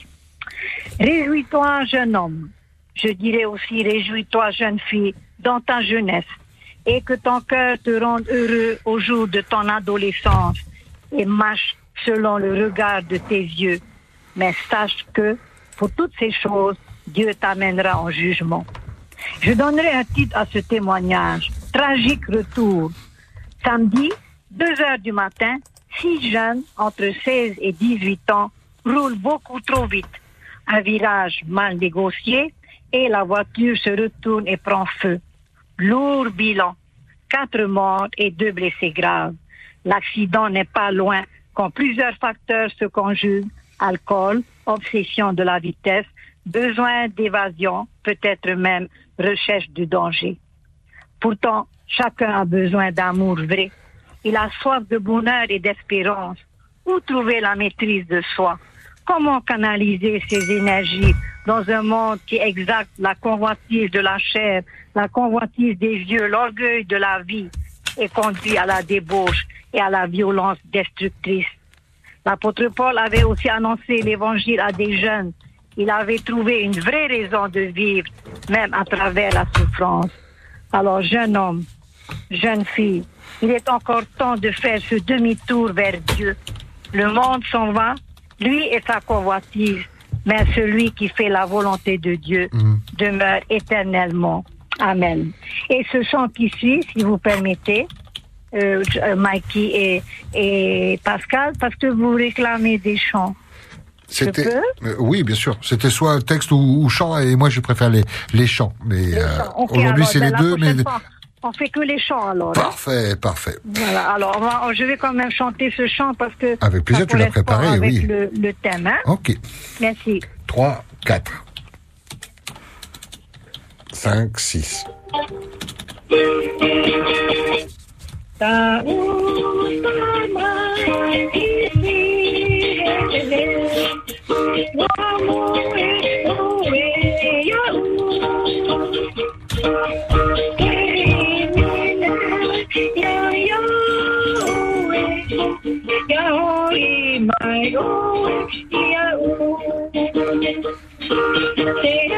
Réjouis-toi jeune homme, je dirais aussi réjouis-toi jeune fille dans ta jeunesse et que ton cœur te rende heureux au jour de ton adolescence et marche selon le regard de tes yeux. Mais sache que pour toutes ces choses, Dieu t'amènera en jugement. Je donnerai un titre à ce témoignage. Tragique retour. Samedi, 2 heures du matin, six jeunes entre 16 et 18 ans roulent beaucoup trop vite. Un virage mal négocié et la voiture se retourne et prend feu. Lourd bilan. Quatre morts et deux blessés graves. L'accident n'est pas loin quand plusieurs facteurs se conjuguent. Alcool, obsession de la vitesse, besoin d'évasion, peut-être même recherche du danger. Pourtant, chacun a besoin d'amour vrai. Il a soif de bonheur et d'espérance. Où trouver la maîtrise de soi? Comment canaliser ses énergies dans un monde qui exalte la convoitise de la chair, la convoitise des yeux, l'orgueil de la vie et conduit à la débauche et à la violence destructrice? L'apôtre Paul avait aussi annoncé l'évangile à des jeunes. Il avait trouvé une vraie raison de vivre, même à travers la souffrance. Alors, jeune homme, jeune fille, il est encore temps de faire ce demi-tour vers Dieu. Le monde s'en va, lui et sa convoitise, mais celui qui fait la volonté de Dieu demeure éternellement. Amen. Et ce chant qui suit, si vous permettez, euh, euh, Mikey et, et Pascal, parce que vous réclamez des chants. C'était, euh, oui, bien sûr. C'était soit texte ou, ou chant, et moi je préfère les, les chants. Mais euh, aujourd'hui c'est ben, les deux, mais prochaine fois, On fait que les chants alors. hein. parfait, parfait. Voilà, alors on va- je vais quand même chanter ce chant parce que. Avec plaisir, tu l'as préparé, avec oui. Le, le thème, hein. Ok. Merci. 3, 4. 5, 6. 呀呀呀呀哦喂呀哦喂呀哦喂呀哦喂呀哦喂呀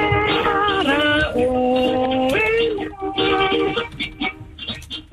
哦喂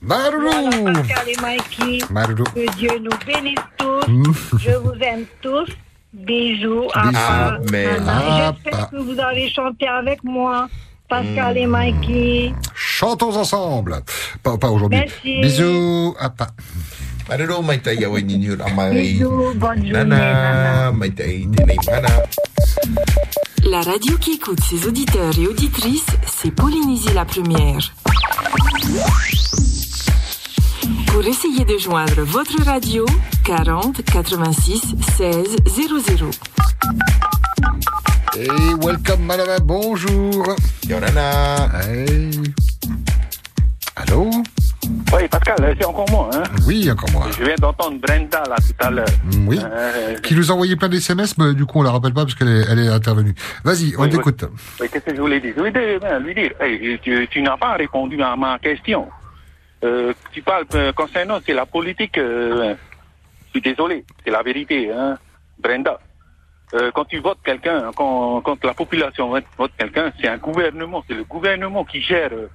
Marlou Pascal et Mikey. Que Dieu nous bénisse tous. Mm. Je vous aime tous. Bisous. Bisous. part. Amen. Nana. Ah, J'espère pas. que vous allez chanter avec moi. Pascal et Mikey. Chantons ensemble. Pas, pas aujourd'hui. Bisous. Ah, pas. Marero mai tai au ni ni mai. Nana, mai tai te nei mana. La radio qui écoute ses auditeurs et auditrices, c'est Polynésie la première. Pour essayer de joindre votre radio, 40 86 16 00. Et welcome, madame. Bonjour. Yorana. Hey. Oui, Pascal, euh, c'est encore moi. Hein? Oui, encore moi. Je viens d'entendre Brenda là tout à l'heure. Oui. Euh, Qui nous a envoyé plein d'SMS, mais du coup, on la rappelle pas parce qu'elle est, elle est intervenue. Vas-y, on Oui, t'écoute. Oui, qu'est-ce que je voulais dire? Je voulais ben, lui dire, hey, tu, tu n'as pas répondu à ma question. Euh, tu parles euh, concernant, c'est la politique. euh, je suis désolé, c'est la vérité, hein, Brenda. Euh, quand tu votes quelqu'un, quand, quand la population vote, vote quelqu'un, c'est un gouvernement, c'est le gouvernement qui gère euh,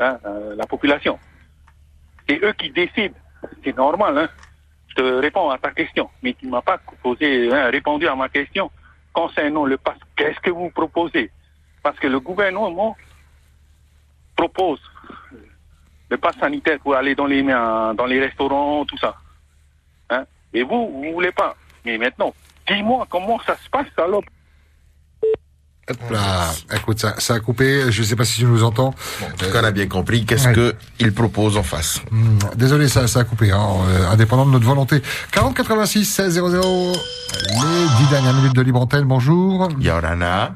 hein, euh, la population. C'est eux qui décident. C'est normal, hein. Je te réponds à ta question, mais tu m'as pas posé, hein, répondu à ma question concernant le pass. Qu'est-ce que vous proposez? Parce que le gouvernement propose le pass sanitaire pour aller dans les dans les restaurants, tout ça. Hein Et vous, vous voulez pas. Mais maintenant, dis-moi comment ça se passe alors? Hop là. Écoute, ça, ça a coupé. Je sais pas si tu nous entends. En tout cas, on a bien compris qu'est-ce Ouais. que il propose en face? Hmm, Désolé, ça, ça a coupé, hein, euh, indépendant de notre volonté. 40 86 16 00. Les 10 dernières minutes de libre antenne. Bonjour. Yorana.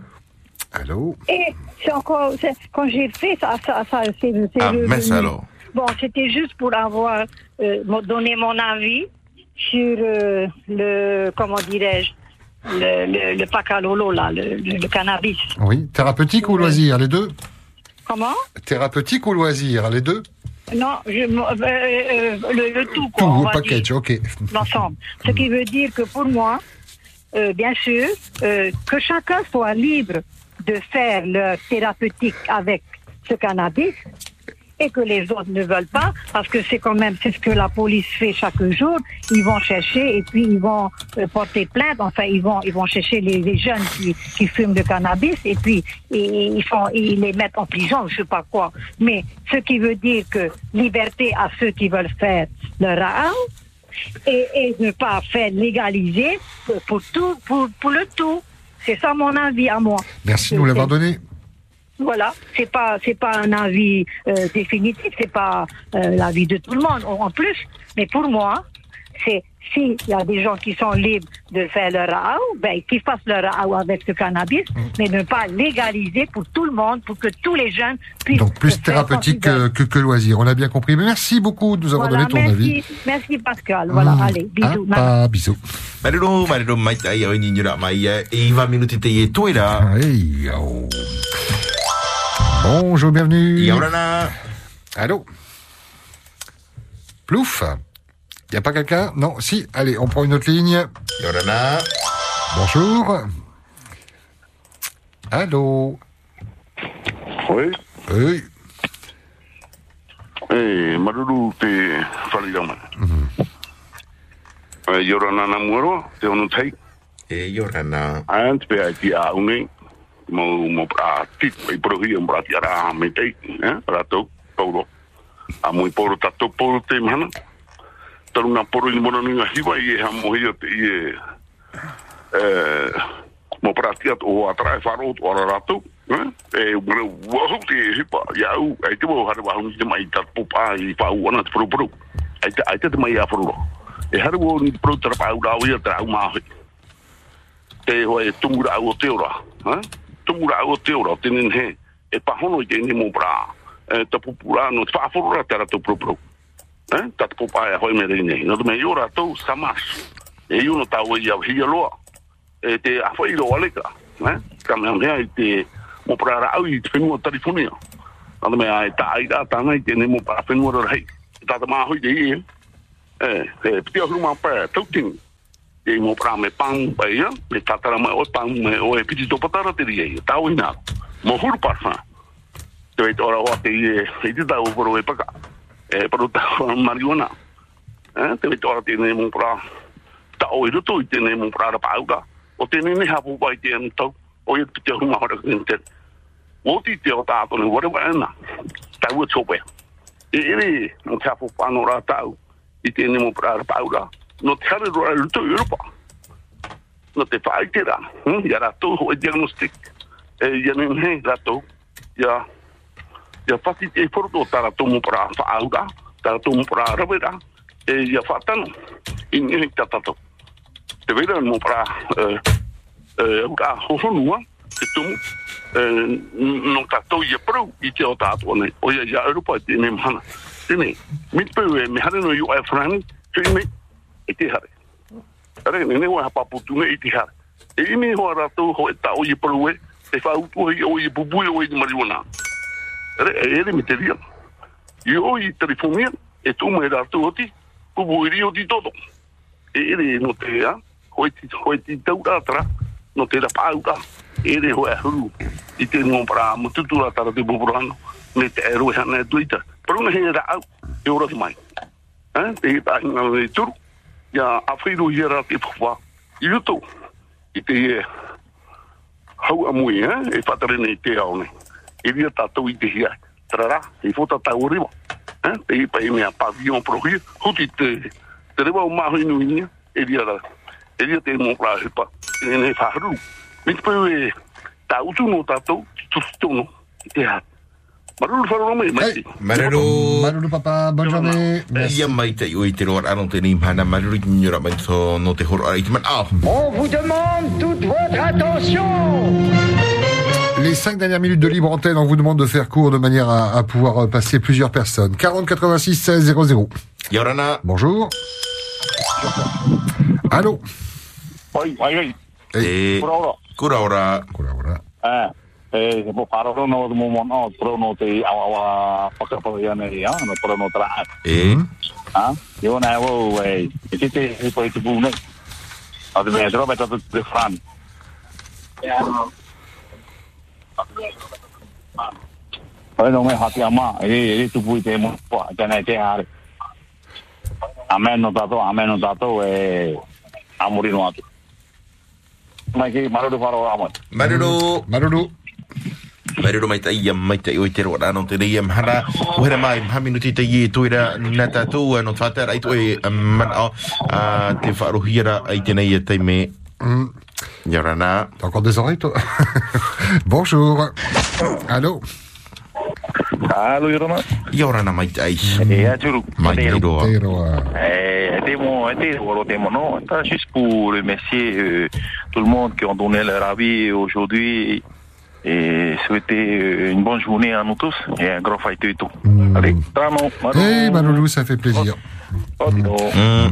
Allô? Et c'est encore, c'est- quand j'ai fait ça, ça, ça c'est c'est Ah, le- mais alors. Bon, c'était juste pour avoir euh, donné mon avis sur euh, le, comment dirais-je, le, le, le pacalolo, là, le, cannabis. Oui. Thérapeutique ou loisir, les deux? Comment? Thérapeutique ou loisir, les deux? Non, je, euh, euh, le, tout, quoi. Tout, on au va package, dire, ok. L'ensemble. Ce qui veut dire que pour moi, euh, bien sûr, euh, que chacun soit libre de faire leur thérapeutique avec ce cannabis et que les autres ne veulent pas, parce que c'est quand même c'est ce que la police fait chaque jour. Ils vont chercher et puis ils vont euh, porter plainte. Enfin, ils vont ils vont chercher les, les jeunes qui, qui fument de cannabis et puis ils font ils les mettent en prison, je sais pas quoi. Mais ce qui veut dire que liberté à ceux qui veulent faire leur art et, et ne pas faire légaliser pour tout pour, pour le tout. C'est ça mon avis à moi. Merci de nous l'avoir donné. Voilà, c'est pas c'est pas un avis euh, définitif, c'est pas euh, l'avis de tout le monde en plus, mais pour moi, c'est s'il y a des gens qui sont libres de faire leur AO, ben qu'ils fassent leur AO avec ce cannabis, Mm. mais ne pas légaliser pour tout le monde, pour que tous les jeunes puissent. Donc plus le thérapeutique que, que, que loisir. On a bien compris. Mais merci beaucoup de nous avoir Voilà, donné ton merci, avis. merci Pascal. Voilà, Hmm. allez, bisous. Ah, pas, bisous. Bonjour, bienvenue. Yorana. Allô Plouf Y a pas quelqu'un? Non, si. Allez, on prend une autre ligne. Yorana. Bonjour. Allô Oui. Oui. Eh, maruru te whalirama. Eh, Yorana na muaro, te onu tei. E Yorana. Ant pe ai ti a unge. Mo mo pra tit i prohi am pra ti ara me tei, eh, pra to poro. A mo i poro ta to poro te mana. Taru na poro i mona ninga hiwa i e ha mo hi te i e eh mo pra ti at o atra faro o ara rato. Eh, e mo wo te hipa ya u ai te mo hara wa hu te mai ta popa i fa u ana te pro pro. Ai te ai te mai a foro. E hara wo ni pro tra pa u da u ia tra u ma hi te hoe tumura au o te ora. Ha? Tumura au o te ora, te nin he. E pahono i te ni mo bra. E ta pupura no te whaafurura te ara tau propro. Eh? Ta te popa e hoi me rei nei. No te me i ora tau samas. E i uno tau i au hia loa. E te awhai ro aleka. Eh? Ka mea mea i te mo bra ra au i te whenua tarifonia. No te mea e ta aira tana i te ni mo bra whenua ra hei. Ta te mahoi te i e. Eh, e piti ahuru mā pē, tau tingi e ngō prāme pāng ia, me tatara mai oi pāng mai oi piti tō patara te ria ia, tau ina, mo huru parfa te wei ora oa te ia, e te tāu poro e paka, e paru tāu mariona, te wei ora te ne mo pra tau i rutu i te ne mo pra ra pauka o te ne ne hapu pai te anu tau, o ia te te huma hora kini o ti te o tātone, wale wale na ta a tōpea, e ere, nō te pa no ra tāu, i te ne mo pra ra pauka no te hare roa roto i Europa no te whaitera ia rato ho e diagnostic e ia ne ne rato ia ia whati te whoroto tara tomu para whaaura, tara tomu para rawera, e ia whatano, i ngehi tatato. Te vera mo para aura hohonua, te tomu, no? Tatou ia prau i te o ia ia Europa hare no oe whrani, tui me, e te hare. Hare, ne ne oe hapaputu ne i te hare. E imi hoa ratou ho e tau i prau e, e whautu i o i bubui o i mariwana. Re, e ere me te ria. I o i telefonia, e tu me rātu oti, kubu i rio di todo. E ere no te a, hoi ti, hoi ti tau rātara, no te ra pāuka, e ere hoi ahuru, i te ngō para mututu rātara te bupurano, me te ero e hana e tuita. Pero na hea rāu, e ora mai. Eh, te i tā inga e turu, awhiru i rā te pupua, i uto, i te e, hau amui, eh, e whatarene i te ao nei e ria tātou i te hia. Tarara, e fota tau rewa. Eh? Te i pa e mea pavion prohi, huti te, te rewa o mahu inu inia, e ria ra. E ria te mō pra hepa, e ne whaharu. Miti pau e tā utu no tātou, tu tono, i te hāt. Maruru wharoro me, mai. Maruru. Maruru papa, bonne journée. Ah. On vous demande toute votre attention. Les cinq dernières minutes de libre antenne, on vous demande de faire court de manière à, à pouvoir euh, passer plusieurs personnes. 40 86 16 00. Yorana. Bonjour. Allô. Oi, oi, oi. E, Kura ora. kura ora. Eh, e se po pararo no mo mo no pro no te awa awa paka pa ya ne ya no pro no tra. E. Ah, yo na wo e te te e po te bu ne. A de me droba ta de fan. Ya. Oi no me hati ama, e e tu bu te mo po ta na te. Amen no tato, amen no tato e amuri no atu. Mai de faro amo. Maruru. Maruru. Maruru mai tai ia mai tai oi te anong te ni ia mahana. Uhera mai, maha minuti te ie tuira na tātou anong tātara ai toi man au te wharohira ai te nei e te me. Yorana. T'as encore des oreilles, toi Bonjour. Allô Allô, Yorana. Yorana mai tai. E aturu. Mai te roa. Te roa. Eh, des des des non. Pas Juste pour remercier euh, tout le monde qui ont donné leur avis aujourd'hui et souhaiter euh, une bonne journée à nous tous et un grand fight et tout. Allez, Tano, Maro. Hey, Maloulou, ça fait plaisir.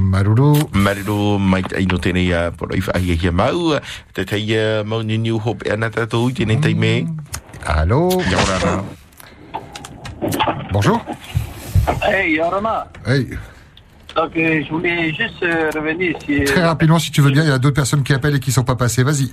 Maruru. Maruru mai no tēnei a poro i mau. Te tei a mau ni new hope e ana tātou i tēnei tei me. Allô. Bonjour. Hey, Yorana. Hey. Donc, euh, je voulais juste euh, revenir. Très rapidement, si tu veux bien, il y a d'autres personnes qui appellent et qui sont pas passées. Vas-y.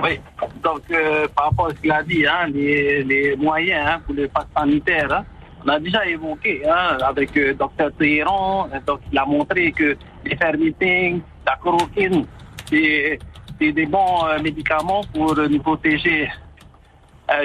Oui. Donc, euh, par rapport à ce qu'il a dit, hein, les, les moyens hein, pour le pass sanitaire, hein, on a déjà évoqué avec euh, Dr Téhéran, donc il a montré que les fermitings, la chloroquine, c'est des bons médicaments pour nous protéger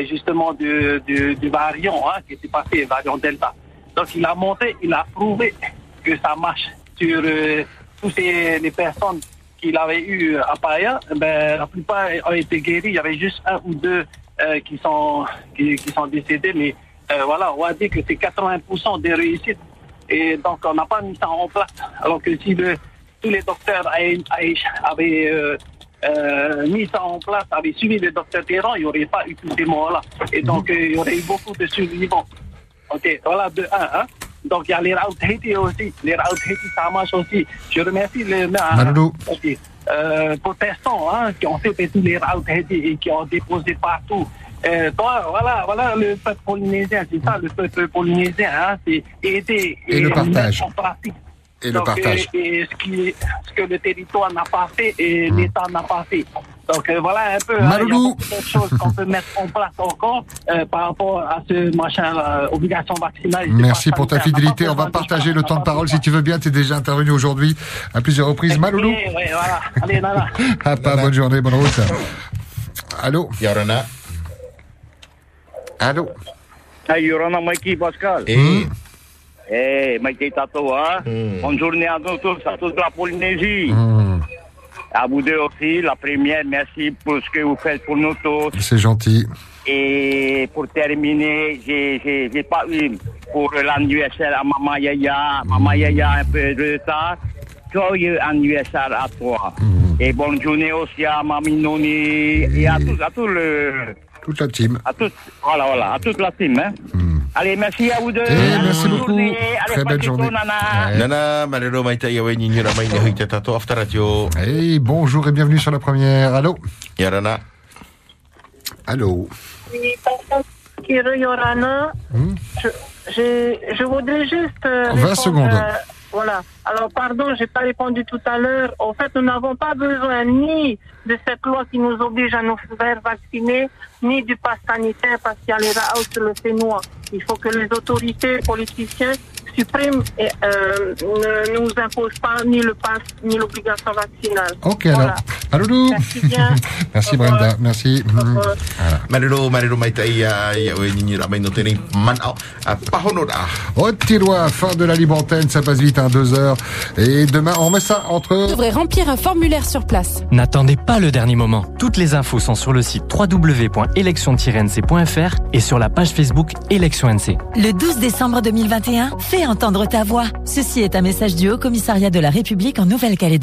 justement du, du, du variant qui était passé, variant Delta. Donc il a montré, il a prouvé que ça marche sur euh, toutes ces, les personnes qu'il avait eu à Paya. Ben, la plupart ont été guéris. Il y avait juste un ou deux euh, qui, sont, qui, qui sont décédés. Mais euh, voilà, on va dire que c'est 80% des réussites. Et donc on n'a pas mis ça en place. Alors que si le, tous les docteurs avaient, avaient euh, euh, mis ça en place, avaient suivi le docteur Terran, il n'y aurait pas eu tous ces morts-là. Et donc euh, il y aurait eu beaucoup de survivants. Ok, voilà, de un. Hein. Donc il y a les routes Haiti aussi. Les routes Haiti, ça marche aussi. Je remercie les euh, protestants hein, qui ont fait tous les routes Haiti et qui ont déposé partout. Euh, toi, voilà, voilà le peuple polynésien, c'est ça le peuple polynésien, hein, c'est aider Et le partage. mettre en pratique. Et le partage. Et, et ce, qui, ce que le territoire n'a pas fait et l'État n'a pas fait. Donc euh, voilà un peu. hein, il y a Maloulou. beaucoup de choses qu'on peut mettre en place encore euh, par rapport à ce machin euh, obligation vaccinale. et Merci pour ta fidélité. On va partager le temps de parole si tu veux bien. Tu es déjà intervenu aujourd'hui à plusieurs reprises. Maloulou. Oui, voilà. Allez, Nana. Ah, pas bonne journée, bonne route. Allô Yorana. Allô Hey, Yorana Mikey Pascal. Eh. Eh, Mikey Tato, hein. Bonne journée à nous tous, à toute la Polynésie. À vous deux aussi, la première, merci pour ce que vous faites pour nous tous. C'est gentil. Et pour terminer, j'ai, pas eu pour l'anniversaire à Maman Yaya. Maman Yaya un peu de retard. Joyeux anniversaire à toi. Et bonne journée aussi à Mamie Noni et à tout, à tout le, Toute la team. à tout, voilà, voilà, à toute la team, hein. Allez, merci à vous deux. Eh, merci beaucoup. journée. Allez, Très belle journée. Nana. Nana, malero mai tai awe ni nyura mai ni hui te tato after radio. Hey, bonjour et bienvenue sur la première. Allô? Yorana. Allô? Oui, pardon, Kiro Yorana, Hmm? Je, je, je voudrais juste. euh, 20 répondre, secondes. euh, voilà. Alors, pardon, j'ai pas répondu tout à l'heure. En fait, nous n'avons pas besoin ni de cette loi qui nous oblige à nous faire vacciner, ni du pass sanitaire parce qu'il y a les raouts sur le Fénois. Il faut que les autorités politiciens suprêmes et, euh, ne nous imposent pas ni le pass ni l'obligation vaccinale. Ok, Voilà. alors. Merci bien. Merci Brenda, merci. Malero, malero mai tai a awe ni nyura mai no te nei man au. A pahono da. Au Tirois, fin de la libre antenne, ça passe vite, hein, deux heures. Et demain, on met ça entre... Vous devrez remplir un formulaire sur place. N'attendez pas le dernier moment. Toutes les infos sont sur le site www.election-nc.fr et sur la page Facebook Élection NC. Le 12 décembre 2021, fais entendre ta voix. Ceci est un message du Haut Commissariat de la République en Nouvelle-Calédonie.